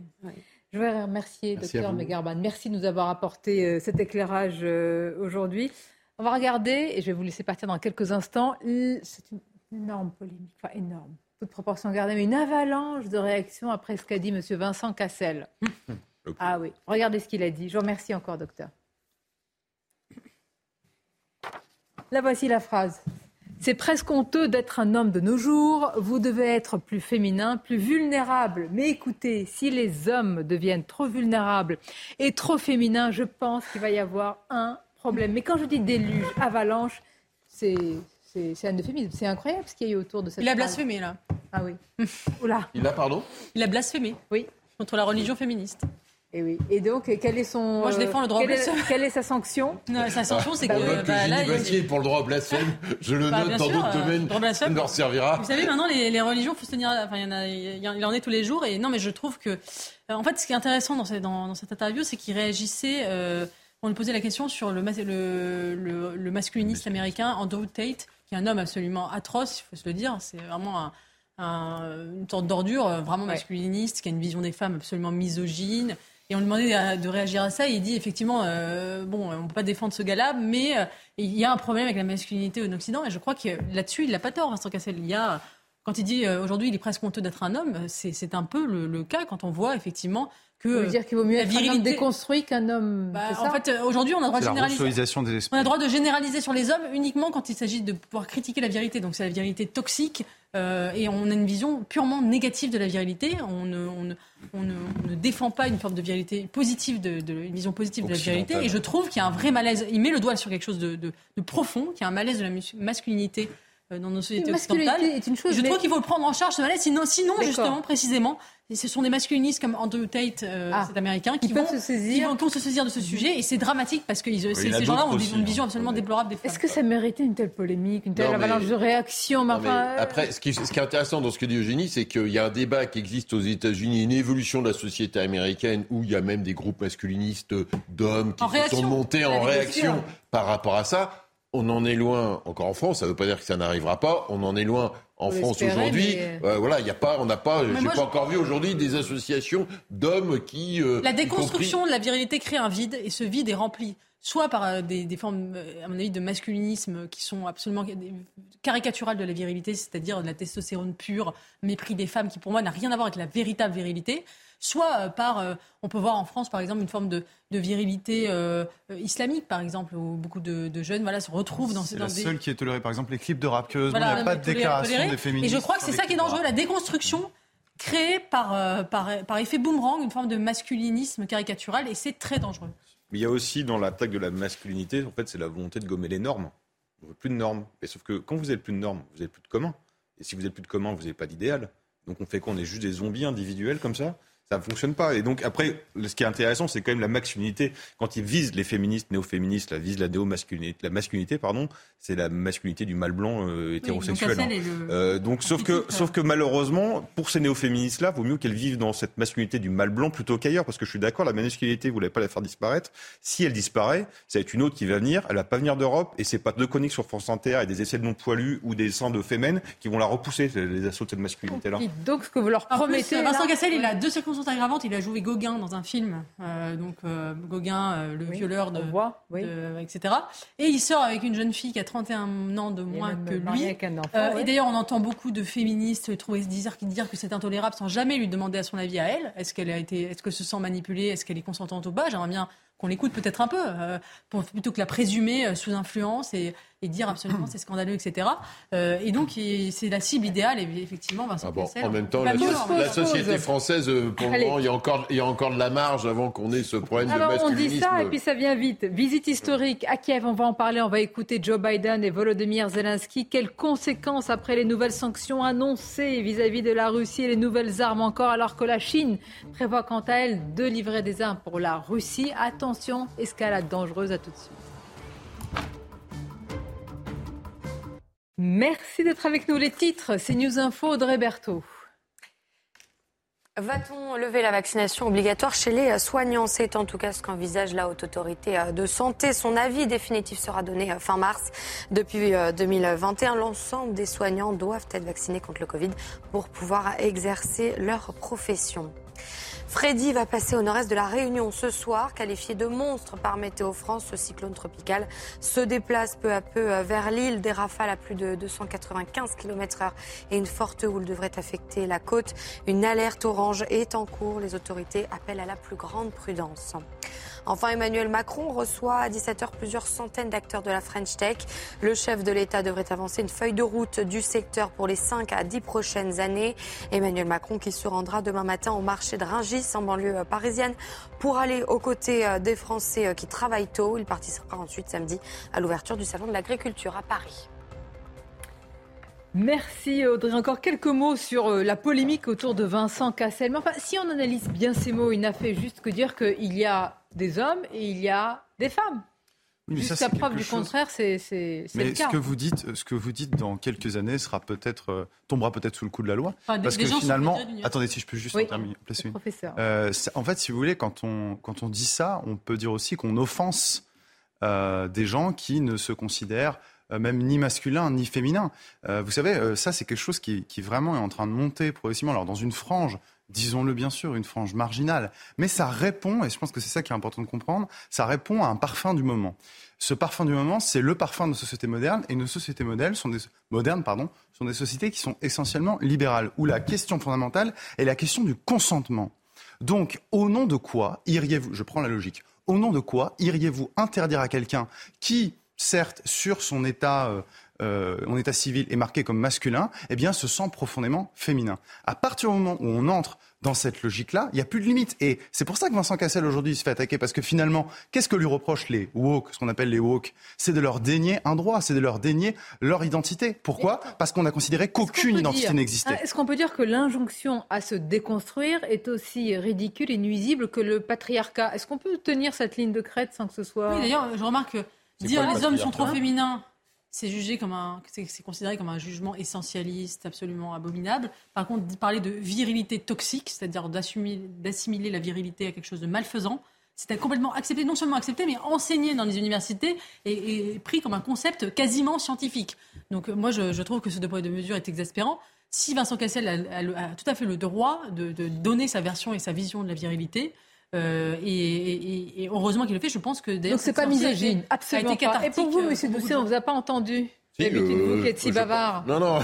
Speaker 1: Je voudrais remercier Dr Megarban. Merci de nous avoir apporté euh, cet éclairage euh, aujourd'hui. On va regarder, et je vais vous laisser partir dans quelques instants. C'est une énorme polémique, enfin énorme toute proportion gardée, mais une avalanche de réactions après ce qu'a dit M. Vincent Cassel. [LAUGHS] ah oui, regardez ce qu'il a dit. Je vous remercie encore, docteur. Là voici la phrase. C'est presque honteux d'être un homme de nos jours. Vous devez être plus féminin, plus vulnérable. Mais écoutez, si les hommes deviennent trop vulnérables et trop féminins, je pense qu'il va y avoir un problème. Mais quand je dis déluge, avalanche, c'est c'est un euphémisme. C'est incroyable ce qu'il y a eu autour de cette.
Speaker 9: Il a blasphémé, là.
Speaker 1: Ah oui. [LAUGHS] Oula.
Speaker 8: Il a, pardon
Speaker 9: Il a blasphémé.
Speaker 1: Oui.
Speaker 9: Contre la religion féministe.
Speaker 1: Et oui. Et donc, quel est son.
Speaker 9: Moi, je défends le droit
Speaker 1: quelle, est, [LAUGHS] quelle est sa sanction?
Speaker 9: Non, Sa sanction, c'est que.
Speaker 8: Bah, bah, là, il... pour le droit au blasphème. [LAUGHS] Je le bah, note dans d'autres domaines. Ça ne leur servira.
Speaker 9: Vous savez, maintenant, les, les religions, faut se tenir. Enfin, il y en a, il en est tous les jours. Et non, mais je trouve que. Euh, en fait, ce qui est intéressant dans, dans, dans cette interview, c'est qu'il réagissait. Euh, on lui posait la question sur le, le, le, le masculiniste américain Andrew Tate, qui est un homme absolument atroce, il faut se le dire. C'est vraiment une sorte d'ordure, euh, vraiment masculiniste, qui a une vision des femmes absolument misogyne. Et on lui demandait de réagir à ça. Et il dit effectivement, euh, bon, on ne peut pas défendre ce gars-là, mais euh, il y a un problème avec la masculinité en Occident. Et je crois que là-dessus, il n'a pas tort, Vincent Cassel. Il y a, quand il dit aujourd'hui, il est presque honteux d'être un homme, c'est un peu le, le, cas quand on voit effectivement
Speaker 1: que dire qu'il vaut mieux être un homme déconstruit qu'un homme.
Speaker 9: Bah, en fait, euh, aujourd'hui, on a le droit de généraliser.
Speaker 10: on
Speaker 9: a le droit de généraliser sur les hommes uniquement quand il s'agit de pouvoir critiquer la virilité. Donc c'est la virilité toxique euh, et on a une vision purement négative de la virilité. On ne, on ne, on ne, défend pas une forme de virilité positive, de, de une vision positive de la virilité. Et je trouve qu'il y a un vrai malaise. Il met le doigt sur quelque chose de, de profond, qui est un malaise de la masculinité euh, dans nos sociétés occidentales.
Speaker 1: Est une chose,
Speaker 9: je trouve qu'il faut le prendre en charge ce malaise. Sinon, sinon justement, précisément, ce sont des masculinistes comme Andrew Tate, euh, ah. cet américain, qui, vont, se saisir. Qui vont, se saisir de ce sujet. Et c'est dramatique parce que ces gens-là ont une vision hein. absolument déplorable des femmes.
Speaker 1: Est-ce que ça méritait une telle polémique, une telle avalanche de réactions
Speaker 8: Après, ce qui, est intéressant dans ce que dit Eugénie, c'est qu'il y a un débat qui existe aux États-Unis, une évolution de la société américaine où il y a même des groupes masculinistes d'hommes qui sont montés en réaction par rapport à ça. On en est loin encore en France, ça ne veut pas dire que ça n'arrivera pas. On en est loin en France aujourd'hui. Euh, voilà, il y a pas, on n'a pas, j'ai pas encore vu aujourd'hui des associations d'hommes qui.
Speaker 9: Euh, la déconstruction de la virilité crée un vide et ce vide est rempli soit par euh, des, des, formes, à mon avis, de masculinisme qui sont absolument caricaturales de la virilité, c'est-à-dire de la testostérone pure, mépris des femmes, qui pour moi n'a rien à voir avec la véritable virilité soit euh, par, euh, on peut voir en France par exemple une forme de, virilité euh, islamique par exemple, où beaucoup de, jeunes voilà, se retrouvent dans
Speaker 10: ces...
Speaker 9: C'est
Speaker 10: la seule qui est tolérée par exemple les clips de rap, il n'y a pas de déclaration des féministes.
Speaker 9: Et je crois que c'est ça qui est dangereux, la déconstruction créée par, par, par effet boomerang, une forme de masculinisme caricatural, et c'est très dangereux.
Speaker 10: Mais il y a aussi dans l'attaque de la masculinité, en fait, c'est la volonté de gommer les normes. On veut plus de normes. Mais sauf que quand vous n'avez plus de normes, vous n'avez plus de commun. Et si vous n'avez plus de commun, vous n'avez pas d'idéal. Donc on fait quoi On est juste des zombies individuels comme ça ça ne fonctionne pas. Et donc après, ce qui est intéressant, c'est quand même la masculinité. Quand ils visent les féministes, néo-féministes, la visent la néo-masculinité, la masculinité, pardon, c'est la masculinité du mâle blanc euh, hétérosexuel. donc, hein. euh, donc sauf que, sauf que malheureusement, pour ces néo-féministes-là, vaut mieux qu'elles vivent dans cette masculinité du mâle blanc plutôt qu'ailleurs, parce que je suis d'accord, la masculinité, vous n'allez pas la faire disparaître. Si elle disparaît, ça va être une autre qui va venir. Elle va pas venir d'Europe, et c'est pas deux coniques sur France Inter et des essais de non poilus ou des seins de fémènes qui vont la repousser les assauts de cette masculinité-là.
Speaker 1: Donc ce que vous leur promettez,
Speaker 9: Vincent Cassel, il a deux circonstances aggravante, il a joué Gauguin dans un film, euh, donc euh, Gauguin, euh, le violeur de, voit, etc. Et il sort avec une jeune fille qui a 31 ans de moins que lui. Et d'ailleurs, on entend beaucoup de féministes trouver dire, dire que c'est intolérable sans jamais lui demander à son avis à elle. Est-ce qu'elle a été, est-ce que se sent manipulée, est-ce qu'elle est consentante ou pas? J'aimerais bien qu'on l'écoute peut-être un peu, pour, plutôt que la présumer sous influence et et dire absolument c'est scandaleux, etc. Euh, et donc c'est la cible idéale, et effectivement, Vincent
Speaker 8: ah bon, En même temps, la, la, société française, euh, pour le moment, il y, a encore, il y a encore de la marge avant qu'on ait ce problème
Speaker 1: Alors,
Speaker 8: de masculinisme.
Speaker 1: on dit ça et puis ça vient vite. Visite historique à Kiev, on va en parler, on va écouter Joe Biden et Volodymyr Zelensky. Quelles conséquences après les nouvelles sanctions annoncées vis-à-vis -vis de la Russie et les nouvelles armes encore, alors que la Chine prévoit quant à elle de livrer des armes pour la Russie? Attention, escalade dangereuse, à tout de suite. Merci d'être avec nous. Les titres, c'est News Info, Audrey Berthaud.
Speaker 16: Va-t-on lever la vaccination obligatoire chez les soignants? C'est en tout cas ce qu'envisage la Haute Autorité de Santé. Son avis définitif sera donné fin mars. Depuis 2021, euh, l'ensemble des soignants doivent être vaccinés contre le Covid pour pouvoir exercer leur profession. Freddy va passer au nord-est de la Réunion ce soir. Qualifié de monstre par Météo France, ce cyclone tropical se déplace peu à peu euh, vers l'île. Des rafales à plus de 295 km/h et une forte houle devrait affecter la côte. Une alerte orange est en cours. Les autorités appellent à la plus grande prudence. Enfin, Emmanuel Macron reçoit à 17h plusieurs centaines d'acteurs de la French Tech. Le chef de l'État devrait avancer une feuille de route du secteur pour les 5 à 10 prochaines années. Emmanuel Macron qui se rendra demain matin au marché de Ringis en banlieue parisienne pour aller aux côtés euh, des Français euh, qui travaillent tôt. Il participera ensuite samedi à l'ouverture du Salon de l'agriculture à Paris.
Speaker 1: Merci Audrey. Encore quelques mots sur euh, la polémique autour de Vincent Cassel. enfin, si on analyse bien ces mots, il n'a fait juste que dire qu'il y a des hommes et il y a des femmes. Oui, Jusqu'à preuve du contraire, c'est
Speaker 11: mais
Speaker 1: le cas.
Speaker 11: Ce que vous dites, ce que vous dites dans quelques années sera peut-être euh, tombera peut-être sous le coup de la loi, parce que finalement, attendez, si je peux juste terminer,
Speaker 1: professeur.
Speaker 11: Euh, en fait, si vous voulez, quand on quand on dit ça, on peut dire aussi qu'on offense euh, des gens qui ne se considèrent même ni masculin ni féminin. vous savez, ça c'est quelque chose qui, vraiment est en train de monter progressivement. Alors dans une frange disons-le bien sûr, une frange marginale. Mais ça répond, et je pense que c'est ça qui est important de comprendre, ça répond à un parfum du moment. Ce parfum du moment, c'est le parfum de nos sociétés modernes, et nos sociétés modernes sont modernes pardon, sont des sociétés qui sont essentiellement libérales, où la question fondamentale est la question du consentement. Donc, au nom de quoi iriez-vous, je prends la logique, au nom de quoi iriez-vous interdire à quelqu'un qui, certes, sur son état euh, euh, en état civil est marqué comme masculin, eh bien, se sent profondément féminin. À partir du moment où on entre dans cette logique-là, il n'y a plus de limite. Et c'est pour ça que Vincent Cassel aujourd'hui se fait attaquer, parce que finalement, qu'est-ce que lui reprochent les woke, ce qu'on appelle les woke? C'est de leur dénier un droit, c'est de leur dénier leur identité. Pourquoi? Parce qu'on a considéré qu'aucune identité n'existait.
Speaker 1: Est-ce qu'on peut dire que l'injonction à se déconstruire est aussi ridicule et nuisible que le patriarcat? Est-ce qu'on peut tenir cette ligne de crête sans que ce soit...
Speaker 9: Oui, d'ailleurs, je remarque que dire les hommes sont trop féminins c'est jugé comme un, c'est considéré comme un jugement essentialiste, absolument abominable. Par contre, parler de virilité toxique, c'est-à-dire d'assimiler la virilité à quelque chose de malfaisant, c'est complètement accepté, non seulement accepté, mais enseigné dans les universités et, pris comme un concept quasiment scientifique. Donc moi, je, trouve que ce deux poids de mesure est exaspérant. Si Vincent Cassel a, tout à fait le droit de, de, donner sa version et sa vision de la virilité, euh, et, heureusement qu'il le fait. Je pense que
Speaker 1: d'ailleurs. Donc c'est pas misogyne, absolument pas. Et pour vous, Monsieur Doucet, on vous a pas entendu. Si, vous qui êtes si bavard.
Speaker 8: Non, non.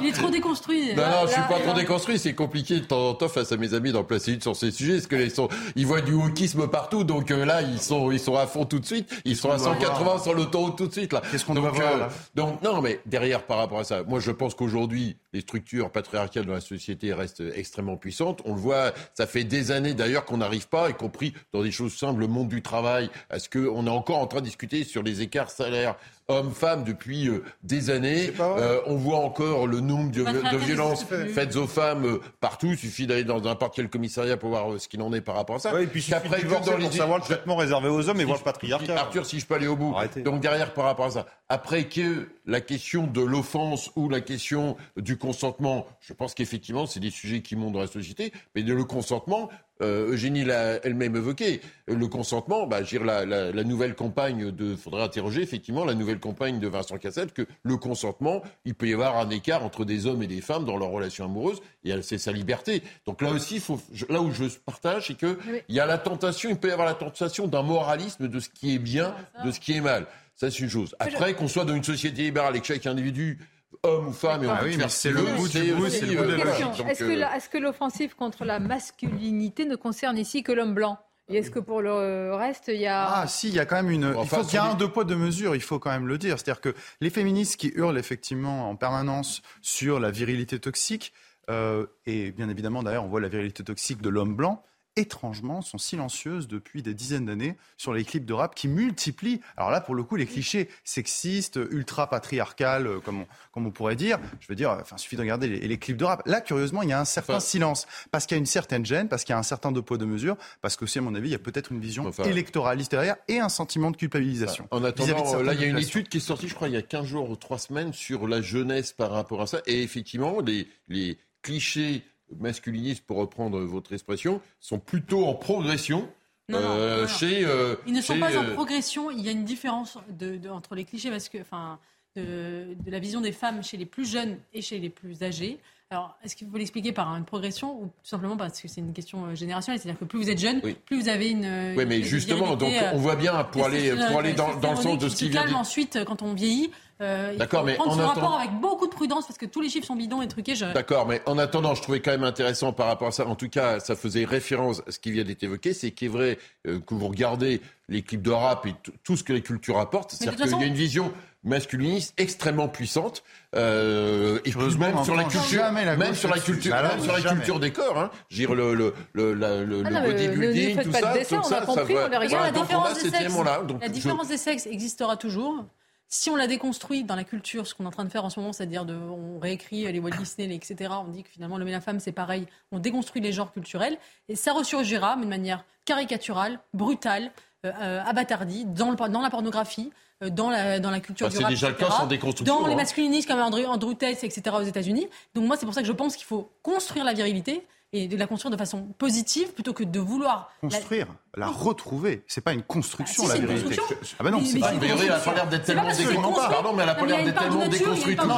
Speaker 9: Il est, trop déconstruit.
Speaker 8: Non, non, je suis pas trop déconstruit. C'est compliqué de temps en temps face à mes amis d'en placer une sur ces sujets, parce que ils sont, ils voient du wokisme partout, donc euh, là, ils sont, ils sont à fond tout de suite. Ils sont à 180 sur l'autoroute tout de suite là.
Speaker 11: Qu'est-ce qu'on doit voir euh, là
Speaker 8: Donc non, mais derrière par rapport à ça, moi je pense qu'aujourd'hui, les structures patriarcales dans la société restent extrêmement puissantes. On le voit, ça fait des années d'ailleurs qu'on n'arrive pas, y compris dans des choses simples, le monde du travail, à ce qu'on est encore en train de discuter sur les écarts salaires hommes-femmes depuis euh, des années. Euh, on voit encore le nombre de, de violences faites aux femmes euh, partout. Il suffit d'aller dans n'importe quel commissariat pour voir ce qu'il en est par rapport à ça.
Speaker 10: et puis après, dans les... pour savoir le traitement réservé aux hommes et voir le patriarcat.
Speaker 8: Arthur, si je peux aller au bout. Donc derrière, par rapport à ça, après que la question de l'offense ou la question du consentement, je pense qu'effectivement, c'est des sujets qui montent dans la société, mais de le consentement, euh, Eugénie l'a elle-même évoqué, le consentement, bah, la, la, la, nouvelle campagne de, faudrait interroger effectivement la nouvelle campagne de Vincent Cassel, que le consentement, il peut y avoir un écart entre des hommes et des femmes dans leur relation amoureuse, et c'est sa liberté. Donc là aussi, faut, là où je partage, c'est que il y a la tentation, il peut y avoir la tentation d'un moralisme de ce qui est bien, de ce qui est mal. Ça, c'est une chose. Après, qu'on soit dans une société libérale et que chaque individu homme ou femme, et on
Speaker 11: ah oui, c'est le bout du bout, c'est le bout de
Speaker 1: la euh, Est-ce que l'offensive contre la masculinité ne concerne ici que l'homme blanc? Et est-ce que pour le reste, il y a...
Speaker 11: Ah si, il y a quand même une... il faut qu'il y ait un deux poids, deux mesures, il faut quand même le dire. C'est-à-dire que les féministes qui hurlent effectivement en permanence sur la virilité toxique, euh, et bien évidemment d'ailleurs on voit la virilité toxique de l'homme blanc, étrangement, sont silencieuses depuis des dizaines d'années sur les clips de rap qui multiplient, alors là, pour le coup, les clichés sexistes, ultra-patriarcales, euh, comme on, comme on pourrait dire. Je veux dire, enfin, il suffit de regarder les, clips de rap. Là, curieusement, il y a un certain silence, parce qu'il y a une certaine gêne, parce qu'il y a un certain de poids de mesure, parce qu'aussi, à mon avis, il y a peut-être une vision électoraliste derrière et un sentiment de culpabilisation.
Speaker 8: En attendant, là, il y a une étude qui est sortie, je crois, il y a 15 jours ou 3 semaines sur la jeunesse par rapport à ça. Et effectivement, les, les clichés masculinistes, pour reprendre votre expression, sont plutôt en progression.
Speaker 9: Euh, chez, euh, Ils ne sont pas en euh, progression. Il y a une différence de, entre les clichés parce que, enfin, de, de, la vision des femmes chez les plus jeunes et chez les plus âgés. Alors, est-ce qu'il faut l'expliquer par une progression ou tout simplement parce que c'est une question euh, générationnelle? C'est-à-dire que plus vous êtes jeune, plus vous avez une.
Speaker 8: Oui, mais justement, donc on voit bien pour aller, pour aller dans, dans le sens de ce qui vient.
Speaker 9: Calme ensuite quand on vieillit. Euh, D'accord, mais prendre son rapport avec beaucoup de prudence parce que tous les chiffres sont bidons et truqués. Je...
Speaker 8: D'accord, mais en attendant, je trouvais quand même intéressant par rapport à ça. En tout cas, ça faisait référence à ce qui vient d'être évoqué. C'est qu'il est vrai euh, que vous regardez les clips de rap et tout ce que les cultures apportent. C'est-à-dire qu'il y a une vision masculiniste extrêmement puissante euh, et plus même sur la culture, même sur la culture, même sur la culture des corps. Hein. Dire le le le, le, le ah bodybuilding, tout ça, tout ça, ça va.
Speaker 9: La différence des sexes, la différence des sexes existera toujours. Si on la déconstruit dans la culture, ce qu'on est en train de faire en ce moment, c'est-à-dire de, on réécrit les Walt Disney, etc. On dit que finalement l'homme et la femme c'est pareil. On déconstruit les genres culturels et ça ressurgira, mais de manière caricaturale, brutale, euh, euh abattardie dans, le, dans la pornographie. Euh, dans la, dans la culture bah, du rap,
Speaker 8: déjà le cas sans déconstruction.
Speaker 9: Dans les hein. masculinistes comme Andrew, Andrew Tate, etc. aux États-Unis. Donc moi, c'est pour ça que je pense qu'il faut construire la virilité et de la construire de façon positive plutôt que de vouloir
Speaker 11: construire, la, la retrouver. C'est pas une construction bah, la virilité.
Speaker 8: Ah ben non, c'est pas. Mais elle a pas l'air d'être tellement déconstruite. Pardon, mais elle a pas l'air d'être tellement déconstruite.
Speaker 11: Non,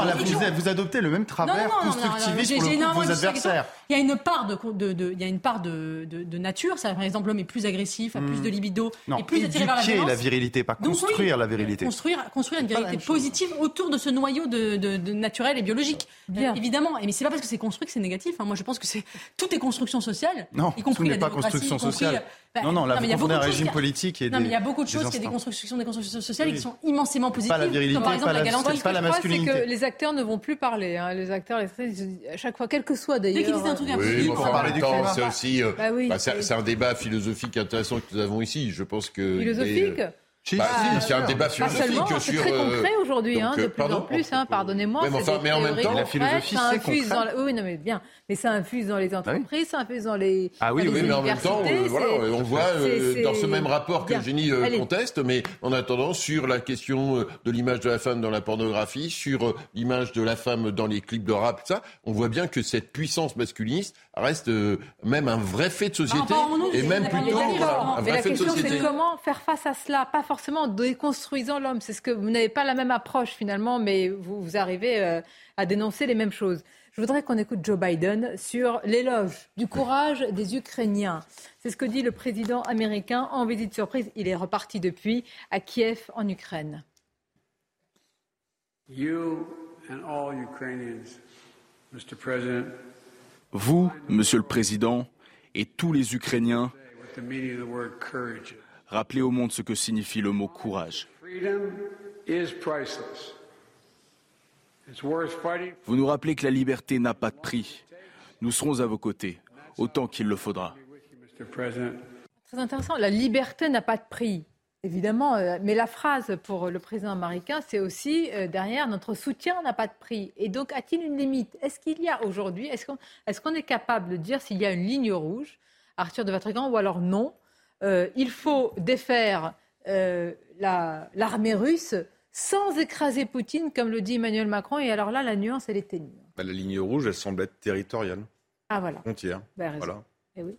Speaker 11: vous adoptez le même travers constructiviste pour vos adversaires.
Speaker 9: Il y a une part de, il y a une part de, de, nature. Ça, par exemple, l'homme est plus agressif, a plus hmm. de libido,
Speaker 11: non,
Speaker 9: est plus
Speaker 11: attiré vers la violence. la virilité, pas construire la virilité.
Speaker 9: Construire, construire une virilité positive autour de ce noyau de, naturel et biologique. Évidemment. Mais c'est pas parce que c'est construit que c'est négatif. Moi, je pense que c'est tout est construction sociale,
Speaker 11: non, y compris tout n'est pas construction sociale. Bah, non, non, là, vous confondez un régime politique et
Speaker 9: Non, mais il y a beaucoup de choses, qui sont des constructions, des constructions sociales qui sont immensément positives.
Speaker 11: Pas la virilité, comme par exemple la, galanterie. Pas la masculinité.
Speaker 1: C'est que les acteurs ne vont plus parler. Hein. Les acteurs, à chaque fois, quel que soit d'ailleurs. Dès qu'ils disent
Speaker 9: un truc
Speaker 8: oui, pour parler du climat. C'est aussi, euh, bah bah, c'est un débat philosophique intéressant que nous avons ici. Je pense que.
Speaker 1: Philosophique
Speaker 8: bah, c'est un débat philosophique
Speaker 1: pas
Speaker 8: sur.
Speaker 1: C'est très concret aujourd'hui, hein, de plus en plus. Hein, Pardonnez-moi.
Speaker 8: Mais, enfin, mais en même temps,
Speaker 11: la philosophie, c'est concret.
Speaker 1: Dans... Oui, non, mais bien. Mais ça infuse dans les entreprises, ça infuse dans les.
Speaker 8: Ah oui, oui, mais en même temps, euh, voilà, on voit euh, dans ce même rapport que Génie euh, conteste, mais en attendant, sur la question de l'image de la femme dans la pornographie, sur l'image de la femme dans les clips de rap, ça, on voit bien que cette puissance masculiniste reste même un vrai fait de société et même plutôt un vrai fait de société. La question,
Speaker 1: c'est comment faire face à cela, pas forcément déconstruisant l'homme. C'est ce que vous n'avez pas la même approche finalement, mais vous, vous arrivez euh, à dénoncer les mêmes choses. Je voudrais qu'on écoute Joe Biden sur l'éloge du courage des Ukrainiens. C'est ce que dit le président américain en visite surprise. Il est reparti depuis à Kiev en Ukraine.
Speaker 20: Vous, Monsieur le Président, et tous les Ukrainiens, Rappelez au monde ce que signifie le mot courage. Vous nous rappelez que la liberté n'a pas de prix. Nous serons à vos côtés, autant qu'il le faudra.
Speaker 1: Très intéressant. La liberté n'a pas de prix. Évidemment, euh, mais la phrase pour le président américain, c'est aussi euh, derrière notre soutien n'a pas de prix. Et donc, a-t-il une limite? Est-ce qu'il y a aujourd'hui, est-ce qu'on est, qu'on est, capable de dire s'il y a une ligne rouge, Arthur de Vatrigan, ou alors non? Euh, Il faut défaire l'armée russe sans écraser Poutine, comme le dit Emmanuel Macron. Et alors là, la nuance, elle est ténue.
Speaker 10: Bah, la ligne rouge, elle semble être territoriale.
Speaker 1: Ah voilà.
Speaker 10: Frontière.
Speaker 1: Ben, voilà. Et oui.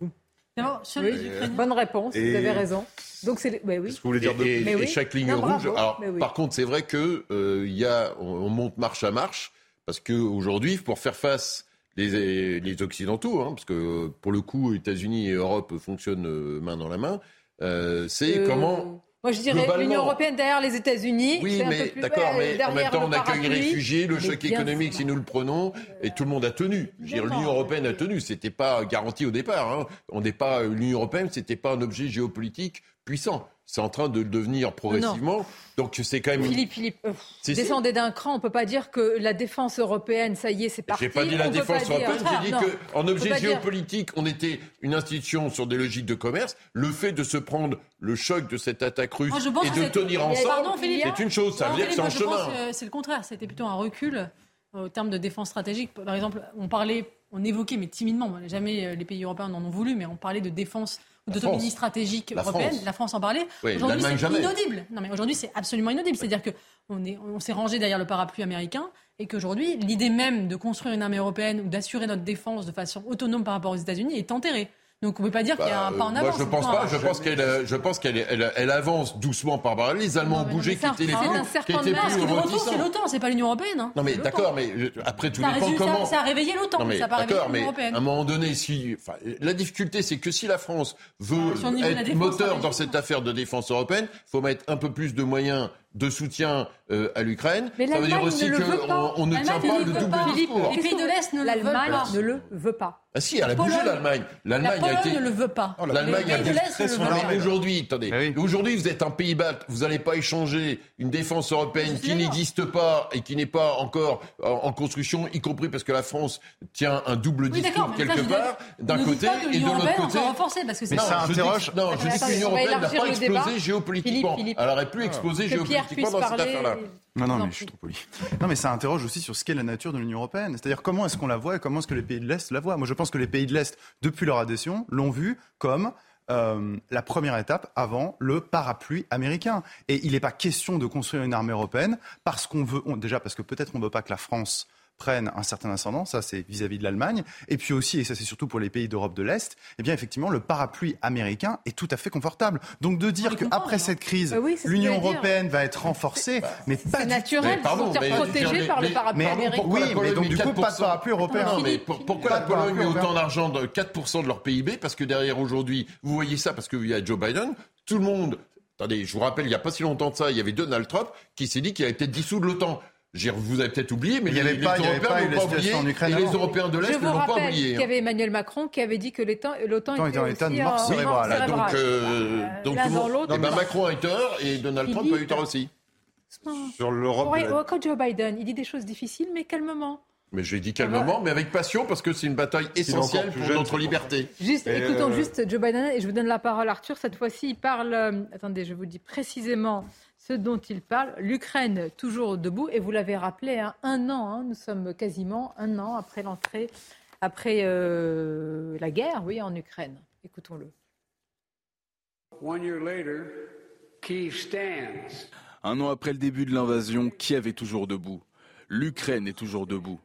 Speaker 9: Bonne
Speaker 1: réponse, vous avez raison. Donc c'est, oui.
Speaker 8: Ce que vous voulez dire de... et, chaque ligne rouge. Alors, par contre, c'est vrai que euh, y a, on monte marche à marche parce qu'aujourd'hui, pour faire face les, les Occidentaux, hein, parce que pour le coup, États-Unis et Europe fonctionnent euh, main dans la main, euh, c'est comment
Speaker 1: moi, je dirais l'Union européenne derrière les États-Unis.
Speaker 8: Oui, mais d'accord, mais en même temps, on accueille les réfugiés, le choc économique, si nous le prenons, et tout le monde a tenu. L'Union européenne a tenu. C'était pas garanti au départ. Hein. On n'est pas l'Union européenne, c'était pas un objet géopolitique puissant. C'est en train de le devenir progressivement. Donc c'est quand même.
Speaker 1: Philippe, Philippe, euh, descendez d'un cran. On ne peut pas dire que la défense européenne, ça y est, c'est parti.
Speaker 8: J'ai pas dit la défense européenne. J'ai dit qu'en objet géopolitique, on était une institution sur des logiques de commerce. Le fait de se prendre le choc de cette attaque russe et de tenir ensemble, c'est une chose. Ça veut dire que c'est en chemin.
Speaker 9: C'est le contraire. C'était plutôt un recul au terme de défense stratégique. Par exemple, on parlait, on évoquait, mais timidement, jamais euh, les pays européens n'en ont voulu, mais on parlait de défense d'autonomie stratégique européenne. La France en parlait. aujourd'hui, c'est inaudible. Non, mais aujourd'hui, c'est absolument inaudible. C'est-à-dire qu'on on s'est rangé derrière le parapluie américain et qu'aujourd'hui, l'idée même de construire une armée européenne ou d'assurer notre défense de façon autonome par rapport aux États-Unis est enterrée. Donc on ne peut pas dire qu'il y a un bah, pas en avance.
Speaker 8: Moi, je pense pas. Je pense qu'elle, euh, je pense qu'elle, elle, avance doucement par rapport. Les Allemands ont bougé, qui étaient les plus, qui étaient plus
Speaker 9: C'est l'OTAN, c'est pas l'Union européenne. Hein.
Speaker 8: Non mais d'accord, mais après tout dépend comment.
Speaker 9: Ça a réveillé l'OTAN. Non mais d'accord, mais
Speaker 8: à un moment donné, si, enfin, la difficulté, c'est que si la France veut ah, être moteur dans cette affaire de défense européenne, il faut mettre un peu plus de moyens de soutien euh, à l'Ukraine.
Speaker 1: Ça
Speaker 8: veut dire aussi
Speaker 1: qu'on
Speaker 8: ne tient pas le double discours.
Speaker 1: Les pays de l'Est ne L'Allemagne ne le veut pas.
Speaker 8: Ah si, elle a bougé l'Allemagne.
Speaker 9: L'Allemagne a été. ne le veut pas.
Speaker 8: Oh, L'Allemagne a bougé. Aujourd'hui, attendez. Aujourd'hui, vous êtes un pays bas. Vous n'allez pas échanger une défense européenne qui n'existe pas et qui n'est pas encore en construction, y compris parce que la France tient un double discours quelque part, d'un côté et de l'autre côté.
Speaker 9: Mais
Speaker 8: ça interroge. Non, je dis que l'Union européenne n'a pas explosé géopolitiquement. Elle aurait pu exploser géopolitiquement dans cette affaire-là.
Speaker 11: Non, non, mais je suis trop poli. Non, mais ça interroge aussi sur ce qu'est la nature de l'Union européenne. C'est-à-dire comment est-ce qu'on la voit et comment est-ce que les pays de l'Est la voient. Moi, je pense que les pays de l'Est, depuis leur adhésion, l'ont vu comme euh, la première étape avant le parapluie américain. Et il n'est pas question de construire une armée européenne parce qu'on veut, déjà parce que peut-être on ne veut pas que la France prennent un certain ascendant, ça c'est vis-à-vis de l'Allemagne, et puis aussi, et ça c'est surtout pour les pays d'Europe de l'Est, eh bien effectivement le parapluie américain est tout à fait confortable. Donc de dire qu'après cette crise, bah l'Union européenne va être renforcée, mais pas
Speaker 1: naturel,
Speaker 8: de se
Speaker 1: sentir protégé par le parapluie américain.
Speaker 11: Oui, mais donc du coup pas de parapluie européen.
Speaker 8: Non, mais pourquoi la Pologne met autant d'argent, de 4% de leur PIB Parce que derrière aujourd'hui, vous voyez ça parce qu'il y a Joe Biden, tout le monde Attendez, je vous rappelle, il n'y a pas si longtemps de ça, il y avait Donald Trump qui s'est dit qu'il avait peut-être dissoudre l'OTAN. Vous avez peut-être oublié, mais il y les, avait pas, les Européens n'ont pas oublié, et les Européens de l'Est ne l'ont pas oublié.
Speaker 1: Il y avait Emmanuel Macron qui avait dit que l'OTAN était,
Speaker 11: en état de mort cérébrale.
Speaker 8: Donc, euh, donc eh ben, Macron a eu tort et Donald Trump a eu tort aussi.
Speaker 1: Sur l'Europe. Quand Joe Biden, il dit des choses difficiles, mais calmement.
Speaker 8: Mais je l'ai dit calmement, mais avec passion, parce que c'est une bataille essentielle pour notre liberté.
Speaker 1: Juste, écoutons euh, juste Joe Biden, et je vous donne la parole, Arthur. Cette fois-ci, il parle. Euh, attendez, je vous dis précisément ce dont il parle. L'Ukraine toujours debout, et vous l'avez rappelé, hein, un an, hein, nous sommes quasiment un an après l'entrée, après euh, la guerre, oui, en Ukraine. Écoutons-le.
Speaker 20: Un an après le début de l'invasion, Kiev est toujours debout. L'Ukraine est toujours debout.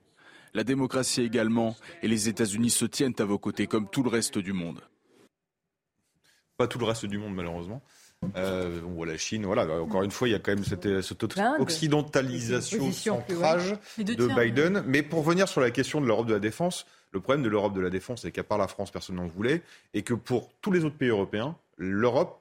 Speaker 20: La démocratie également, et les États-Unis se tiennent à vos côtés comme tout le reste du monde.
Speaker 10: Pas tout le reste du monde, malheureusement. Euh, on voit la Chine, voilà. Encore une fois, il y a quand même cette, euh, occidentalisation, centrage de Biden. Mais pour revenir sur la question de l'Europe de la défense, le problème de l'Europe de la défense, c'est qu'à part la France, personne n'en voulait, et que pour tous les autres pays européens, l'Europe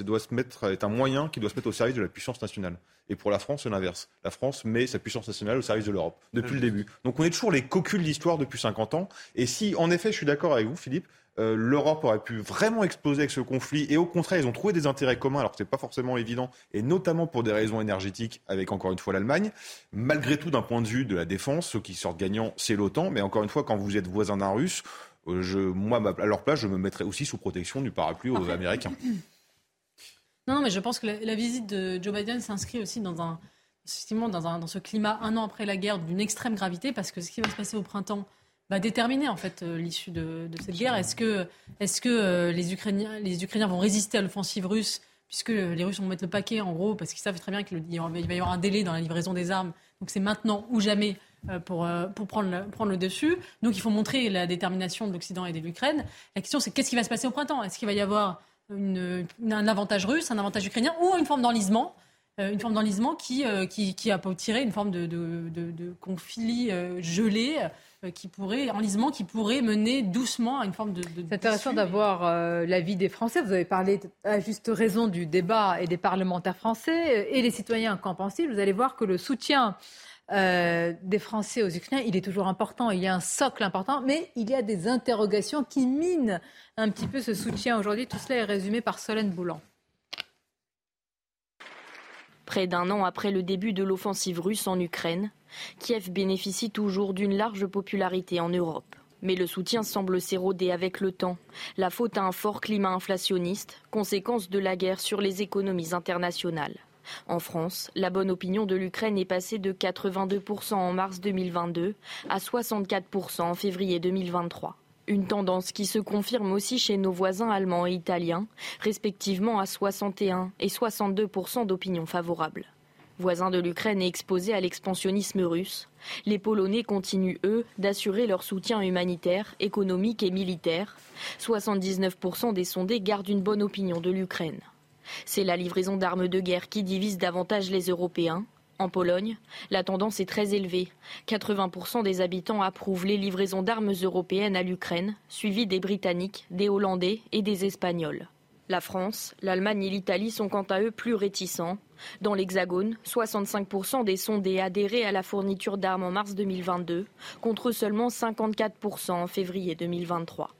Speaker 10: doit se mettre, est un moyen qui doit se mettre au service de la puissance nationale. Et pour la France, c'est l'inverse. La France met sa puissance nationale au service de l'Europe, depuis le début. Donc on est toujours les cocules d'histoire depuis 50 ans. Et si, en effet, je suis d'accord avec vous, Philippe, euh, l'Europe aurait pu vraiment exploser avec ce conflit. Et au contraire, ils ont trouvé des intérêts communs, alors que c'est pas forcément évident, et notamment pour des raisons énergétiques, avec encore une fois l'Allemagne. Malgré tout, d'un point de vue de la défense, ceux qui sortent gagnants, c'est l'OTAN. Mais encore une fois, quand vous êtes voisin d'un Russe, euh, je, moi, à leur place, je me mettrais aussi sous protection du parapluie aux Américains.
Speaker 9: Non, mais je pense que la, visite de Joe Biden s'inscrit aussi dans un, effectivement, dans, un, dans ce climat un an après la guerre d'une extrême gravité, parce que ce qui va se passer au printemps va déterminer en fait euh, l'issue de, cette guerre. Est-ce que, euh, les, Ukrainiens, les Ukrainiens vont résister à l'offensive russe puisque les Russes vont mettre le paquet en gros parce qu'ils savent très bien qu'il va y avoir un délai dans la livraison des armes. Donc c'est maintenant ou jamais euh, pour, pour prendre, le, prendre le dessus. Donc il faut montrer la détermination de l'Occident et de l'Ukraine. La question c'est qu'est-ce qui va se passer au printemps? Est-ce qu'il va y avoir une, un avantage russe, un avantage ukrainien ou une forme d'enlisement une forme d'enlisement qui, qui, qui, a tiré une forme de, de, de, de conflit gelé qui pourrait, enlisement qui pourrait mener doucement à une forme de.
Speaker 1: C'est intéressant d'avoir euh, l'avis des Français. Vous avez parlé à juste raison du débat et des parlementaires français et les citoyens. Qu'en pensez Vous allez voir que le soutien euh, des Français aux Ukrainiens, il est toujours important. Il y a un socle important, mais il y a des interrogations qui minent un petit peu ce soutien aujourd'hui. Tout cela est résumé par Solène Boulan.
Speaker 22: Près d'un an après le début de l'offensive russe en Ukraine, Kiev bénéficie toujours d'une large popularité en Europe. Mais le soutien semble s'éroder avec le temps. La faute à un fort climat inflationniste, conséquence de la guerre sur les économies internationales. En France, la bonne opinion de l'Ukraine est passée de 82% en mars 2022 à 64% en février 2023. Une tendance qui se confirme aussi chez nos voisins allemands et italiens, respectivement à 61 et 62% d'opinion favorable. Voisins de l'Ukraine et exposés à l'expansionnisme russe, les Polonais continuent, eux, d'assurer leur soutien humanitaire, économique et militaire. 79% des sondés gardent une bonne opinion de l'Ukraine. C'est la livraison d'armes de guerre qui divise davantage les Européens. En Pologne, la tendance est très élevée. 80% des habitants approuvent les livraisons d'armes européennes à l'Ukraine, suivies des Britanniques, des Hollandais et des Espagnols. La France, l'Allemagne et l'Italie sont quant à eux plus réticents. Dans l'Hexagone, 65% des sondés adhéraient à la fourniture d'armes en mars 2022, contre seulement 54% en février 2023.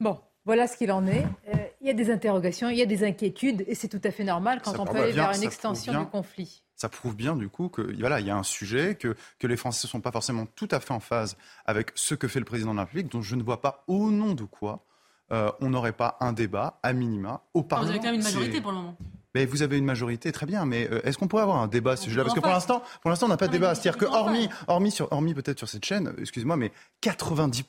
Speaker 1: Bon, voilà ce qu'il en est. Euh, il y a des interrogations, il y a des inquiétudes, et c'est tout à fait normal quand on peut aller vers une extension du conflit.
Speaker 11: Ça prouve bien du coup que voilà, il y a un sujet, que, que les Français ne sont pas forcément tout à fait en phase avec ce que fait le président de la République, dont je ne vois pas au nom de quoi euh, on n'aurait pas un débat à minima au Parlement.
Speaker 9: Vous avez quand même une majorité pour le moment.
Speaker 11: Mais vous avez une majorité, très bien. Mais euh, est-ce qu'on pourrait avoir un débat à ce sujet-là? Parce que pour l'instant, pour l'instant, on n'a pas de débat. C'est-à-dire que hormis, hormis, sur, hormis peut-être sur cette chaîne, excusez-moi, mais 90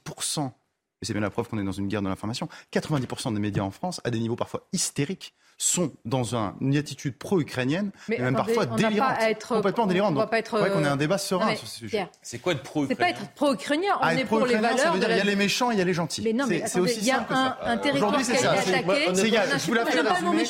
Speaker 11: et c'est bien la preuve qu'on est dans une guerre de l'information, 90% des médias en France, à des niveaux parfois hystériques, sont dans une attitude pro-ukrainienne, mais même parfois délirante,
Speaker 1: être,
Speaker 11: complètement délirante.
Speaker 1: On pas être,
Speaker 11: vrai qu'on ait un débat serein sur ce sujet.
Speaker 31: C'est quoi être pro-ukrainien
Speaker 1: C'est pas être pro-ukrainien, on ah, est pour les valeurs.
Speaker 11: Ça veut dire il y a les méchants, il y a les gentils.
Speaker 1: Mais non, mais c'est aussi il y a un, un territoire qui a été attaqué.
Speaker 11: C'est égal, je vous la fais résumer.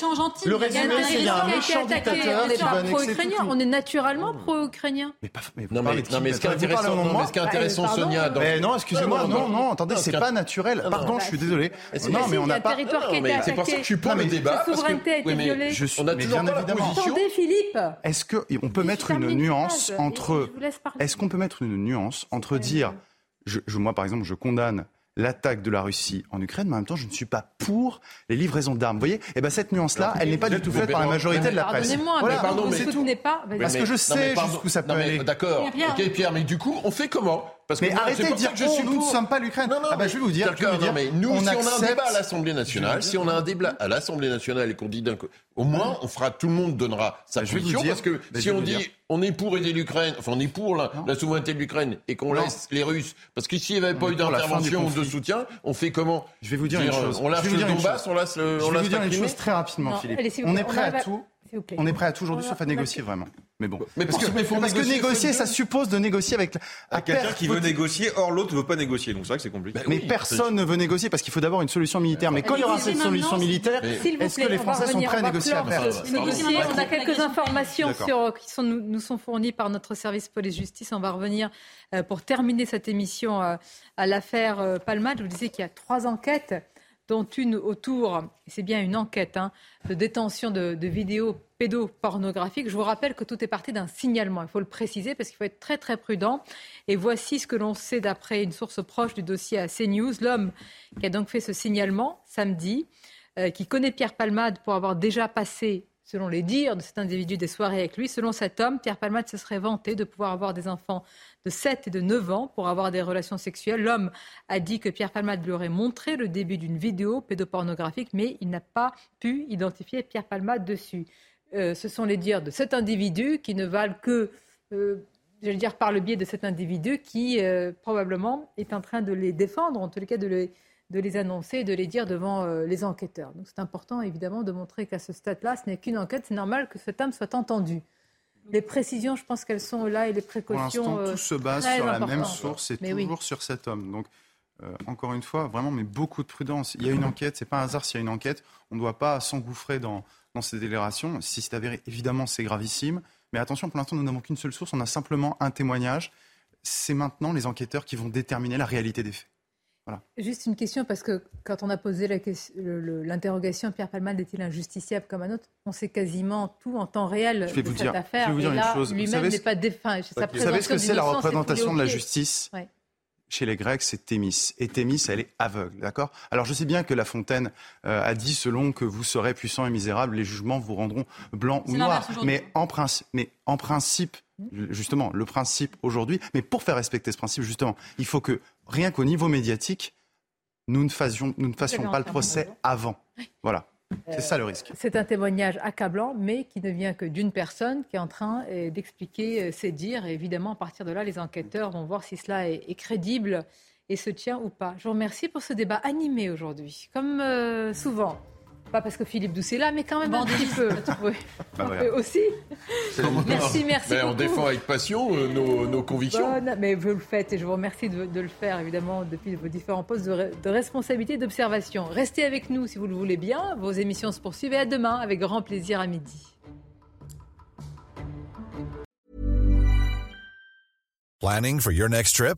Speaker 11: Le résumé, c'est qu'il y a un méchant dictateur qui va annexer.
Speaker 1: On est naturellement pro-ukrainien.
Speaker 31: Mais pas, non, mais ce qui est intéressant, Sonia.
Speaker 11: Mais non, excusez-moi, non, non, attendez, c'est pas naturel. Pardon, je suis désolé.
Speaker 1: Non, mais on n'a pas.
Speaker 31: C'est pour ça que je suis pour le débat.
Speaker 1: La a été violée.
Speaker 31: On a toujours pas la position.
Speaker 1: Attendez, Philippe.
Speaker 11: Est-ce que on peut mettre une nuance entre Est-ce qu'on peut mettre une nuance entre dire je, moi par exemple je condamne l'attaque de la Russie en Ukraine, mais en même temps, je ne suis pas pour les livraisons d'armes. Vous voyez? Et eh ben cette nuance-là, elle n'est pas du tout faite par la majorité de la presse.
Speaker 1: Pardonnez-moi, voilà, pardon, mais
Speaker 11: tout.
Speaker 1: Pas,
Speaker 11: Parce que je sais jusqu'où ça peut aller.
Speaker 31: D'accord. Ok, Pierre, mais du coup, on fait comment?
Speaker 11: Parce mais arrêtez de dire que je suis nous ne sommes pas l'Ukraine. Ah bah je vais vous dire.
Speaker 31: non, mais nous, on si on a un débat à l'Assemblée nationale, si on a un débat à l'Assemblée nationale et qu'on dit d'un au moins on fera, tout le monde donnera sa bah, position parce que si on dit on est pour aider l'Ukraine, enfin on est pour la, souveraineté de l'Ukraine et qu'on laisse les Russes, parce qu'ici il n'y avait pas eu d'intervention ou de soutien, on fait comment
Speaker 11: Je vais vous dire une chose.
Speaker 31: On lâche le Donbass, on laisse le.
Speaker 11: Je vais vous dire une chose très rapidement, Philippe. On est prêt à tout. On est prêt à tout aujourd'hui sauf à négocier vraiment. Mais bon.
Speaker 31: Mais parce, que,
Speaker 11: parce que négocier, ça suppose de négocier avec.
Speaker 10: quelqu'un qui veut négocier, or l'autre ne veut pas négocier. Donc c'est vrai que c'est compliqué.
Speaker 11: mais personne ne veut négocier parce qu'il faut d'abord une solution militaire. Mais quand il y aura cette solution militaire, est-ce que les Français sont prêts à négocier à
Speaker 1: On a quelques informations sur, qui sont, nous sont fournies par notre service police-justice. On va revenir euh, pour terminer cette émission euh, à l'affaire euh, Palma. Je vous disais qu'il y a trois enquêtes dont une autour, c'est bien une enquête, hein, de détention de, vidéos pédopornographiques. Je vous rappelle que tout est parti d'un signalement. Il faut le préciser parce qu'il faut être très très prudent. Et voici ce que l'on sait d'après une source proche du dossier à CNews. L'homme qui a donc fait ce signalement samedi, euh, qui connaît Pierre Palmade pour avoir déjà passé selon les dires de cet individu, des soirées avec lui. Selon cet homme, Pierre Palmade se serait vanté de pouvoir avoir des enfants de 7 et de 9 ans pour avoir des relations sexuelles. L'homme a dit que Pierre Palmade lui aurait montré le début d'une vidéo pédopornographique, mais il n'a pas pu identifier Pierre Palmade dessus. Euh, ce sont les dires de cet individu qui ne valent que, euh, je dire, par le biais de cet individu qui euh, probablement est en train de les défendre, en tous les cas de les de les annoncer et de les dire devant euh, les enquêteurs. Donc c'est important évidemment de montrer qu'à ce stade-là, ce n'est qu'une enquête, c'est normal que cet homme soit entendu. Les précisions, je pense qu'elles sont là et les précautions.
Speaker 11: Pour l'instant, tout se base sur la même source et toujours sur cet homme. Donc, euh, encore une fois, vraiment, mais beaucoup de prudence. Il y a une enquête, c'est pas un hasard s'il y a une enquête. On ne doit pas s'engouffrer dans, dans ces déclarations. Si c'est avéré, évidemment, c'est gravissime. Mais attention, pour l'instant, nous n'avons qu'une seule source. On a simplement un témoignage. C'est maintenant les enquêteurs qui vont déterminer la réalité des faits.
Speaker 1: Juste une question, parce que quand on a posé l'interrogation, Pierre Palmade est-il injusticiable comme un autre? On sait quasiment tout en temps réel
Speaker 11: de
Speaker 1: cette affaire.
Speaker 11: Je vais vous dire une chose.
Speaker 1: Lui-même n'est pas défunt.
Speaker 11: Vous savez ce que c'est la représentation de la justice? Chez les Grecs, c'est Thémis. Et Thémis, elle est aveugle, d'accord? Alors, je sais bien que La Fontaine euh, a dit, selon que vous serez puissant et misérable, les jugements vous rendront blanc ou noir. Mais en, principe, mais en principe, justement, le principe aujourd'hui, mais pour faire respecter ce principe, justement, il faut que rien qu'au niveau médiatique, nous ne fassions, nous ne fassions pas le procès avant. Voilà. C'est ça le risque.
Speaker 1: C'est un témoignage accablant, mais qui ne vient que d'une personne qui est en train euh, d'expliquer euh, ses dires. Et évidemment, à partir de là, les enquêteurs vont voir si cela est, crédible et se tient ou pas. Je vous remercie pour ce débat animé aujourd'hui, comme euh, souvent. Pas parce que Philippe Doucet est là, mais quand même un petit peu. [LAUGHS] Oui. Bah aussi. Merci, merci.
Speaker 31: on défend avec passion euh, nos, convictions.
Speaker 1: mais vous le faites et je vous remercie de, le faire, évidemment, depuis vos différents postes de, de responsabilité et d'observation. Restez avec nous si vous le voulez bien. Vos émissions se poursuivent et à demain avec grand plaisir à midi.
Speaker 32: Planning for your next trip?